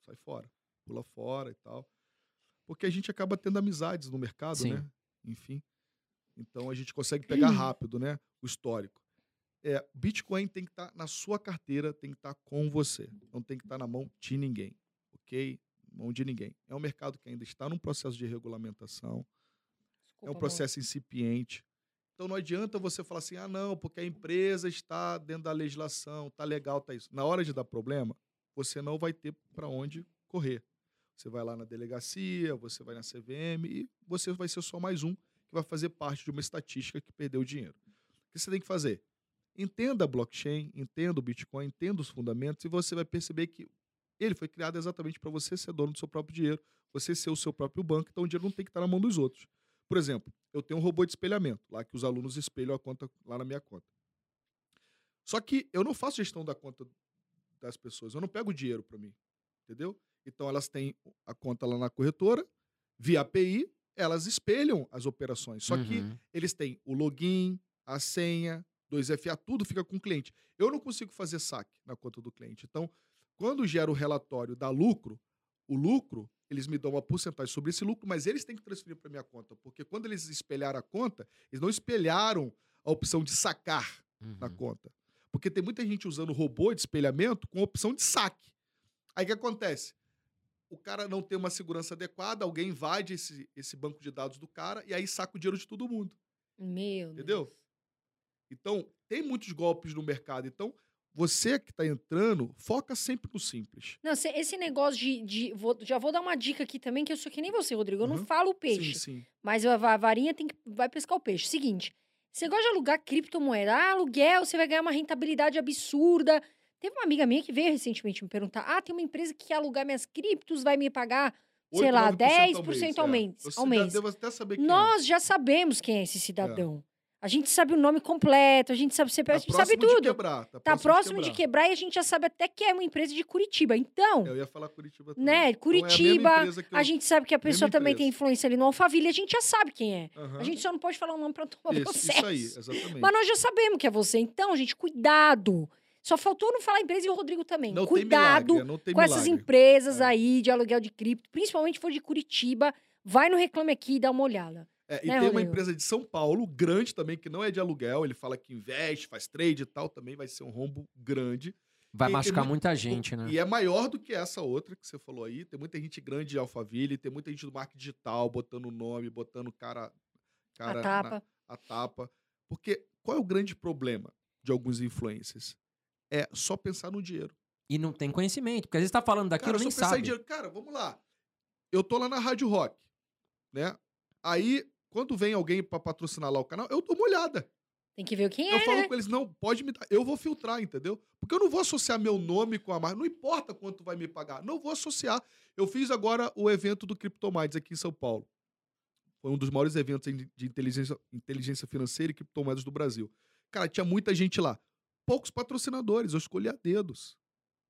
S3: sai fora, pula fora e tal. Porque a gente acaba tendo amizades no mercado,
S2: Sim.
S3: né? Enfim. Então a gente consegue pegar rápido, né? O histórico. É, Bitcoin tem que estar na sua carteira, tem que estar com você. Não tem que estar na mão de ninguém. Ok? Mão de ninguém. É um mercado que ainda está num processo de regulamentação. É
S1: Desculpa,
S3: um
S1: amor.
S3: processo incipiente. Então não adianta você falar assim, ah, não, porque a empresa está dentro da legislação, tá legal, tá isso. Na hora de dar problema, você não vai ter para onde correr. Você vai lá na delegacia, você vai na CVM e você vai ser só mais um que vai fazer parte de uma estatística que perdeu dinheiro. O que você tem que fazer? Entenda a blockchain, entenda o Bitcoin, entenda os fundamentos e você vai perceber que ele foi criado exatamente para você ser dono do seu próprio dinheiro, você ser o seu próprio banco, então o dinheiro não tem que estar na mão dos outros. Por exemplo, eu tenho um robô de espelhamento, lá que os alunos espelham a conta lá na minha conta. Só que eu não faço gestão da conta das pessoas, eu não pego o dinheiro para mim, entendeu? Então elas têm a conta lá na corretora, via API, elas espelham as operações. Só que
S2: Uhum.
S3: eles têm o login, a senha, 2FA, tudo fica com o cliente. Eu não consigo fazer saque na conta do cliente. Então, quando gera o relatório da lucro, o lucro, eles me dão uma porcentagem sobre esse lucro, mas eles têm que transferir para minha conta, porque quando eles espelharam a conta, eles não espelharam a opção de sacar na
S2: Uhum.
S3: conta. Porque tem muita gente usando robô de espelhamento com opção de saque. Aí o que acontece? O cara não tem uma segurança adequada, alguém invade esse, esse banco de dados do cara e aí saca o dinheiro de todo mundo.
S1: Meu
S3: Entendeu?
S1: Deus.
S3: Então, tem muitos golpes no mercado. Então, você que está entrando, foca sempre no simples.
S1: Não, esse negócio de. de- vou- já vou dar uma dica aqui também, que eu sou que nem você, Rodrigo. Eu não
S3: Uhum.
S1: falo o peixe.
S3: Sim, sim.
S1: Mas a varinha tem que, vai pescar o peixe. Seguinte, você gosta de alugar criptomoeda? Ah, aluguel, você vai ganhar uma rentabilidade absurda. Teve uma amiga minha que veio recentemente me perguntar: ah, tem uma empresa que quer alugar minhas criptos, vai me pagar, sei
S3: 8,
S1: lá,
S3: 9%
S1: 10% ao
S3: é.
S1: mês. Ao mês.
S3: deve até saber quem é.
S1: Nós já sabemos quem é esse cidadão. A gente sabe o nome completo, a gente sabe o CPF, a gente sabe
S3: próximo de
S1: tudo.
S3: quebrar,
S1: Tá próximo de quebrar e a gente já sabe até que é uma empresa de Curitiba. Então,
S3: Eu ia falar Curitiba também.
S1: né,
S3: Então, é a
S1: Curitiba,
S3: eu-
S1: a gente sabe que a pessoa também tem influência ali no Alphaville, a gente já sabe quem é.
S3: Aham.
S1: A gente só não pode falar o nome pra tomar
S3: isso,
S1: processo.
S3: isso aí, exatamente.
S1: Mas nós já sabemos que é você. Então, gente, cuidado. Só faltou não falar a empresa e o Rodrigo também.
S3: não
S1: cuidado
S3: tem milagre, não tem
S1: com essas
S3: milagre.
S1: empresas
S3: É.
S1: aí de aluguel de cripto, principalmente se for de Curitiba. Vai no Reclame Aqui e dá uma olhada.
S3: É, e
S1: né,
S3: tem uma
S1: Rodrigo?
S3: empresa de São Paulo, grande também, que não é de aluguel. Ele fala que investe, faz trade e tal. Também vai ser um rombo grande.
S2: Vai
S3: E
S2: machucar
S3: muito-
S2: muita gente, né?
S3: E é maior do que essa outra que você falou aí. Tem muita gente grande de Alphaville, tem muita gente do marketing digital, botando nome, botando cara, cara
S1: a
S3: na-
S1: tapa.
S3: a tapa. Porque qual é o grande problema de alguns influencers? É só pensar no dinheiro.
S2: E não tem conhecimento, porque às vezes tá falando daquilo
S3: Cara, só
S2: nem
S3: pensar em
S2: sabe.
S3: dinheiro. Cara, vamos lá. Eu tô lá na Rádio Rock, né? Aí, quando vem alguém pra patrocinar lá o canal, eu dou uma olhada.
S1: Tem que ver quem
S3: Eu
S1: é,
S3: falo
S1: né?
S3: com eles, não, pode me dar. Eu vou filtrar, entendeu? Porque eu não vou associar meu nome com a marca. Não importa quanto vai me pagar. Não vou associar. Eu fiz agora o evento do Criptomides aqui em São Paulo. Foi um dos maiores eventos de inteligência, inteligência financeira e criptomoedas do Brasil. Cara, tinha muita gente lá. Poucos patrocinadores. Eu escolhi a dedos.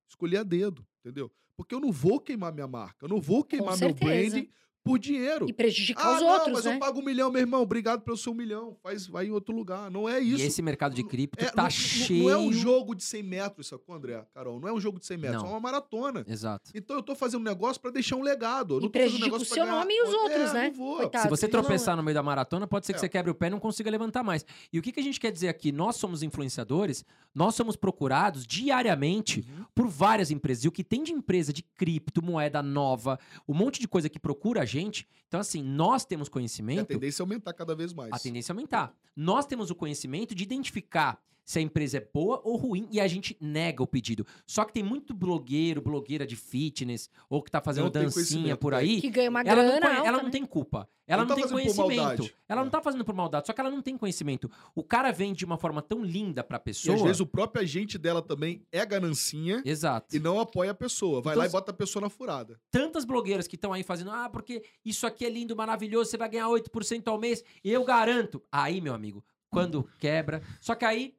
S3: Escolhi a dedo, entendeu? Porque eu não vou queimar minha marca. Eu não vou queimar meu branding por dinheiro.
S1: E prejudicar
S3: ah,
S1: os
S3: não,
S1: outros,
S3: mas
S1: né?
S3: eu pago um milhão, meu irmão. Obrigado pelo seu um milhão. Faz, vai em outro lugar. Não é isso.
S2: E esse mercado de cripto
S3: É,
S2: tá
S3: não,
S2: cheio.
S3: Não é um jogo de 100 metros, sacou, André? Carol, não é um jogo de 100 metros,
S2: Não.
S3: é uma maratona.
S2: Exato.
S3: Então eu tô fazendo um negócio pra deixar um legado. Eu
S1: E
S3: um
S1: prejudica
S3: negócio
S1: o seu nome e os
S3: É,
S1: outros, né?
S3: Não vou.
S1: Coitado.
S2: Se você
S1: Então,
S2: tropeçar no meio da maratona, pode ser que
S3: É.
S2: você quebre o pé e não consiga levantar mais. E o que, que a gente quer dizer aqui? Nós somos influenciadores, nós somos procurados diariamente
S3: Uhum.
S2: por várias empresas. E o que tem de empresa de cripto, moeda nova, um monte de coisa que procura a gente. Então, assim, nós temos
S3: E a
S2: conhecimento.
S3: tendência é aumentar cada vez mais.
S2: A tendência é aumentar. Nós temos o conhecimento de identificar se a empresa é boa ou ruim e a gente nega o pedido. Só que tem muito blogueiro, blogueira de fitness ou que tá fazendo
S3: Não
S2: dancinha por
S3: é.
S2: aí.
S1: Que ganha uma
S2: Ela não,
S1: grana
S2: conhe-
S1: alta,
S2: ela não
S1: né?
S2: tem culpa. Ela
S3: Não
S2: não,
S3: tá
S2: tem
S3: fazendo por
S2: conhecimento.
S3: maldade.
S2: Ela
S3: É.
S2: não tá fazendo por maldade, só que ela não tem conhecimento. O cara vem de uma forma tão linda pra
S3: E
S2: pessoa.
S3: às vezes o próprio agente dela também é ganancinha
S2: Exato.
S3: e não apoia a pessoa. Vai
S2: Então,
S3: lá e bota a pessoa na furada.
S2: Tantas blogueiras que estão aí fazendo, ah, porque isso aqui é lindo, maravilhoso, você vai ganhar 8% ao mês, e eu garanto. Aí, meu amigo, quando quebra. Só que aí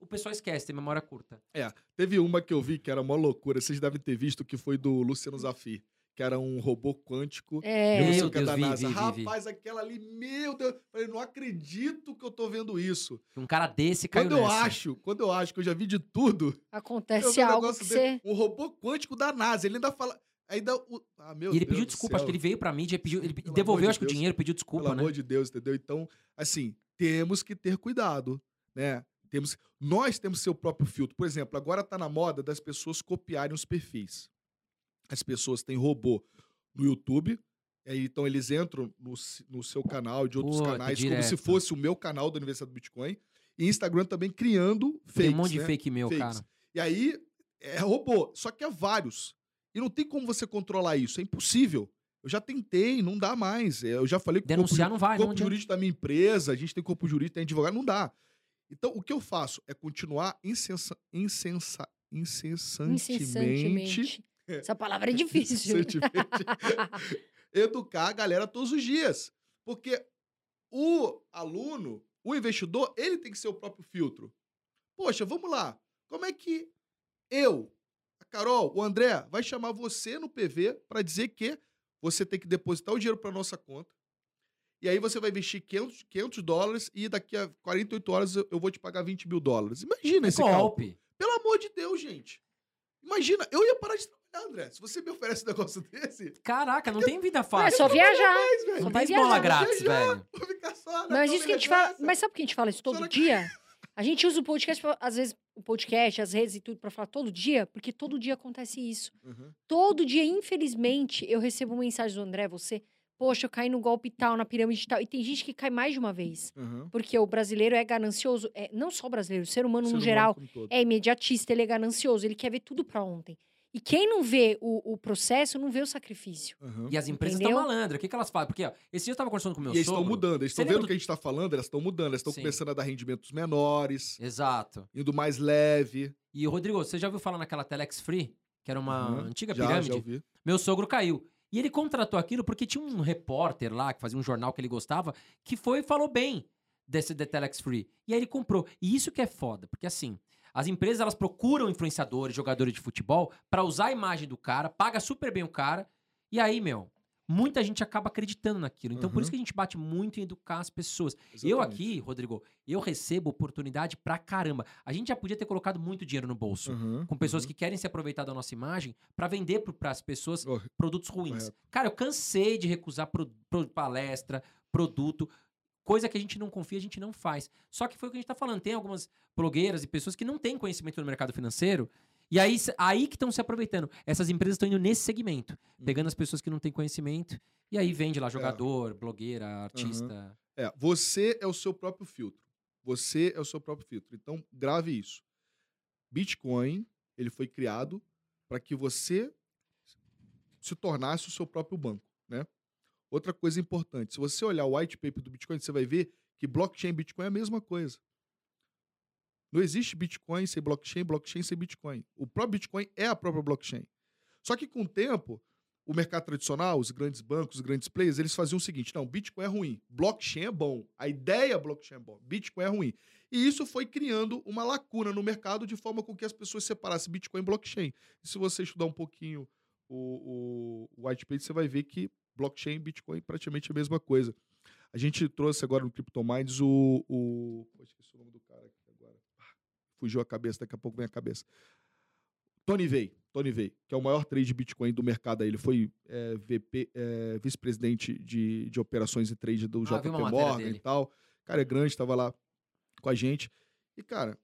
S2: o pessoal esquece, tem memória curta.
S3: Teve uma que eu vi que era uma loucura. Vocês devem ter visto que foi do Luciano Zafir, que era um robô quântico.
S1: É.
S2: Meu
S3: é
S2: Deus,
S3: da
S2: vi,
S3: NASA.
S2: vi, vi, vi.
S3: Rapaz, aquela ali, meu Deus. Falei, não acredito que eu tô vendo isso.
S2: Um cara desse caiu
S3: Quando eu
S2: nessa.
S3: acho, quando eu acho que eu já vi de tudo,
S1: Acontece
S3: um
S1: algo
S3: negócio
S1: que você.
S3: Um robô quântico da NASA. Ele ainda fala. Ainda. o- Ah, meu
S2: E ele
S3: Deus
S2: pediu desculpa,
S3: céu.
S2: acho que ele veio pra mídia, e pediu, ele
S3: Pelo
S2: devolveu, acho que o dinheiro, pediu desculpa,
S3: Pelo
S2: né?
S3: amor de Deus, entendeu? Então, assim, temos que ter cuidado, né? Temos, nós temos seu próprio filtro. Por exemplo, agora tá na moda das pessoas copiarem os perfis. As pessoas têm robô no YouTube, aí, então eles entram no, no seu canal de outros
S2: Puta,
S3: canais, como se fosse o meu canal da Universidade do Bitcoin. E Instagram também criando fakes,
S2: Tem um monte de
S3: né?
S2: fake meu,
S3: Fakes.
S2: cara.
S3: E aí, é robô. Só que é vários. E não tem como você controlar isso. É impossível. Eu já tentei, não dá mais. É, Eu já falei com o corpo
S2: Denunciar não vai, não
S3: corpo
S2: adianta.
S3: jurídico da minha empresa, a gente tem corpo jurídico, tem advogado, não dá. Então, o que eu faço é continuar insensa, insensa, incessantemente,
S1: Incessantemente. Essa palavra é difícil.
S3: educar a galera todos os dias. Porque o aluno, o investidor, ele tem que ser o próprio filtro. Poxa, vamos lá. Como é que eu, a Carol, o André, vai chamar você no PV para dizer que você tem que depositar o dinheiro para nossa conta. E aí você vai investir 500, 500 dólares e daqui a 48 horas eu eu vou te pagar 20 mil dólares. Imagina
S2: É
S3: esse cálculo.
S2: golpe.
S3: Pelo amor de Deus, gente. Imagina, eu ia parar de trabalhar, André. Se você me oferece um negócio desse,
S2: Caraca, não tem vida
S1: É
S2: fácil.
S1: só viajar.
S3: velho,
S1: Só
S2: Não
S1: vai viajar.
S2: grátis,
S3: Viajar.
S2: velho.
S3: vou ficar só na
S1: Mas isso que a gente fala. Mas sabe por que a gente fala isso todo
S3: Só na-
S1: dia? A gente usa o podcast, pra- às vezes, o podcast, as redes e tudo, pra falar todo dia, porque todo dia acontece isso.
S3: Uhum.
S1: Todo dia, infelizmente, eu recebo mensagem do André, você, poxa, eu caí no golpe tal, na pirâmide tal. E tem gente que cai mais de uma vez.
S3: Uhum.
S1: Porque o brasileiro é ganancioso, é, não só o brasileiro, o ser humano
S3: Ser
S1: no
S3: humano
S1: geral é imediatista, ele é ganancioso, ele quer ver tudo pra ontem. E quem não vê o, o processo, não vê o sacrifício.
S3: Uhum.
S2: E as empresas estão malandras. O que, que elas fazem? Porque, ó, esse dia eu tava conversando com o meu
S3: E eles estão
S2: sogro.
S3: mudando, eles estão vendo
S2: do-
S3: o que a gente está falando, elas estão mudando, elas estão começando a dar rendimentos menores,
S2: Exato.
S3: indo mais leve.
S2: E, Rodrigo, você já ouviu falar naquela Telex Free? Que era uma
S3: Uhum.
S2: antiga
S3: Já,
S2: pirâmide?
S3: já ouvi.
S2: Meu sogro caiu. E ele contratou aquilo porque tinha um repórter lá, que fazia um jornal que ele gostava, que foi e falou bem desse The Telex Free. E aí ele comprou. E isso que é foda, porque assim, as empresas elas procuram influenciadores, jogadores de futebol, pra usar a imagem do cara, paga super bem o cara, e aí, meu, muita gente acaba acreditando naquilo. Então por
S3: Uhum.
S2: isso que a gente bate muito em educar as pessoas. Eu
S3: Exatamente.
S2: aqui, Rodrigo, eu recebo oportunidade pra caramba. A gente já podia ter colocado muito dinheiro no bolso.
S3: Uhum,
S2: Com pessoas
S3: uhum.
S2: que querem se aproveitar da nossa imagem pra vender para as pessoas
S3: Oh,
S2: produtos ruins.
S3: Correto.
S2: Cara, eu cansei de recusar pro- pro- palestra, produto, coisa que a gente não confia, a gente não faz. Só que foi o que a gente tá falando. Tem algumas blogueiras e pessoas que não têm conhecimento no mercado financeiro. E aí, aí que estão se aproveitando. Essas empresas estão indo nesse segmento,
S3: Uhum.
S2: pegando as pessoas que não têm conhecimento. E aí vende lá jogador, blogueira, artista.
S3: É, você é o seu próprio filtro. Você é o seu próprio filtro. Então, grave isso. Bitcoin, ele foi criado para que você se tornasse o seu próprio banco, né? Outra coisa importante, se você olhar o white paper do Bitcoin, você vai ver que blockchain e Bitcoin é a mesma coisa. Não existe Bitcoin sem blockchain, blockchain sem Bitcoin. O próprio Bitcoin é a própria blockchain. Só que com o tempo, o mercado tradicional, os grandes bancos, os grandes players, eles faziam o seguinte: não, Bitcoin é ruim, blockchain é bom, a ideia blockchain é bom, Bitcoin é ruim. E isso foi criando uma lacuna no mercado de forma com que as pessoas separassem Bitcoin e blockchain. E se você estudar um pouquinho o, o, o white paper, você vai ver que blockchain e Bitcoin é praticamente a mesma coisa. A gente trouxe agora no CryptoMinds o. o pô, esqueci o nome do cara aqui Fugiu a cabeça, daqui a pouco vem a cabeça. Tony Vei, Tony Vei, que é o maior trade de Bitcoin do mercado aí. Ele foi é, VP, é, vice-presidente de, de operações e trade do
S2: Ah,
S3: JP Morgan e tal. O cara é grande, estava lá com a gente. E, cara,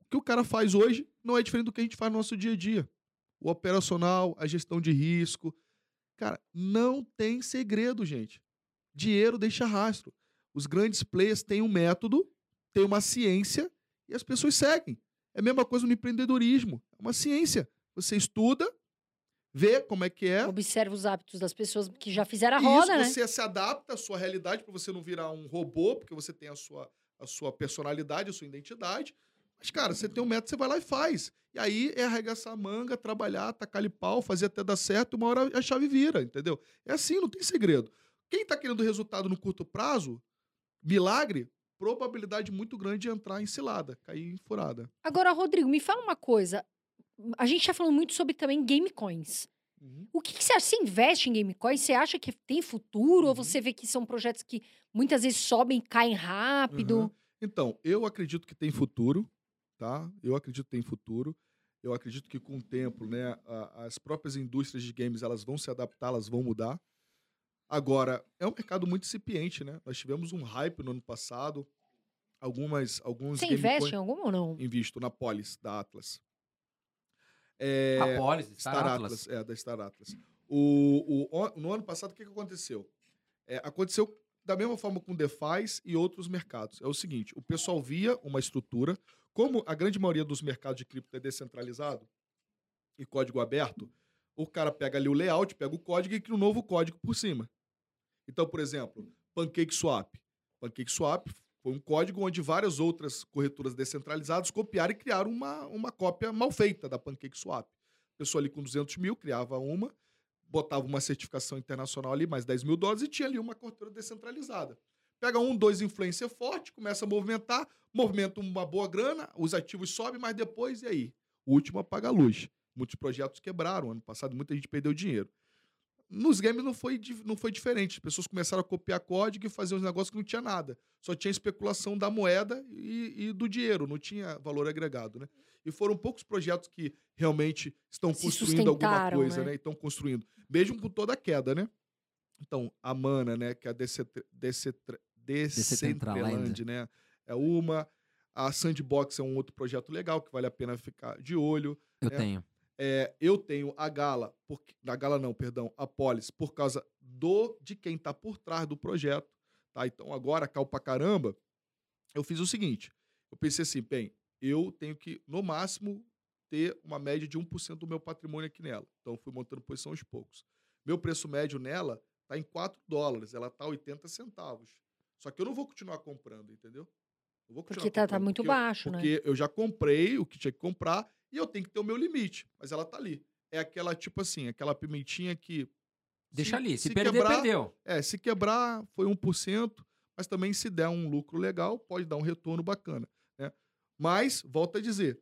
S3: o que o cara faz hoje não é diferente do que a gente faz no nosso dia a dia. O operacional, a gestão de risco. Cara, não tem segredo, gente. Dinheiro deixa rastro. Os grandes players têm um método, têm uma ciência e as pessoas seguem. É a mesma coisa no empreendedorismo. É uma ciência. Você estuda, vê como é que é.
S1: Observa os hábitos das pessoas que já fizeram a roda, né?
S3: isso você se adapta à sua realidade para você não virar um robô, porque você tem a sua, a sua personalidade, a sua identidade. Mas, cara, você tem um método, você vai lá e faz. E aí é arregaçar a manga, trabalhar, tacar-lhe pau, fazer até dar certo, uma hora a chave vira, entendeu? É assim, não tem segredo. Quem tá querendo resultado no curto prazo, milagre, probabilidade muito grande de entrar em cilada, cair em furada.
S1: Agora, Rodrigo, me fala uma coisa. A gente tá falando muito sobre também game coins.
S3: Uhum.
S1: O que, que você acha? Você investe em game coins? Você acha que tem futuro? Ou
S3: Uhum.
S1: você vê que são projetos que muitas vezes sobem e caem rápido?
S3: Uhum. Então, eu acredito que tem futuro, tá? Eu acredito que tem futuro. Eu acredito que com o tempo, né, as próprias indústrias de games elas vão se adaptar, elas vão mudar. Agora, é um mercado muito incipiente, né? Nós tivemos um hype no ano passado. Algumas, alguns
S1: Você investe
S3: coin-
S1: em algum ou não?
S3: invisto na Polis da Atlas. É,
S2: A Polis, Star,
S3: Star
S2: Atlas.
S3: Atlas. É, da Star Atlas. O, o, o- no ano passado, o que, que aconteceu? É, aconteceu da mesma forma com DeFi e outros mercados. É o seguinte, o pessoal via uma estrutura, como a grande maioria dos mercados de cripto é descentralizado e código aberto, o cara pega ali o layout, pega o código e cria um novo código por cima. Então, por exemplo, PancakeSwap. PancakeSwap foi um código onde várias outras corretoras descentralizadas copiaram e criaram uma, uma cópia mal feita da PancakeSwap. A pessoa ali com 200 mil criava uma, botava uma certificação internacional ali, mais 10 mil dólares, e tinha ali uma corretora descentralizada. Pega um, dois influencer forte, começa a movimentar, movimenta uma boa grana, os ativos sobem, mas depois, e aí? O último apaga a luz. Muitos projetos quebraram ano passado, muita gente perdeu dinheiro. Nos games não foi, não foi diferente. As pessoas começaram a copiar código e fazer uns negócios que não tinha nada. Só tinha especulação da moeda e, e do dinheiro, não tinha valor agregado, né? E foram poucos projetos que realmente estão
S1: Se
S3: construindo alguma coisa,
S1: né?
S3: né? Estão construindo. Mesmo com toda a queda, né? Então, a Mana, né? Que é a Decentraland, né? É uma. A Sandbox é um outro projeto legal que vale a pena ficar de olho.
S2: Eu
S3: É.
S2: tenho.
S3: É, eu tenho a Gala, porque, a Gala não, perdão, a Polis, por causa do de quem está por trás do projeto. Tá? Então agora, cal pra caramba, eu fiz o seguinte. Eu pensei assim, bem, eu tenho que, no máximo, ter uma média de 1% do meu patrimônio aqui nela. Então fui montando posição aos poucos. Meu preço médio nela está em 4 dólares, ela está 80 centavos. Só que eu não vou continuar comprando, entendeu? Eu
S1: Porque tá, tá muito
S3: porque eu-
S1: baixo, né?
S3: porque eu já comprei o que tinha que comprar e eu tenho que ter o meu limite. Mas ela tá ali. É aquela, tipo assim, aquela pimentinha que.
S2: Deixa ali. Se, perder, perdeu.
S3: É, se quebrar, foi 1%, mas também se der um lucro legal, pode dar um retorno bacana. Né? Mas, volto a dizer,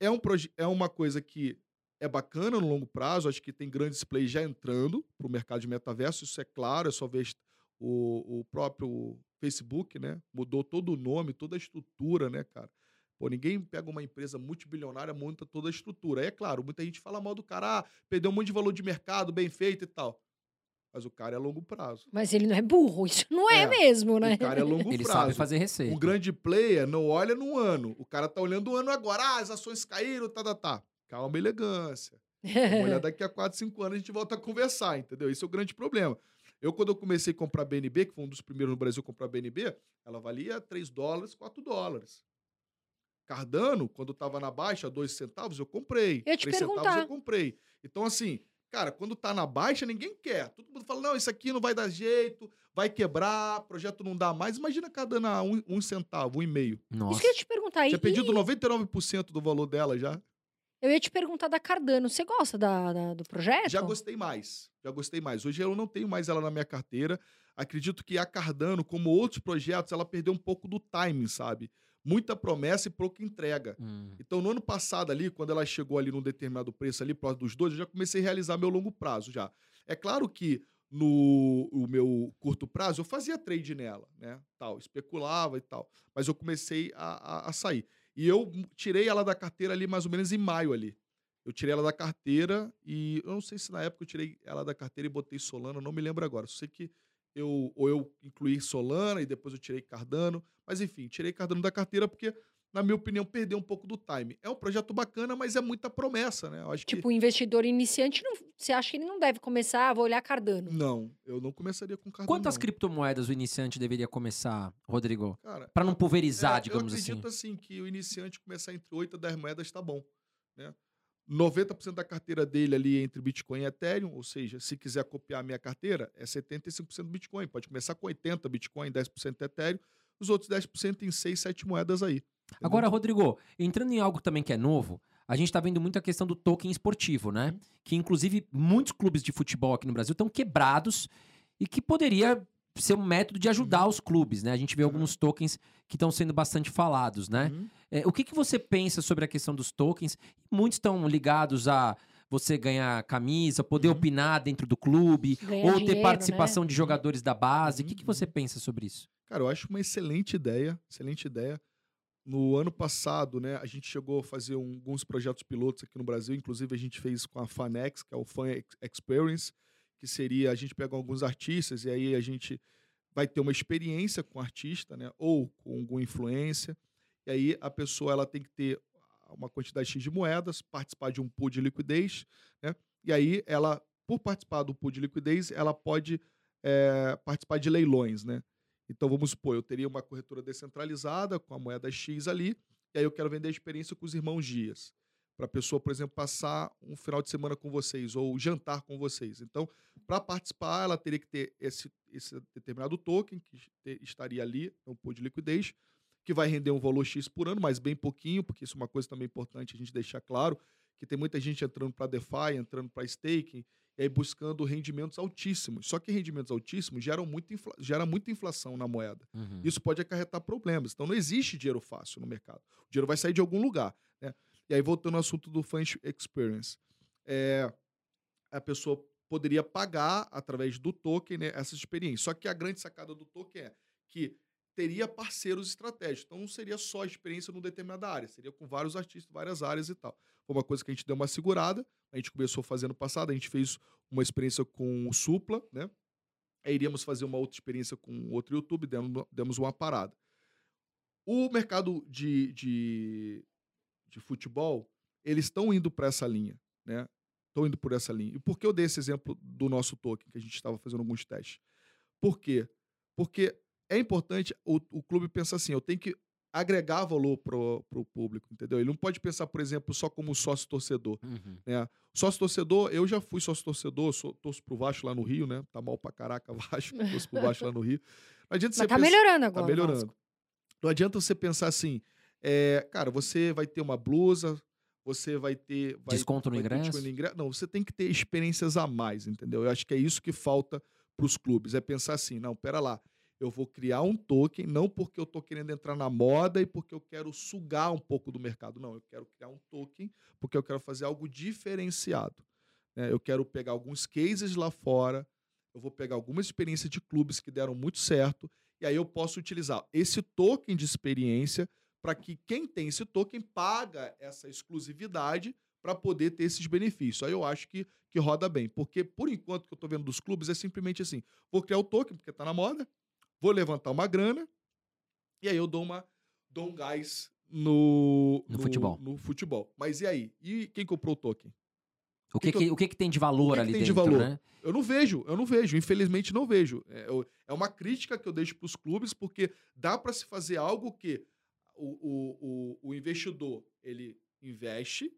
S3: é, um proje- é uma coisa que é bacana no longo prazo, acho que tem grandes players já entrando para o mercado de metaverso, isso é claro, é só ver o, o próprio Facebook, né? Mudou todo o nome, toda a estrutura, né, cara? Pô, ninguém pega uma empresa multibilionária, monta toda a estrutura. Aí, é claro, muita gente fala mal do cara, ah, perdeu um monte de valor de mercado, bem feito e tal. Mas o cara é a longo prazo.
S1: Mas ele não é burro, isso não é,
S3: É,
S1: mesmo, né?
S3: O cara é a longo
S2: Ele
S3: prazo.
S2: sabe fazer receita.
S3: Um grande player não olha no ano. O cara tá olhando o ano agora. Ah, as ações caíram, tá, tá, tá. Calma, elegância. Vamos olhar daqui a 4, 5 anos a gente volta a conversar, entendeu? Esse é o grande problema. Eu, quando eu comecei a comprar BNB, que foi um dos primeiros no Brasil a comprar BNB, ela valia 3 dólares, 4 dólares. Cardano, quando estava na baixa, 2 centavos, eu comprei.
S1: Eu te
S3: 3 centavos
S1: perguntar.
S3: eu comprei. Então, assim, cara, quando tá na baixa, ninguém quer. Todo mundo fala, não, isso aqui não vai dar jeito, vai quebrar, projeto não dá mais. Imagina Cardano a um, um centavo, um e meio.
S1: Isso que eu ia te perguntar.
S3: Tinha
S1: E-
S3: perdido 99% do valor dela já.
S1: Eu ia te perguntar da Cardano. Você gosta da, da- do projeto?
S3: Já gostei mais. Já gostei mais. Hoje eu não tenho mais ela na minha carteira. Acredito que a Cardano, como outros projetos, ela perdeu um pouco do timing, sabe? Muita promessa e pouca entrega.
S2: Hum.
S3: Então, no ano passado ali, quando ela chegou ali num determinado preço ali, próximo dos dois, eu já comecei a realizar meu longo prazo já. É claro que no o meu curto prazo eu fazia trade nela, né? Tal, especulava e tal. Mas eu comecei a, a, a sair. E eu tirei ela da carteira ali mais ou menos em maio ali. Eu tirei ela da carteira e eu não sei se na época eu tirei ela da carteira e botei Solana, não me lembro agora. Sei que eu ou eu incluí Solana e depois eu tirei Cardano, mas enfim, tirei Cardano da carteira porque na minha opinião perdeu um pouco do time. É um projeto bacana, mas é muita promessa, né? Eu acho
S1: Tipo, o investidor iniciante, não, você acha que ele não deve começar? Ah, vou olhar
S3: que
S1: Cardano.
S3: não, eu não começaria com Cardano.
S2: Quantas
S3: não.
S2: criptomoedas o iniciante deveria começar, Rodrigo?
S3: Cara,
S2: Pra não pulverizar,
S3: É,
S2: digamos
S3: eu
S2: assim.
S3: acredito assim. que o iniciante começar entre 8 a 10 moedas tá bom, né? 90% da carteira dele ali é entre Bitcoin e Ethereum, ou seja, se quiser copiar a minha carteira, é 75% Bitcoin. Pode começar com 80 Bitcoin, 10% Ethereum, os outros 10% em 6, 7 moedas aí.
S2: Agora, Rodrigo, entrando em algo também que é novo, a gente tá vendo muito a questão do token esportivo, né?
S3: Uhum.
S2: Que inclusive muitos clubes de futebol aqui no Brasil estão quebrados e que poderia ser um método de ajudar
S3: Uhum.
S2: os clubes, né? A gente vê
S3: Uhum.
S2: alguns tokens que estão sendo bastante falados, né?
S3: Uhum.
S2: É, o que, que você pensa sobre a questão dos tokens? Muitos estão ligados a você ganhar camisa, poder
S3: Uhum.
S2: opinar dentro do clube,
S1: Ganhar
S2: ou ter
S1: dinheiro,
S2: participação
S1: né?
S2: de jogadores da base. O que,
S3: Uhum.
S2: que você pensa sobre isso?
S3: Cara, eu acho uma excelente ideia, excelente ideia. No ano passado, né, a gente chegou a fazer um- alguns projetos pilotos aqui no Brasil, inclusive a gente fez com a Fanex, que é o Fan Ex- Experience, que seria a gente pega alguns artistas e aí a gente vai ter uma experiência com o artista, né, ou com alguma influência. E aí a pessoa ela tem que ter uma quantidade X de moedas, participar de um pool de liquidez, né? E aí ela, por participar do pool de liquidez, ela pode eh, participar de leilões, né? Então vamos supor, eu teria uma corretora descentralizada com a moeda X ali, e aí eu quero vender a experiência com os irmãos Dias. Para a pessoa, por exemplo, passar um final de semana com vocês ou jantar com vocês. Então, para participar, ela teria que ter esse, esse determinado token que estaria ali no pool de liquidez, que vai render um valor X por ano, mas bem pouquinho, porque isso é uma coisa também importante a gente deixar claro, que tem muita gente entrando para DeFi, entrando para staking, e aí buscando rendimentos altíssimos. Só que rendimentos altíssimos geram muito infla- gera muita inflação na moeda.
S2: Uhum.
S3: Isso pode acarretar problemas. Então não existe dinheiro fácil no mercado. O dinheiro vai sair de algum lugar. Né? E aí, voltando ao assunto do Fan Experience. é, a pessoa poderia pagar através do token né, essa experiência. Só que a grande sacada do token é que teria parceiros estratégicos. Então não seria só experiência numa determinada área, seria com vários artistas, várias áreas e tal. Foi uma coisa que a gente deu uma segurada, a gente começou fazendo passado, a gente fez uma experiência com o Supla, né? Aí iríamos fazer uma outra experiência com outro YouTube, demos, demos uma parada. O mercado de, de, de futebol, eles estão indo para essa linha, né? Estão indo por essa linha. E por que eu dei esse exemplo do nosso token, que a gente estava fazendo alguns testes? Por quê? Porque é importante o, o clube pensar assim, eu tenho que agregar valor pro, pro público, entendeu? Ele não pode pensar, por exemplo, só como sócio torcedor.
S2: Uhum.
S3: Né? Sócio torcedor, eu já fui sócio torcedor, sou, torço pro Vasco lá no Rio, né? Tá mal pra caraca Vasco, torço pro Vasco lá no Rio. Não adianta você
S1: Mas tá
S3: pensar-
S1: melhorando
S3: Tá
S1: agora. o
S3: melhorando.
S1: Vasco.
S3: Não adianta você pensar assim, é, cara, você vai ter uma blusa, você vai ter. Vai,
S2: Desconto no
S3: vai ter
S2: ingresso?
S3: desconto no ingresso. Não, você tem que ter experiências a mais, entendeu? Eu acho que é isso que falta para os clubes. É pensar assim, não, pera lá. Eu vou criar um token, não porque eu tô querendo entrar na moda e porque eu quero sugar um pouco do mercado. Não, eu quero criar um token porque eu quero fazer algo diferenciado. né? Eu quero pegar alguns cases lá fora, eu vou pegar algumas experiências de clubes que deram muito certo, e aí eu posso utilizar esse token de experiência para que quem tem esse token paga essa exclusividade para poder ter esses benefícios. Aí eu acho que, que roda bem. Porque, por enquanto, que eu estou vendo dos clubes é simplesmente assim: vou criar o token, porque está na moda, vou levantar uma grana, e aí eu dou, uma, dou um gás no,
S2: No futebol.
S3: no futebol. Mas e aí? E quem comprou o token?
S2: O que,
S3: que
S2: que, o que, que tem de valor
S3: que
S2: ali
S3: tem de
S2: dentro,
S3: valor?
S2: né?
S3: Eu não vejo, eu não vejo, infelizmente não vejo. É, eu- é uma crítica que eu deixo para os clubes, porque dá para se fazer algo que o, o, o, o investidor ele investe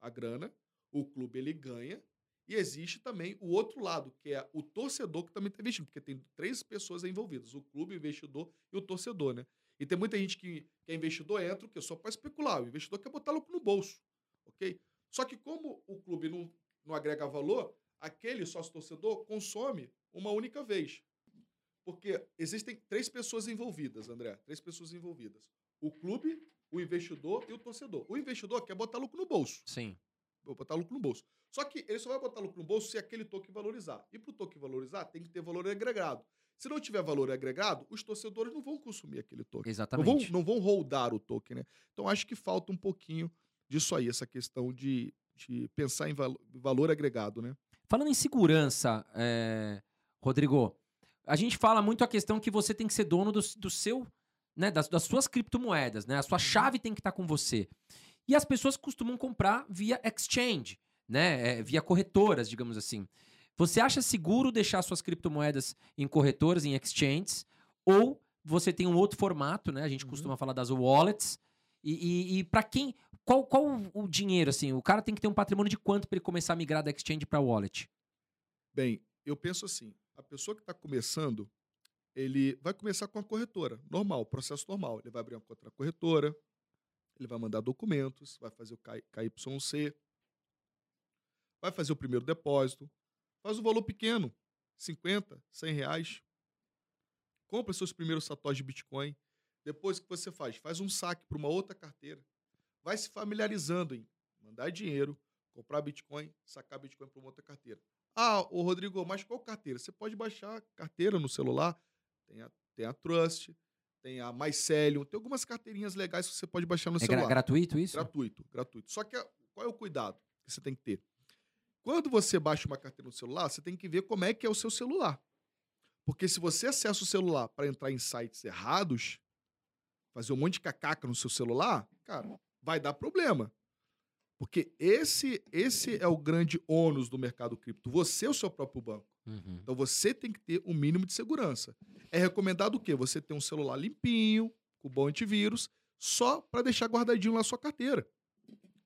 S3: a grana, o clube ele ganha, e existe também o outro lado, que é o torcedor que também está investindo, porque tem três pessoas envolvidas: o clube, o investidor e o torcedor, né? E tem muita gente que, que é investidor, entra o quê? só para especular. O investidor quer botar lucro no bolso, ok? Só que como o clube não, não agrega valor, aquele sócio torcedor consome uma única vez. Porque existem três pessoas envolvidas, André. Três pessoas envolvidas. O clube, o investidor e o torcedor. O investidor quer botar lucro no bolso.
S2: Sim.
S3: Vou botar lucro no bolso. Só que ele só vai botar lucro no bolso se aquele token valorizar. E para o token valorizar, tem que ter valor agregado. Se não tiver valor agregado, os torcedores não vão consumir aquele token. Não vão,
S2: Exatamente.
S3: não vão holdar o token, né? Então acho que falta um pouquinho disso aí, essa questão de, de pensar em valo- valor agregado, né?
S2: Falando em segurança, é, Rodrigo, a gente fala muito a questão que você tem que ser dono do, do seu, né, das, das suas criptomoedas, né? A sua chave tem que estar com você. E as pessoas costumam comprar via exchange, né? é, via corretoras, digamos assim. Você acha seguro deixar suas criptomoedas em corretoras, em exchanges, ou você tem um outro formato, né? A gente
S3: Uhum.
S2: costuma falar das wallets. E, e, e para quem, qual, qual o dinheiro assim? O cara tem que ter um patrimônio de quanto para ele começar a migrar da exchange para wallet?
S3: Bem, eu penso assim, a pessoa que está começando, ele vai começar com a corretora, normal, processo normal. Ele vai abrir uma conta na corretora, ele vai mandar documentos, vai fazer o KYC, vai fazer o primeiro depósito, faz um valor pequeno, 50, 100 reais, compra seus primeiros satoshis de Bitcoin. Depois que você faz, faz um saque para uma outra carteira. Vai se familiarizando em mandar dinheiro, comprar Bitcoin, sacar Bitcoin para uma outra carteira. Ah, o Rodrigo, mas qual carteira? Você pode baixar carteira no celular. Tem a, tem a Trust, tem a Mycelium, tem algumas carteirinhas legais que você pode baixar no
S2: É
S3: celular.
S2: gratuito isso?
S3: Gratuito, gratuito. Só que a- qual é o cuidado que você tem que ter? Quando você baixa uma carteira no celular, você tem que ver como é que é o seu celular. Porque se você acessa o celular para entrar em sites errados, fazer um monte de cacaca no seu celular, cara, vai dar problema. Porque esse, esse é o grande ônus do mercado cripto. Você é o seu próprio banco.
S2: Uhum.
S3: Então você tem que ter um mínimo de segurança. É recomendado o quê? Você ter um celular limpinho, com bom antivírus, só para deixar guardadinho na sua carteira.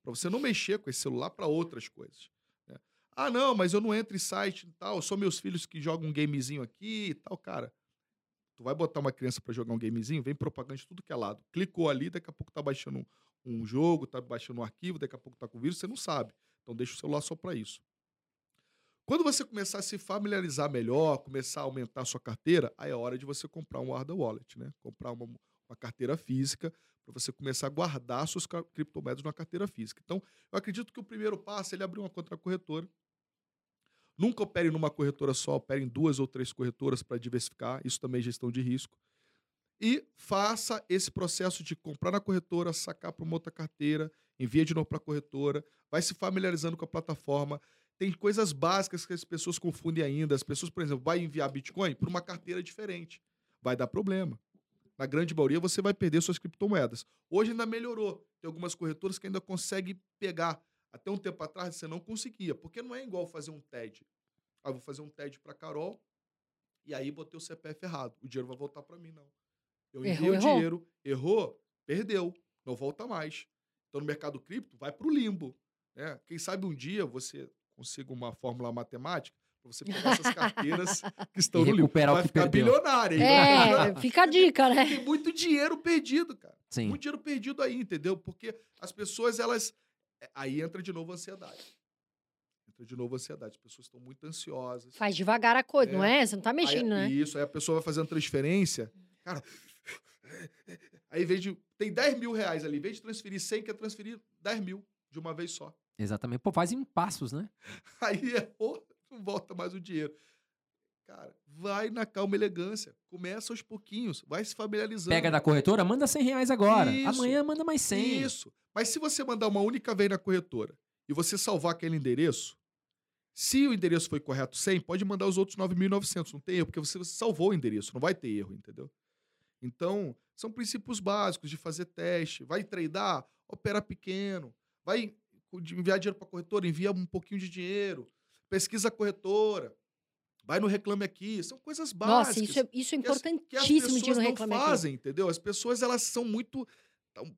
S3: Para você não mexer com esse celular para outras coisas. Ah, não, mas eu não entro em site e tal, só meus filhos que jogam um gamezinho aqui e tal, cara. Tu vai botar uma criança para jogar um gamezinho, vem propaganda de tudo que é lado. Clicou ali, daqui a pouco tá baixando um, jogo, tá baixando um arquivo, daqui a pouco tá com vírus, você não sabe. Então deixa o celular só para isso. Quando você começar a se familiarizar melhor, começar a aumentar a sua carteira, aí é hora de você comprar um Arda Wallet, né? Comprar uma, uma carteira física para você começar a guardar suas criptomoedas numa carteira física. Então, eu acredito que o primeiro passo é ele abrir uma conta corretora. Nunca opere numa corretora só, opere em duas ou três corretoras para diversificar. Isso também é gestão de risco. E faça esse processo de comprar na corretora, sacar para uma outra carteira, envia de novo para a corretora, vai se familiarizando com a plataforma. Tem coisas básicas que as pessoas confundem ainda. As pessoas, por exemplo, vai enviar Bitcoin para uma carteira diferente. Vai dar problema. Na grande maioria, você vai perder suas criptomoedas. Hoje ainda melhorou. Tem algumas corretoras que ainda conseguem pegar. Até um tempo atrás você não conseguia, porque não é igual fazer um TED. Ah, vou fazer um TED para Carol e aí botei o CPF errado. O dinheiro vai voltar para mim, não. Eu
S1: Errou,
S3: enviei o
S1: errou.
S3: dinheiro, errou, perdeu, não volta mais. Então no mercado cripto vai para o limbo. Né? Quem sabe um dia você consiga uma fórmula matemática para você pegar essas carteiras que estão no limbo. Vai ficar
S2: perdeu.
S3: bilionário. hein?
S1: É, fica a dica, né?
S3: Tem muito dinheiro perdido, cara.
S2: Sim.
S3: Muito dinheiro perdido aí, entendeu? Porque as pessoas, elas. É, Aí entra de novo a ansiedade. Entra de novo a ansiedade. As pessoas estão muito ansiosas.
S1: Faz devagar a coisa,
S3: É.
S1: não é? Você não tá
S3: Aí-
S1: mexendo, né?
S3: Isso, aí a pessoa vai fazendo transferência. Cara. Aí, em vez de. Tem 10 mil reais ali. Em vez de transferir 100, quer transferir 10 mil de uma vez só.
S2: Exatamente. Pô, faz em passos, né?
S3: Aí é, pô, não volta mais o dinheiro. Cara, vai na calma e elegância. Começa aos pouquinhos. Vai se familiarizando.
S2: Pega da corretora, manda 100 reais agora.
S3: Isso.
S2: Amanhã manda mais 100.
S3: Isso. Mas se você mandar uma única vez na corretora e você salvar aquele endereço, se o endereço foi correto 100, pode mandar os outros 9.900. Não tem erro, porque você, salvou o endereço. Não vai ter erro, entendeu? Então, são princípios básicos de fazer teste. Vai tradar, opera pequeno. Vai enviar dinheiro para a corretora, envia um pouquinho de dinheiro. Pesquisa a corretora. Vai no Reclame Aqui. São coisas básicas
S1: Nossa, isso é, isso é
S3: que as- que as
S1: importantíssimo de
S3: pessoas
S1: não
S3: não
S1: reclamar. aqui.
S3: fazem, entendeu? As pessoas, elas são muito...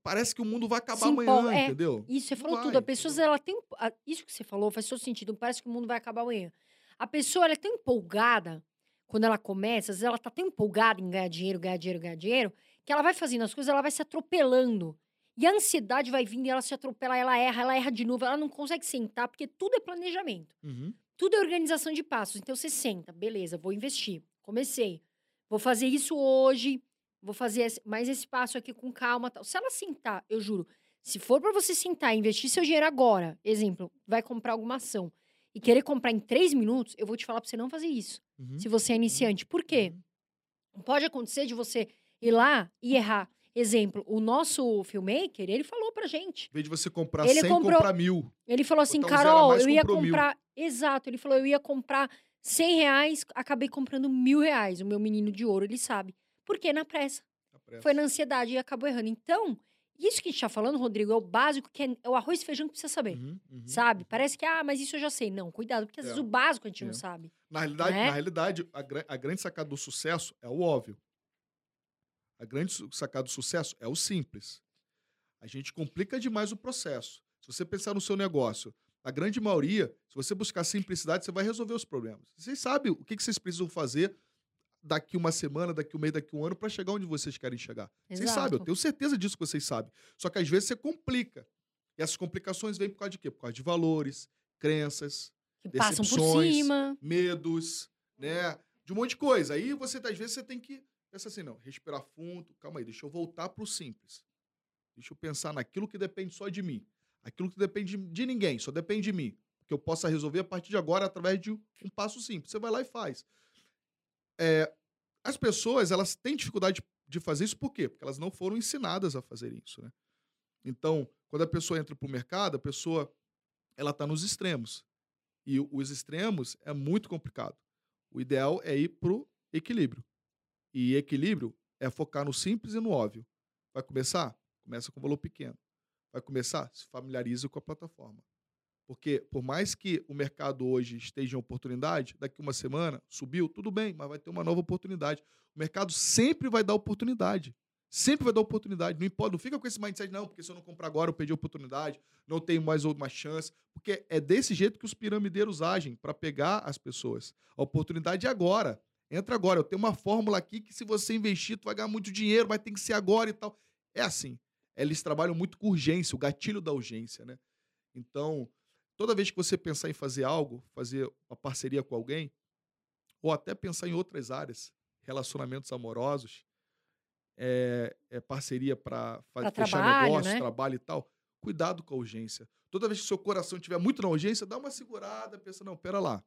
S3: Parece que o mundo vai acabar
S1: Se
S3: amanhã,
S1: é,
S3: entendeu?
S1: Isso, você falou
S3: vai,
S1: tudo. A pessoa, ela tem. a- Isso que você falou faz todo sentido. Parece que o mundo vai acabar amanhã. A pessoa, ela é tão empolgada quando ela começa, às vezes ela tá tão empolgada em ganhar dinheiro, ganhar dinheiro, ganhar dinheiro, que ela vai fazendo as coisas, ela vai se atropelando. E a ansiedade vai vindo e ela se atropela, ela erra, ela erra de novo, ela não consegue sentar, porque tudo é planejamento.
S3: Uhum.
S1: Tudo é organização de passos. Então você senta, beleza, vou investir. Comecei. Vou fazer isso hoje, vou fazer esse- mais esse passo aqui com calma. Tal. Se ela sentar, eu juro, se for para você sentar e investir seu dinheiro agora, exemplo, vai comprar alguma ação e querer comprar em três minutos, eu vou te falar para você não fazer isso.
S3: Uhum.
S1: Se você é iniciante. Por quê? Pode acontecer de você ir lá e errar. Exemplo, o nosso filmmaker, ele falou pra gente.
S3: Em vez de você comprar
S1: Ele
S3: 100,
S1: comprou-
S3: comprar mil.
S1: Ele falou assim,
S3: a
S1: Carol, eu ia
S3: comprou mil."
S1: comprar. Exato, ele falou, eu ia comprar 100 reais, acabei comprando mil reais. O meu menino de ouro, ele sabe. Por quê? Na pressa.
S3: Tá pressa.
S1: Foi na ansiedade e acabou errando. Então, isso que a gente tá falando, Rodrigo, é o básico, que é, é o arroz e feijão que precisa saber.
S3: Uhum, uhum.
S1: Sabe? Parece que, ah, mas isso eu já sei. Não, cuidado, porque às
S3: É.
S1: vezes o básico a gente
S3: É.
S1: não sabe.
S3: Na realidade,
S1: Né?
S3: na realidade a, gra- a grande sacada do sucesso é o óbvio. A grande sacada do sucesso é o simples. A gente complica demais o processo. Se você pensar no seu negócio, a grande maioria, se você buscar simplicidade, você vai resolver os problemas. Vocês sabem o que vocês precisam fazer daqui uma semana, daqui um mês, daqui um ano, para chegar onde vocês querem chegar. Vocês sabem, eu
S1: Exato.
S3: tenho certeza disso que vocês sabem. Só que às vezes você complica. E essas complicações vêm por causa de quê? Por causa de valores, crenças,
S1: Que passam por
S3: decepções,
S1: cima.
S3: medos, né? De um monte de coisa. Aí você, às vezes, você tem que Pensa assim, não, respirar fundo, calma aí, deixa eu voltar para o simples. Deixa eu pensar naquilo que depende só de mim. Aquilo que depende de ninguém, só depende de mim. Que eu possa resolver a partir de agora através de um passo simples. Você vai lá e faz. É, as pessoas, elas têm dificuldade de fazer isso por quê? Porque elas não foram ensinadas a fazer isso, né? Então, quando a pessoa entra para o mercado, a pessoa ela está nos extremos. E os extremos é muito complicado. O ideal é ir para o equilíbrio. E equilíbrio é focar no simples e no óbvio. Vai começar? Começa com valor pequeno. Vai começar? Se familiarize com a plataforma. Porque, por mais que o mercado hoje esteja em oportunidade, daqui uma semana subiu, tudo bem, mas vai ter uma nova oportunidade. O mercado sempre vai dar oportunidade. Sempre vai dar oportunidade. Não importa, não fica com esse mindset, não, porque se eu não comprar agora, eu perdi a oportunidade, não tenho mais uma chance. Porque é desse jeito que os piramideiros agem para pegar as pessoas. A oportunidade é agora. Entra agora. Eu tenho uma fórmula aqui que, se você investir, tu vai ganhar muito dinheiro, vai ter que ser agora e tal. É assim. Eles trabalham muito com urgência, o gatilho da urgência, né? Então, toda vez que você pensar em fazer algo, fazer uma parceria com alguém, ou até pensar em outras áreas, relacionamentos amorosos, é, é parceria para fechar
S1: trabalho,
S3: negócio,
S1: né?
S3: trabalho e tal, cuidado com a urgência. Toda vez que seu coração estiver muito na urgência, dá uma segurada, pensa, não, pera lá.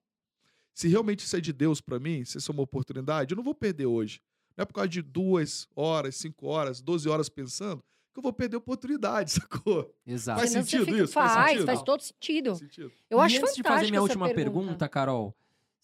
S3: Se realmente isso é de Deus para mim, se isso é uma oportunidade, eu não vou perder hoje. Não é por causa de duas horas, cinco horas, doze horas pensando que eu vou perder a oportunidade, sacou?
S2: Exato.
S3: Faz sentido isso? Faz
S1: Faz,
S3: sentido?
S1: faz todo sentido.
S3: Faz sentido.
S1: Eu
S2: e
S1: acho
S2: antes de
S1: fantástico
S2: fazer minha última pergunta, Carol,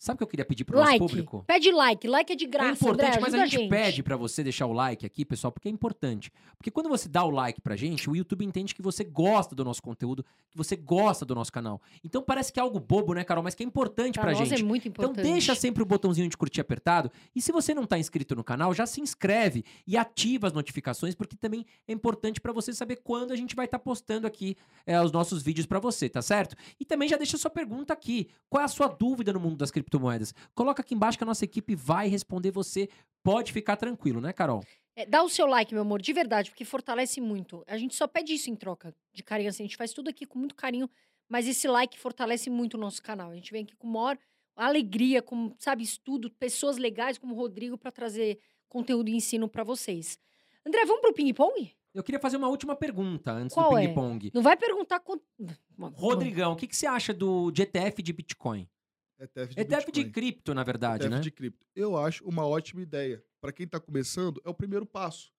S2: sabe o que eu queria pedir pro nosso
S1: Like.
S2: público?
S1: Pede like. Like é de graça,
S2: é importante,
S1: André,
S2: mas a gente, pede pra você deixar o like aqui, pessoal, porque é importante. Porque quando você dá o like pra gente, o YouTube entende que você gosta do nosso conteúdo, que você gosta do nosso canal. Então parece que é algo bobo, né, Carol? Mas que é importante
S1: Pra
S2: pra,
S1: nós
S2: gente.
S1: é muito
S2: Então
S1: importante.
S2: deixa sempre o botãozinho de curtir apertado. E se você não tá inscrito no canal, já se inscreve e ativa as notificações, porque também é importante pra você saber quando a gente vai estar postando aqui é, os nossos vídeos pra você, tá certo? E também já deixa sua pergunta aqui. Qual é a sua dúvida no mundo das criptomoedas? Coloca aqui embaixo que a nossa equipe vai responder você. Pode ficar tranquilo, né, Carol?
S1: É, dá o seu like, meu amor, de verdade, porque fortalece muito. A gente só pede isso em troca de carinho, assim. A gente faz tudo aqui com muito carinho, mas esse like fortalece muito o nosso canal. A gente vem aqui com maior alegria, com, sabe, estudo, pessoas legais como o Rodrigo para trazer conteúdo e ensino para vocês. André, vamos pro ping-pong?
S2: Eu queria fazer uma última pergunta antes
S1: Qual
S2: do
S1: é?
S2: ping-pong.
S1: Não vai perguntar quanto.
S2: Rodrigão, o que, que você acha do ETF de Bitcoin?
S3: ETF de
S2: ETF de
S3: Bitcoin.
S2: cripto, na verdade,
S3: ETF
S2: né?
S3: de cripto. Eu acho uma ótima ideia. Para quem está começando, é o primeiro passo.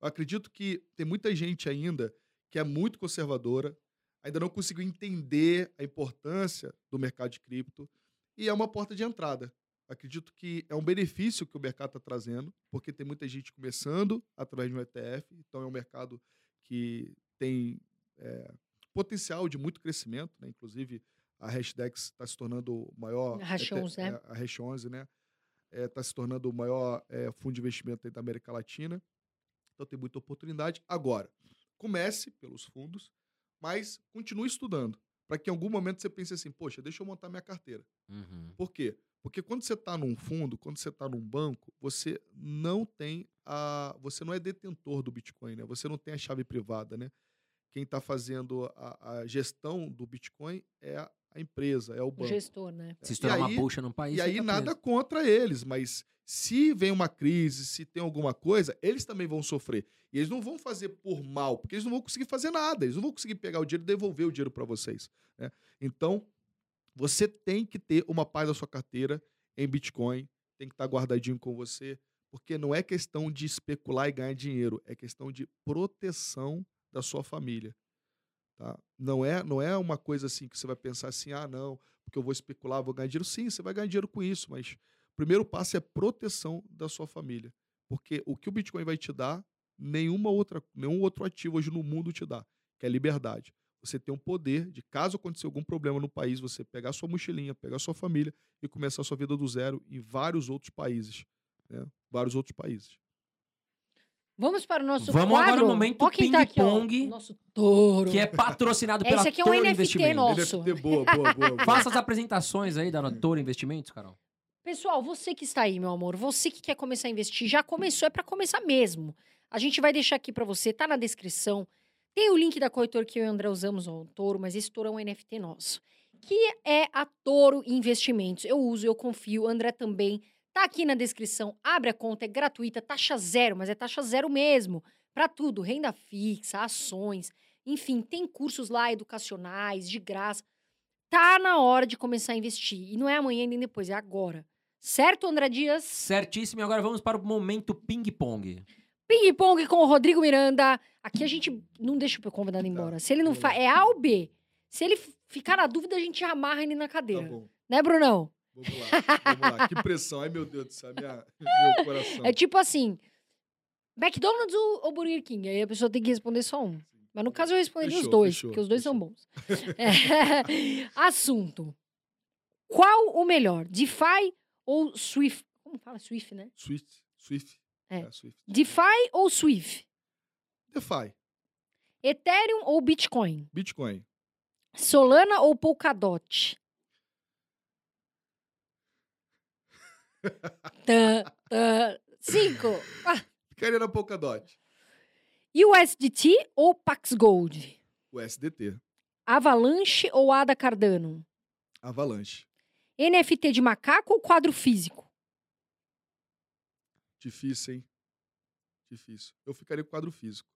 S3: Eu acredito que tem muita gente ainda que é muito conservadora, ainda não conseguiu entender a importância do mercado de cripto e é uma porta de entrada. Acredito que é um benefício que o mercado está trazendo, porque tem muita gente começando através de um ETF, então é um mercado que tem é, potencial de muito crescimento, né? inclusive a Hashdex está se tornando o maior.
S1: A Hash 11,
S3: é,
S1: né?
S3: A Hash 11, né? Está se tornando o maior é, fundo de investimento da América Latina. Então tem muita oportunidade. Agora, comece pelos fundos, mas continue estudando. Para que em algum momento você pense assim, poxa, deixa eu montar minha carteira.
S2: Uhum.
S3: Por quê? Porque quando você está num fundo, quando você está num banco, você não tem a. Você não é detentor do Bitcoin, né? Você não tem a chave privada, né? Quem está fazendo a, a gestão do Bitcoin é a, a empresa, é o
S1: O
S3: banco.
S1: gestor, né?
S2: Se estourar
S3: E
S2: uma
S3: aí-
S2: bucha no país.
S3: E aí
S2: tá
S3: nada contra eles, mas se vem uma crise, se tem alguma coisa, eles também vão sofrer. E eles não vão fazer por mal, porque eles não vão conseguir fazer nada, eles não vão conseguir pegar o dinheiro e devolver o dinheiro para vocês. né? Então, você tem que ter uma parte da sua carteira em Bitcoin, tem que estar guardadinho com você, porque não é questão de especular e ganhar dinheiro, é questão de proteção da sua família. Tá? Não, é, não é uma coisa assim que você vai pensar assim, ah, não, porque eu vou especular, vou ganhar dinheiro. Sim, você vai ganhar dinheiro com isso, mas o primeiro passo é proteção da sua família. Porque o que o Bitcoin vai te dar, nenhuma outra, nenhum outro ativo hoje no mundo te dá, que é liberdade. Você tem um poder de, caso aconteça algum problema no país, você pegar sua mochilinha, pegar sua família e começar a sua vida do zero em vários outros países. Né? Vários outros países.
S1: Vamos para o nosso
S2: Vamos
S1: quadro.
S2: agora no momento
S1: tá aqui, ó.
S2: ping-pong,
S1: Nosso touro.
S2: Que é patrocinado pela
S1: Esse aqui é um
S2: Toro
S1: NFT
S2: Investimentos.
S1: nosso.
S3: NFT, boa, boa, boa. boa.
S2: Faça as apresentações aí da Toro Investimentos, Carol.
S1: Pessoal, você que está aí, meu amor, você que quer começar a investir, já começou, é para começar mesmo. A gente vai deixar aqui para você, tá na descrição. Tem o link da corretora que eu e o André usamos, ó, o Toro, mas esse Toro é um NFT nosso. Que é a Toro Investimentos. Eu uso, eu confio, o André também. Tá aqui na descrição. Abre a conta, é gratuita, taxa zero, mas é taxa zero mesmo. Pra tudo, renda fixa, ações, enfim, tem cursos lá educacionais, de graça. Tá na hora de começar a investir. E não é amanhã nem depois, é agora. Certo, André Dias?
S2: Certíssimo. E agora vamos para o momento ping-pong.
S1: Ping-pong com o Rodrigo Miranda. Aqui a gente não deixa o convidado embora. Se ele não faz. É A ou B. Se ele ficar na dúvida, a gente amarra ele na
S3: Tá
S1: cadeira.
S3: bom.
S1: né, Brunão?
S3: Vamos lá. Vamos lá. Que pressão. Ai, meu Deus do céu. Minha, meu coração.
S1: É tipo assim: McDonald's ou, Burger King? Aí a pessoa tem que responder só um. Mas no caso eu responderia os dois,
S3: fechou,
S1: porque os dois são
S3: fechou.
S1: bons. É, Assunto: Qual o melhor? DeFi ou Swift? Como fala? Swift, né?
S3: Swift. Swift.
S1: É.
S3: Swift.
S1: DeFi ou Swift?
S3: DeFi.
S1: Ethereum ou Bitcoin?
S3: Bitcoin.
S1: Solana ou Polkadot? Tã, tã. Cinco. Ah,
S3: Ficaria na Polkadot.
S1: USDT ou Pax Gold?
S3: O SDT.
S1: Avalanche ou Ada Cardano?
S3: Avalanche.
S1: NFT de macaco ou quadro físico?
S3: Difícil, hein? Difícil. Eu ficaria com quadro físico.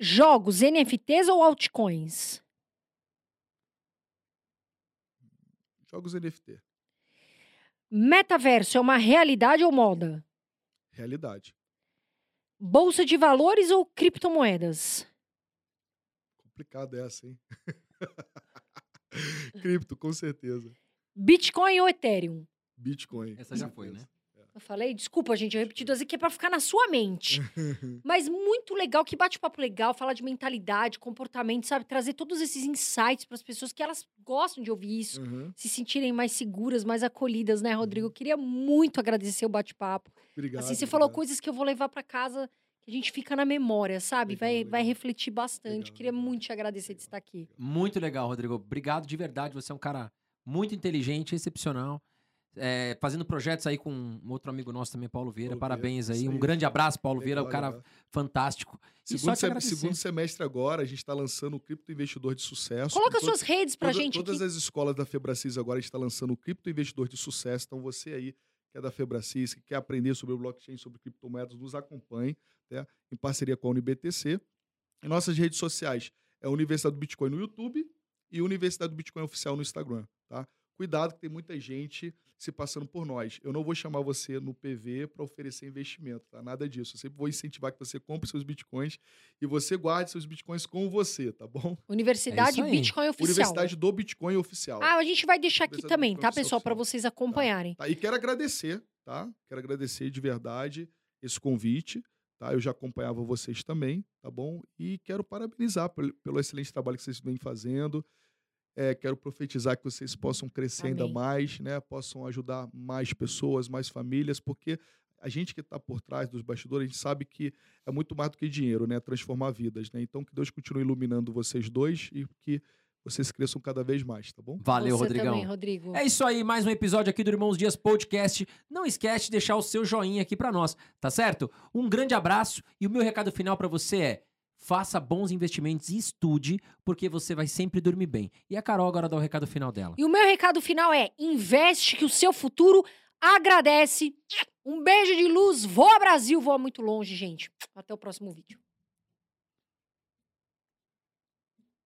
S1: Jogos, NFTs ou altcoins?
S3: Jogos NFT.
S1: Metaverso é uma realidade ou moda?
S3: Realidade.
S1: Bolsa de valores ou criptomoedas?
S3: Complicado essa, hein? Cripto, com certeza.
S1: Bitcoin ou Ethereum?
S3: Bitcoin.
S2: Essa já foi, né?
S1: Eu falei, desculpa, gente, eu repeti duas vezes que é pra ficar na sua mente. Mas muito legal, que bate-papo legal, falar de mentalidade, comportamento, sabe? Trazer todos esses insights para as pessoas que elas gostam de ouvir isso,
S3: Uhum.
S1: se sentirem mais seguras, mais acolhidas, né, Rodrigo? Eu queria muito agradecer o bate-papo.
S3: Obrigado.
S1: assim, você falou
S3: obrigado.
S1: coisas que eu vou levar para casa, que a gente fica na memória, sabe?
S3: Legal,
S1: vai,
S3: legal.
S1: vai refletir bastante.
S3: Legal,
S1: queria
S3: legal.
S1: muito te agradecer de estar aqui.
S2: Muito legal, Rodrigo. Obrigado de verdade. Você é um cara muito inteligente, excepcional. É, fazendo projetos aí com um outro amigo nosso também, Paulo Vieira.
S3: Paulo
S2: Parabéns
S3: Vieira,
S2: aí. Um grande abraço, Paulo Vieira, um
S3: Legal,
S2: cara fantástico.
S3: Segundo, sem- segundo semestre agora, a gente está lançando o Cripto Investidor de Sucesso.
S1: Coloca suas redes pra
S3: toda-
S1: gente
S3: Todas
S1: aqui.
S3: as escolas da Febracis agora estão lançando o Cripto Investidor de Sucesso. Então, você aí que é da Febracis, que quer aprender sobre o blockchain, sobre criptomoedas, nos acompanhe, né, em parceria com a UniBTC. Em nossas redes sociais é a Universidade do Bitcoin no YouTube e Universidade do Bitcoin Oficial no Instagram, tá? Cuidado que tem muita gente se passando por nós. Eu não vou chamar você no PV para oferecer investimento, tá? Nada disso. Eu sempre vou incentivar que você compre seus bitcoins e você guarde seus bitcoins com você, tá bom?
S1: Universidade
S2: É.
S1: Bitcoin Oficial.
S3: Universidade do Bitcoin Oficial.
S1: Ah, a gente vai deixar aqui também, tá, pessoal? Para vocês acompanharem.
S3: Tá? E quero agradecer, tá? Quero agradecer de verdade esse convite, tá? Eu já acompanhava vocês também, tá bom? E quero parabenizar pelo, pelo excelente trabalho que vocês vêm fazendo. É, quero profetizar que vocês possam crescer ainda
S1: Amém.
S3: mais, né? Possam ajudar mais pessoas, mais famílias, porque a gente que está por trás dos bastidores, a gente sabe que é muito mais do que dinheiro, né? Transformar vidas, né? Então que Deus continue iluminando vocês dois e que vocês cresçam cada vez mais, tá bom?
S2: Valeu,
S1: Você
S2: Rodrigão.
S1: também, Rodrigo.
S2: É isso aí, mais um episódio aqui do Irmãos Dias Podcast. Não esquece de deixar o seu joinha aqui pra nós, tá certo? Um grande abraço e o meu recado final pra você é: faça bons investimentos e estude, porque você vai sempre dormir bem. E a Carol agora dá o recado final dela.
S1: E o meu recado final é: investe que o seu futuro agradece. Um beijo de luz. Voa Brasil, voa muito longe, gente. Até o próximo vídeo.